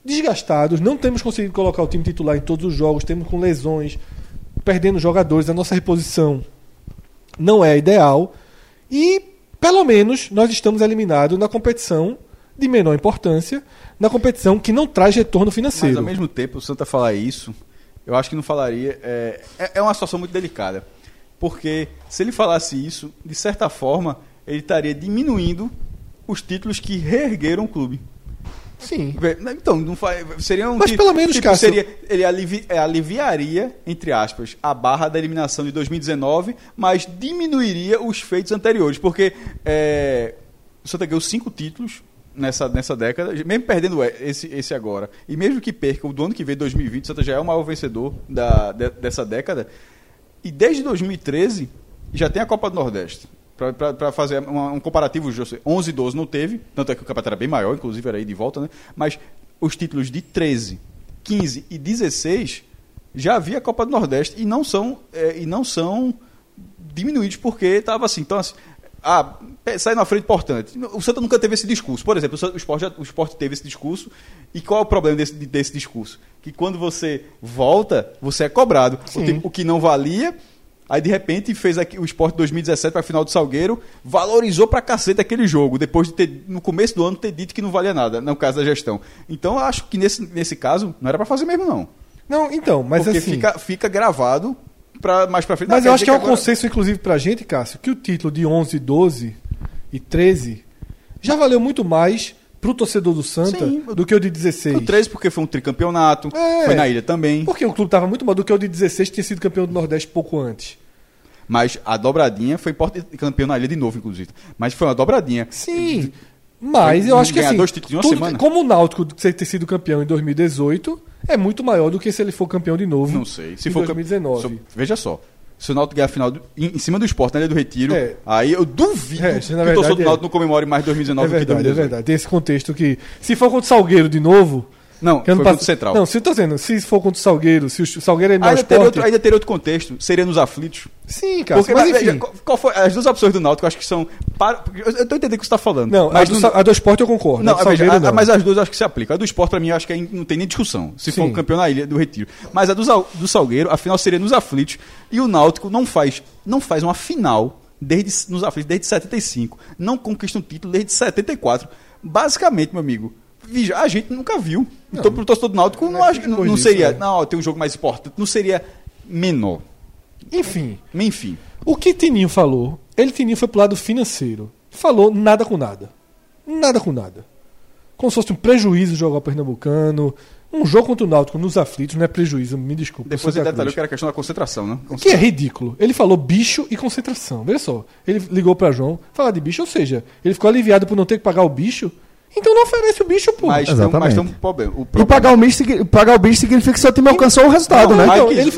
Desgastados, não temos conseguido colocar o time titular em todos os jogos, temos com lesões, perdendo jogadores, a nossa reposição não é ideal. E, pelo menos, nós estamos eliminados na competição de menor importância, na competição que não traz retorno Mas financeiro. ao mesmo tempo, o Santa falar isso, eu acho que não falaria. É, é, é uma situação muito delicada. Porque se ele falasse isso, de certa forma, ele estaria diminuindo os títulos que reergueram o clube. Sim. Então, não faz, seria um Mas tipo- pelo menos, tipo, Cássio- seria, ele alivi- é, aliviaria, entre aspas, a barra da eliminação de 2019, mas diminuiria os feitos anteriores, porque é, o Santa ganhou cinco títulos nessa, nessa década, mesmo perdendo esse, esse agora, e mesmo que perca o do ano que vem, 2020, o Santa já é o maior vencedor da, de- dessa década, e desde 2013 já tem a Copa do Nordeste. Para fazer uma- um comparativo justo, 11 e 12 não teve, tanto é que o campeonato era bem maior, inclusive era aí de volta, né? Mas os títulos de 13, 15 e 16 já havia a Copa do Nordeste e não são, é, e não são diminuídos porque estava assim. Então, assim, ah, sai na frente importante. O Santa nunca teve esse discurso. Por exemplo, o, esporte, já- o esporte teve esse discurso. E qual é o problema desse, desse discurso? Que quando você volta, você é cobrado. O, o que não valia, aí de repente fez aqui, o esporte 2017 para a final do Salgueiro, valorizou pra cacete aquele jogo, depois de ter, no começo do ano, ter dito que não valia nada, no caso da gestão. Então eu acho que nesse, nesse caso, não era para fazer mesmo, não. Não, então, mas Porque assim. fica, fica gravado pra, mais pra frente. Mas eu acho que é um agora- consenso, inclusive, pra gente, Cássio, que o título de 11, 12 e 13 já valeu muito mais pro torcedor do Santa Sim, do que o de 16. O 13 porque foi um tricampeonato, É. foi na ilha também. Porque o clube tava muito mal do que o de 16 tinha sido campeão do Nordeste pouco antes. Mas a dobradinha foi campeão na ilha de novo, inclusive. Mas foi uma dobradinha. Sim. Mas Foi eu acho que assim, dois títulos em uma tudo- semana. como o Náutico ter sido campeão em 2018 é muito maior do que se ele for campeão de novo Não sei. Se em for 2019. campe- veja só. Se o Náutico ganhar a final do- em, em cima do esporte, na Ilha do Retiro, É. aí eu duvido É, que o torcedor do é. Náutico não comemore mais 2019 É verdade, é 2018. verdade. Tem esse contexto que se for contra o Salgueiro de novo, Não, que foi ano contra o pass- Central. Não, se eu tô dizendo, se for contra o Salgueiro, se o Salgueiro é ainda, esporte, outro, ainda teria outro contexto. Seria nos aflitos. sim, cara, Porque, mas mas, enfim. veja, qual, qual foi, as duas opções do Náutico eu acho que são. Para, eu tô entendendo o que você está falando. Não, mas a, do, Sa- a do esporte eu concordo. Não, a do veja, Salgueiro a- não. mas as duas eu acho que se aplicam. A do esporte, pra mim, acho que não tem nem discussão. Se for Sim. um campeão na ilha do Retiro. Mas a do, do Salgueiro, a final seria nos aflitos. E o Náutico não faz, não faz uma final desde, nos aflitos desde 75. Não conquista um título desde 74. Basicamente, meu amigo. A gente nunca viu. Então, pro torcedor do Náutico, não, Não é acho, não, depois não disso, seria. é. Não, tem um jogo mais importante. Não seria menor. Enfim, Enfim. o que Tininho falou, ele Tininho foi pro lado financeiro. Falou nada com nada. Nada com nada. Como se fosse um prejuízo jogar o Pernambucano. Um jogo contra o Náutico nos aflitos não é prejuízo, me desculpa. Depois ele detalhou Cruz. que era questão da concentração, né? Que é ridículo. Ele falou bicho e concentração. Veja só. Ele ligou pra João, falar de bicho, ou seja, ele ficou aliviado por não ter que pagar o bicho. Então não oferece o bicho, pô. Mas, tem, um- Exatamente. mas tem um problema. O E problema- pagar o, bicho, pagar o bicho significa que seu time alcançou o resultado, Não, né? então, ele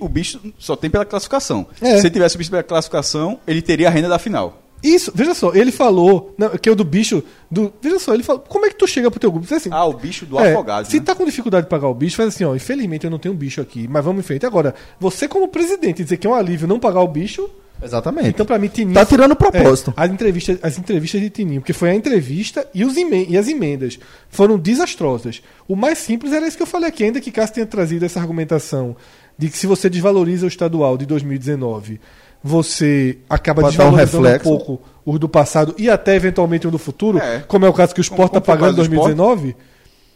o bicho só tem pela classificação. É. Se ele tivesse o bicho pela classificação, ele teria a renda da final. Isso, veja só, ele falou, não, que é o do bicho, do, veja só, ele falou, como é que tu chega pro teu grupo? Assim, Ah, o bicho do é, afogado. Se né? tá com dificuldade de pagar o bicho, faz assim, ó, infelizmente eu não tenho um bicho aqui, mas vamos em frente. Agora, você como presidente dizer que é um alívio não pagar o bicho, Exatamente. então pra mim Tininho... Tá tirando o propósito. É, as, entrevistas, as entrevistas de Tininho, porque foi a entrevista e, os e as emendas foram desastrosas. O mais simples era isso que eu falei aqui, ainda que Cássio tenha trazido essa argumentação de que se você desvaloriza o estadual de 2019, você acaba Pode um desvalorizando um, reflexo. pouco o do passado e até eventualmente o do futuro, É. como é o caso que o Sport está pagando em caso do 2019.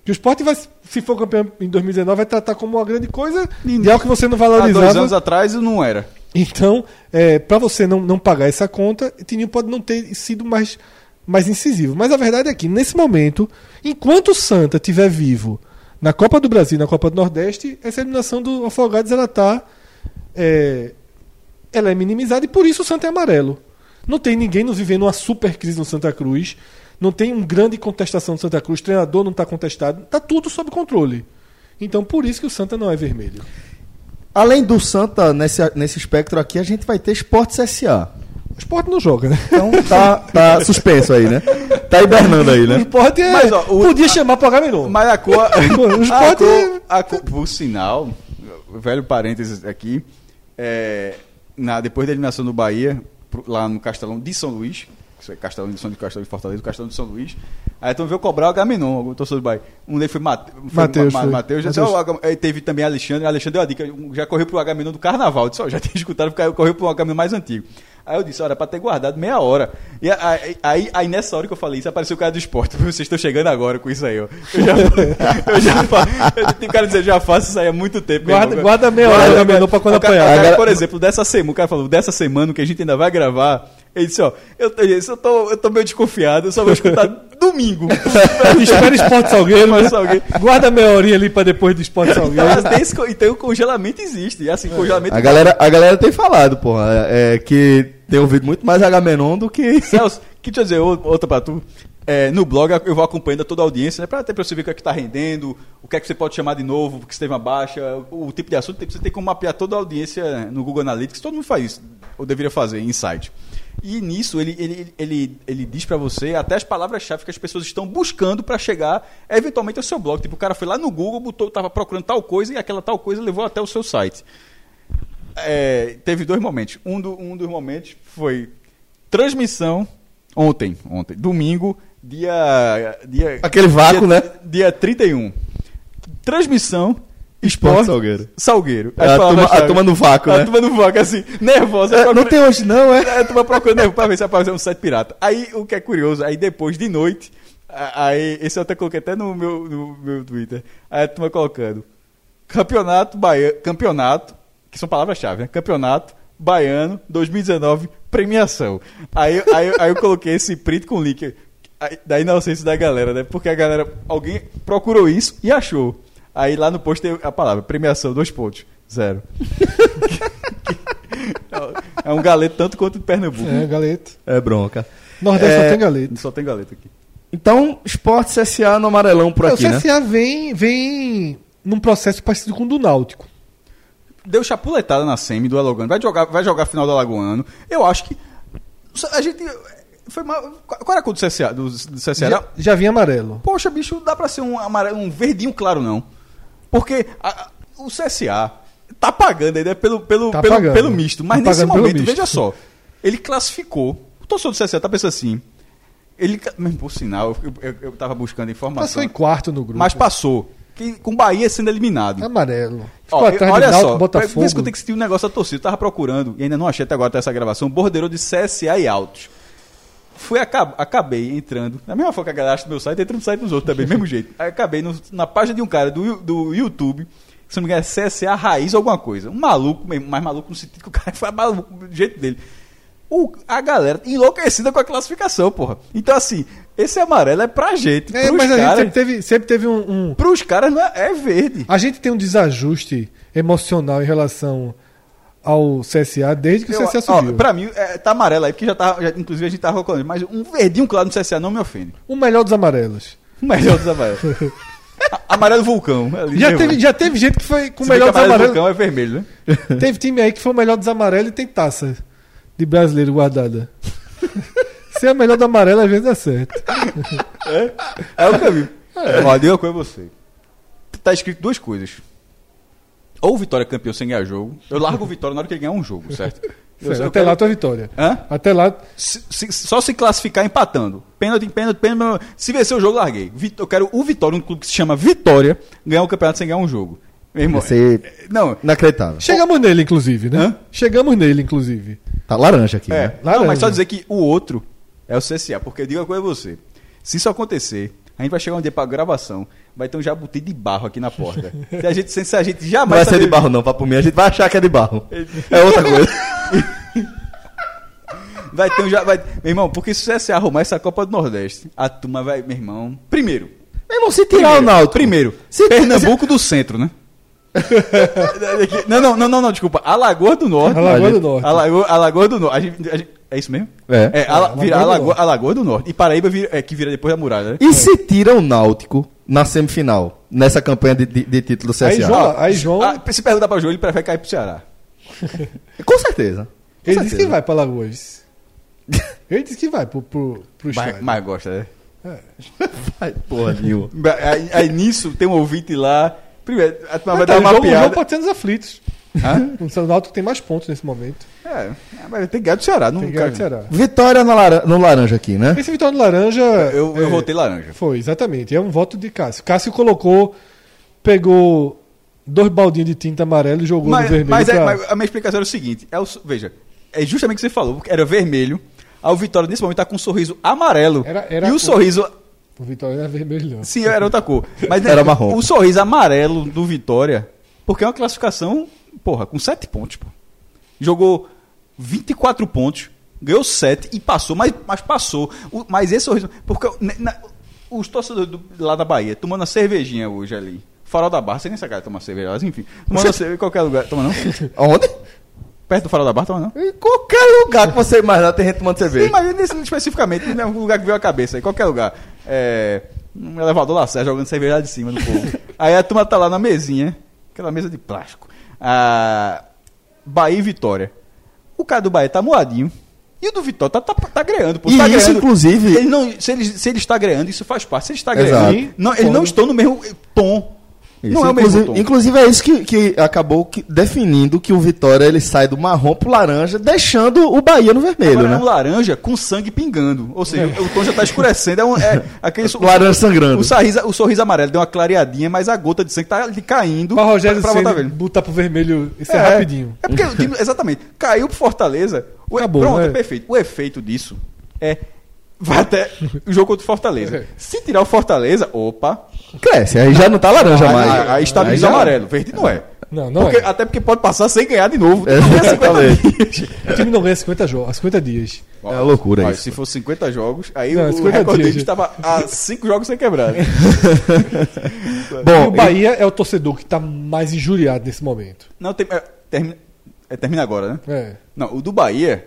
Que o Sport vai, se for campeão em 2019, vai tratar como uma grande coisa de algo que você não Há dois valorizava. anos atrás não era. Então, é, para você não, não pagar essa conta, Tininho pode não ter sido mais, mais incisivo. Mas a verdade é que, nesse momento, enquanto o Santa estiver vivo na Copa do Brasil e na Copa do Nordeste, essa eliminação do Afogados ela tá, é, ela é minimizada e por isso o Santa é amarelo. Não tem ninguém nos vivendo uma super crise no Santa Cruz. Não tem um grande contestação do Santa Cruz. O treinador não está contestado. Está tudo sob controle. Então, por isso que o Santa não é vermelho. Além do Santa, nesse, nesse espectro aqui, a gente vai ter Esportes SA. O esporte não joga, né? Então tá, tá suspenso aí, né? Tá hibernando aí, O né? esporte é. Mas, ó, o- podia chamar pro Agamenon. Mas a cor. O a esporte cor, a cor por sinal, velho parênteses aqui, é, na, depois da eliminação do Bahia, lá no Castelão de São Luís, é Castelão de São de Castelão de Fortaleza, Castelão de São Luís. Aí então veio cobrar o Agamenon, o torcedor do Bahia. Um deles foi, Mate, foi Mateus, Ma- foi. Mateus, disse, teve também Alexandre, Alexandre deu a dica, já correu pro Agamenon do Carnaval, disse, ó, já tinha escutado, correu pro Agamenon mais antigo. Aí eu disse, olha, pra ter guardado meia hora. E aí, aí, aí nessa hora que eu falei isso, apareceu o cara do esporte. Vocês estão chegando agora com isso aí, ó. Eu já, eu já faço. Tem cara dizer, já faço isso aí há muito tempo. Guarda- irmão. guarda meia hora do Agamenon pra quando cara- apanhar. cara, por exemplo, dessa semana, o cara falou, dessa semana que a gente ainda vai gravar, ele disse, ó, eu, tô- eu, tô, eu tô meio desconfiado, eu só vou escutar domingo. Espera Esporte Salgueiro. Mas né? alguém- Guarda meia horinha ali pra depois do Esporte Salgueiro. Então, então o congelamento existe. E assim, congelamento. A galera, a galera tem falado, porra, é, é, que tem ouvido muito mais Agamenon do que. Celso, que deixa eu dizer ou- outra pra tu. É, no blog eu vou acompanhando toda a audiência, né? Pra até pra você ver o que é que tá rendendo, o que é que você pode chamar de novo, você teve uma baixa, o, o tipo de assunto, você tem como mapear toda a audiência no Google Analytics, todo mundo faz isso, ou deveria fazer, site. E nisso ele, ele, ele, ele diz pra você até as palavras-chave que as pessoas estão buscando pra chegar eventualmente ao seu blog. Tipo, o cara foi lá no Google, botou, tava procurando tal coisa e aquela tal coisa levou até o seu site. É, teve dois momentos. Um, do- um dos momentos foi transmissão ontem, ontem, domingo, dia. dia Aquele vácuo, dia, né? Dia 31. Transmissão. Esporte Esporte Salgueiro. Salgueiro. É, a turma- a turma no vácuo, a né? turma no vácuo, assim, nervosa. É, não tem hoje não, é? é, tu vai procurando pra ver se apareceu um site pirata. Aí, o que é curioso, aí depois de noite, a- aí, esse eu até coloquei até no meu, no meu Twitter, aí a turma colocando, campeonato baiano, campeonato, que são palavras-chave, né? Campeonato Baiano 2019, premiação. Aí, aí, aí eu coloquei esse print com link aí, da inocência da galera, né? Porque a galera, alguém procurou isso e achou. Aí lá no post tem a palavra, premiação, dois pontos, zero. é um galeto tanto quanto o de Pernambuco. É, galeta. É bronca. Nordeste É, só tem galeta. Só tem galeto aqui. Então, Esporte CSA no amarelão por É, aqui, o né? CSA vem, vem num processo parecido com o do Náutico. Deu chapuletada na semi do Alagoano. Vai jogar, vai jogar a final do Alagoano. Eu acho que. A gente. Foi mal, qual era a cor do CSA? Do, do CSA? Já, já vinha amarelo. Poxa, bicho, dá pra ser um, amarelo, um verdinho claro, não. Porque a- o CSA tá pagando ainda pelo, pelo, Tá pelo, pagando. pelo misto. Mas Tá nesse momento, veja só. Ele classificou. O torcedor do CSA tá pensando assim. Ele, mesmo por sinal, eu, eu, eu tava buscando informação. Passou em quarto no grupo. mas passou. Que, com o Bahia sendo eliminado. Amarelo. Ficou Ó, atrás olha Náutico, só, Botafogo. por isso que eu tenho que sentir um negócio da torcida. Eu tava procurando, e ainda não achei até agora até essa gravação, bordeiro de CSA e Altos. Fui, acab- acabei entrando, da mesma forma que a galera acha do meu site, entra no site dos outros também, mesmo jeito. Acabei no- na página de um cara do, do YouTube, se não me engano é CSA Raiz ou alguma coisa. Um maluco, mais maluco no sentido que o cara foi maluco do jeito dele. O- a galera enlouquecida com a classificação, porra. Então, assim, esse amarelo é pra gente. É, mas a gente caras, sempre teve, sempre teve um, um- pros caras é, é verde. A gente tem um desajuste emocional em relação ao CSA desde que o Eu- CSA ó, subiu. pra mim, é, tá amarelo aí, porque já tá. já- inclusive a gente tava colocando, mas um verdinho claro no CSA não me ofende. O melhor dos amarelos. O melhor dos amarelos. Amarelo vulcão. ali, Já meu teve, já teve gente que foi com o melhor dos amarelo amarelos. vulcão é vermelho, né? Teve time aí que foi o melhor dos amarelos e tem taça de brasileiro guardada. Ser o melhor do amarelo às vezes dá certo. É o caminho. Ó, diga uma coisa a você. Tá escrito duas coisas. Ou Vitória é campeão sem ganhar jogo. Eu largo o Vitória na hora que ele ganhar um jogo, certo? Eu- Certo, eu Até quero- lá tua vitória. Hã? Até lá. Se- se- só se classificar empatando. Pênalti, pênalti, pênalti. Se vencer o jogo, larguei. Vit- Eu quero o Vitória, um clube que se chama Vitória, ganhar o campeonato sem ganhar um jogo. Meu irmão, ser Não, inacreditável. Chegamos nele, inclusive, né? Hã? Chegamos nele, inclusive. Tá laranja aqui, É, né? Laranja. não, mas só dizer que o outro é o CSA, porque eu digo uma coisa a você. Se isso acontecer, a gente vai chegar um dia pra gravação, vai ter um jabuti de barro aqui na porta. Se a gente, se a gente Não jamais. vai ser de barro não, papo mim. A gente vai achar que é de barro. É outra coisa. Vai ter um ja- vai- Meu irmão, porque se o CSA arrumar essa Copa do Nordeste, a turma vai. Meu irmão. Primeiro. Meu irmão, se tirar Primeiro, o Náutico... Primeiro. Se- Pernambuco do centro, né? Não, não, não, não, não, desculpa. Alagoas do Norte. Alagoas do Norte. Alagoa, Alagoas do Norte. A gente- a gente- é isso mesmo? É. É, Ala, Alagoas vira do Alagoa, Norte. Alagoas do Norte. E Paraíba vira, é, que vira depois da muralha, né? E se tira o Náutico na semifinal, nessa campanha de, de- de título do CSA? Aí, João, aí João Ah, se perguntar pra João, ele prefere cair pro Ceará. Com certeza. Com ele disse que vai pra Lagoas. Ele disse que vai pro, pro, pro Mas, mas gosta, né? Ai, porra, Nil. Aí, aí nisso tem um ouvinte lá. Primeiro, a turma vai Mas dar tá, uma o João, o João piada. pode ser nos aflitos. Hã? O São Náutico tem mais pontos nesse momento. É, mas tem que ganhar do Ceará. Não Tem que ganhar quero- do Ceará. Vitória no, lara- no laranja aqui, né? Esse Vitória do Laranja. Eu, eu é, votei laranja. Foi, exatamente. É um voto de Cássio. Cássio colocou, pegou dois baldinhos de tinta amarela e jogou Mas, no vermelho. mas, é- pra- mas a minha explicação era o seguinte: é o, veja, é justamente o que você falou, porque era vermelho. A Vitória nesse momento tá com um sorriso amarelo. Era- era e o, o- sorriso. O Vitória era vermelho, não. Sim, era outra cor. Mas né, Era marrom. O sorriso amarelo do Vitória, porque é uma classificação, porra, com 7 pontos, pô. Jogou 24 pontos, ganhou 7 e passou, mas, mas passou. O- mas esse sorriso. Porque né, na- os torcedores do- lá da Bahia tomando a cervejinha hoje ali. Farol da Barra, você nem sabe cara tomar cerveja, mas enfim. Tomando cerveja em qualquer lugar. Toma não? Onde? Perto do Farol da Barra, toma não? Em qualquer lugar que você imaginar tem gente tomando Sim, cerveja. mas nesse especificamente, né, um lugar que veio a cabeça, em qualquer lugar. É, um elevador lá, Sérgio, jogando cerveja lá de cima do povo. Aí a turma tá lá na mesinha, aquela mesa de plástico. Ah, Bahia e Vitória. O cara do Bahia tá moadinho, E o do Vitória tá, tá, tá greando, pô. E tá isso, greando. inclusive- Ele não, se, ele, se ele está greando, isso faz parte. Se ele está greando, não, eles não estão no mesmo tom. Isso, Não é o inclusive, mesmo tom. inclusive é isso que, que acabou que- definindo que o Vitória ele sai do marrom pro laranja, deixando o Bahia no vermelho, Agora é né? um laranja com sangue pingando. Ou seja, o tom já tá escurecendo. É, um, é aquele so- Laranja sangrando. O sorriso, o sorriso amarelo deu uma clareadinha, mas a gota de sangue tá ali caindo. Pra Rogério pra Ceni botar velho. botar pro vermelho, isso é, rapidinho. É porque o exatamente, caiu pro Fortaleza. O, Acabou, pronto, né? é perfeito. O efeito disso é vai até o jogo contra o Fortaleza. É. Se tirar o Fortaleza, opa, Cresce, aí já não tá laranja aí, mais. aí, aí estabiliza Aí já- amarelo. Verde não é. Não, não Porque- é. Até porque pode passar sem ganhar de novo. É, Não ganha 50 exatamente. dias. O time não ganha 50 jogos, 50 dias. É uma loucura Olha, isso. Se fosse 50 jogos, aí Não, o 50 recorde dias. dele estava a 5 jogos sem quebrar. e Bom, o Bahia é o torcedor que tá mais injuriado nesse momento. Não, tem, é, termina, é, termina agora, né? É. Não, o do Bahia.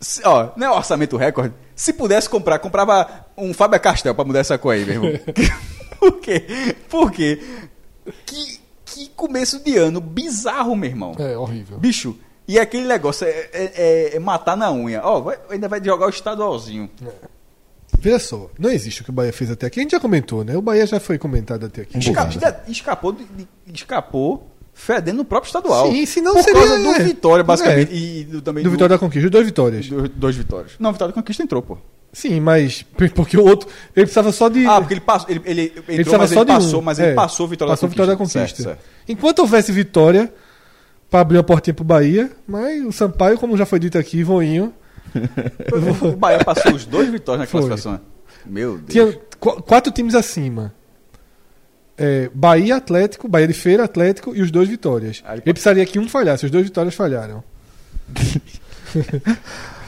se- ó, não é orçamento recorde. Se pudesse comprar, comprava um Fábio Castel pra mudar essa cor aí, meu irmão. Por quê? Por quê? Que, que começo de ano bizarro, meu irmão. É, horrível. Bicho, e aquele negócio é, é- é- é matar na unha. Ó, vai- ainda vai jogar o estadualzinho. Veja só, não existe o que o Bahia fez até aqui. A gente já comentou, né? O Bahia já foi comentado até aqui. Esca- de- escapou, de- de- escapou fedendo no próprio estadual. Sim, senão Por seria- causa do é. Vitória, basicamente. É. E do, também Do Vitória da Conquista, duas vitórias. do- dois vitórias. Não, Vitória da Conquista entrou, pô. Sim, mas porque o outro. Ele precisava só de. Ah, porque ele passou. Ele, ele, ele entrou, precisava mas só ele de um. passou, mas ele É, passou Vitória passou da Vitória Conquista. da Conquista. Certo, certo. Enquanto houvesse vitória, pra abrir uma portinha pro Bahia, mas o Sampaio, como já foi dito aqui, voinho. O Bahia passou os dois vitórias na Foi. classificação. Meu Deus. Tinha qu- quatro times acima. É, Bahia, Atlético, Bahia de Feira, Atlético e os dois vitórias. Ele Ele precisaria que um falhasse, os dois vitórias falharam.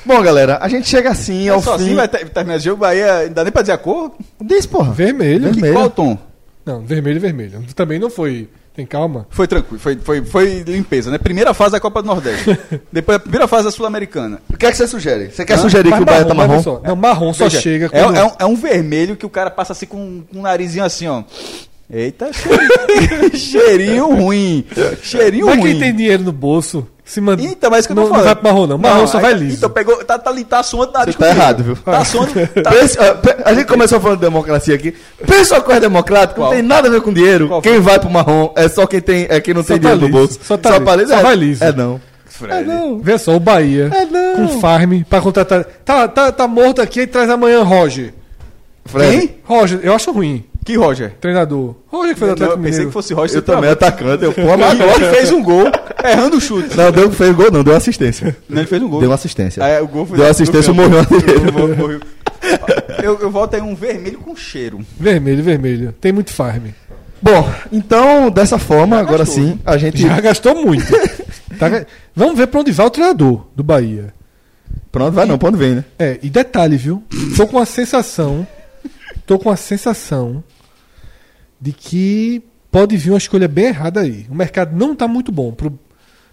Bom, galera, a gente chega assim ao Só fim. assim vai ter- terminar esse jogo, Bahia. Não dá nem pra dizer a cor? Diz, porra. Vermelho. Vermelho. Que, qual o tom? Não, vermelho e vermelho. Também não foi. Tem calma. Foi tranquilo, foi, foi, foi limpeza, né? Primeira fase da Copa do Nordeste. Depois a primeira fase da Sul-Americana. O que é que você sugere? Você quer Hã? sugerir Mas que o Bahia tá marrom? só, não, marrom só Veja, chega é, quando... é um, é um vermelho que o cara passa assim com, com um narizinho assim, ó. Eita, cheirinho, cheirinho ruim. Cheirinho Mas ruim. quem tem dinheiro no bolso se manda. Então, mas é isso que eu tô não, falando. Não vai pro marrom, não. Marrom só aí vai tá- liso. Então pegou, tá, tá, tá suando nariz Você tá comigo. errado, viu? Tá suando. Tá, a gente começou falando de democracia aqui. Pensa uma coisa democrática, Qual? não tem nada a ver com dinheiro. Qual quem vai pro marrom é só quem tem, é quem não Só tem tá dinheiro no liso. bolso. Só tá liso. pra liso, Só é, vai liso. É não. Fred. Vê só, o Bahia É, não. com farm pra contratar. Tá, tá, tá morto aqui e traz amanhã Roger. Fred, Quem? Roger, eu acho ruim. Que Roger? Treinador. Roger que foi do Não, Atlético eu pensei Mineiro. que fosse Roger. eu também atacante. Eu, porra, mas Ele fez um gol errando o chute. Não, deu, fez gol não, deu assistência. Não, ele fez um gol. Deu assistência. Ah, é, o gol foi Deu assistência, morreu na direita. Eu, eu volto aí um vermelho com cheiro. Vermelho, vermelho. Tem muito farm. Bom, então, dessa forma, Já agora gastou. sim, a gente. Já gastou muito. Tá Vamos ver pra onde vai o treinador do Bahia. Pronto, vai não, pra onde vem, né? É, e detalhe, viu? Tô com a sensação. Tô com a sensação de que pode vir uma escolha bem errada aí. O mercado não tá muito bom pro,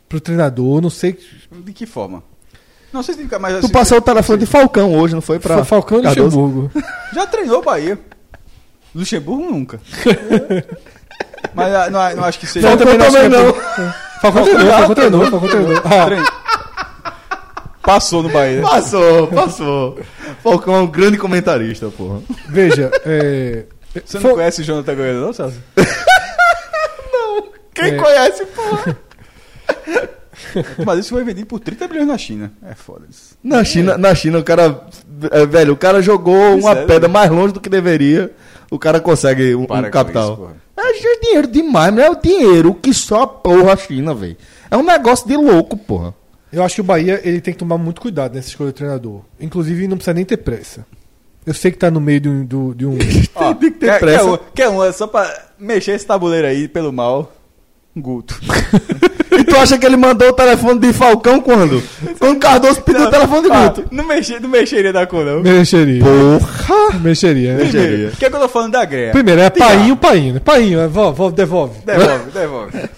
pro treinador. Não sei. De que forma? Não sei se fica mais Tu assim. passou o telefone de Falcão hoje, não foi? Pra Fa- Falcão e? Luxemburgo. Já treinou Bahia. Luxemburgo nunca. Mas ah, não, não acho que seja. Falcão também também não. Falcão treinou, Falcão treinou, Falcão treinou. Passou no Bahia. Passou, passou. Falcão é um grande comentarista, porra. veja, é, Você não Fal- conhece Jonathan Goiano, não, Celso? Quem É. conhece, porra? Mas isso foi vendido por 30 bilhões na China. É foda isso. Na China, na China, o cara. é, velho, o cara jogou uma Sério? pedra mais longe do que deveria. O cara consegue um, um capital. isso, porra. é dinheiro demais, não é o dinheiro que só a porra a China, velho. É um negócio de louco, porra. Eu acho que o Bahia ele tem que tomar muito cuidado nessa escolha do treinador. Inclusive, não precisa nem ter pressa. Eu sei que tá no meio de um. do- de um- Ó, Tem que ter quer, pressa. Quer, um, quer um, é só pra mexer esse tabuleiro aí pelo mal. Guto. E tu acha que ele mandou o telefone de Falcão quando? Quando o Cardoso pediu o telefone de Ah, Guto. não, mexer, não mexeria da cor, não. Mexeria. Porra! Mexeria. né? Mexeria. O que é que eu tô falando da greia? Primeiro, é painho, painho. né? Painho, é, devolve. Devolve, devolve.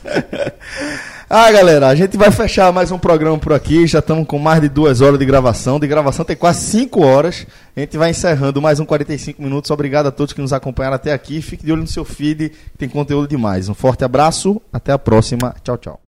Ah, galera, a gente vai fechar mais um programa por aqui. Já estamos com mais de duas horas de gravação. De gravação tem quase cinco horas. A gente vai encerrando mais um 45 minutos. Obrigado a todos que nos acompanharam até aqui. Fique de olho no seu feed, tem conteúdo demais. Um forte abraço, até a próxima. Tchau, tchau.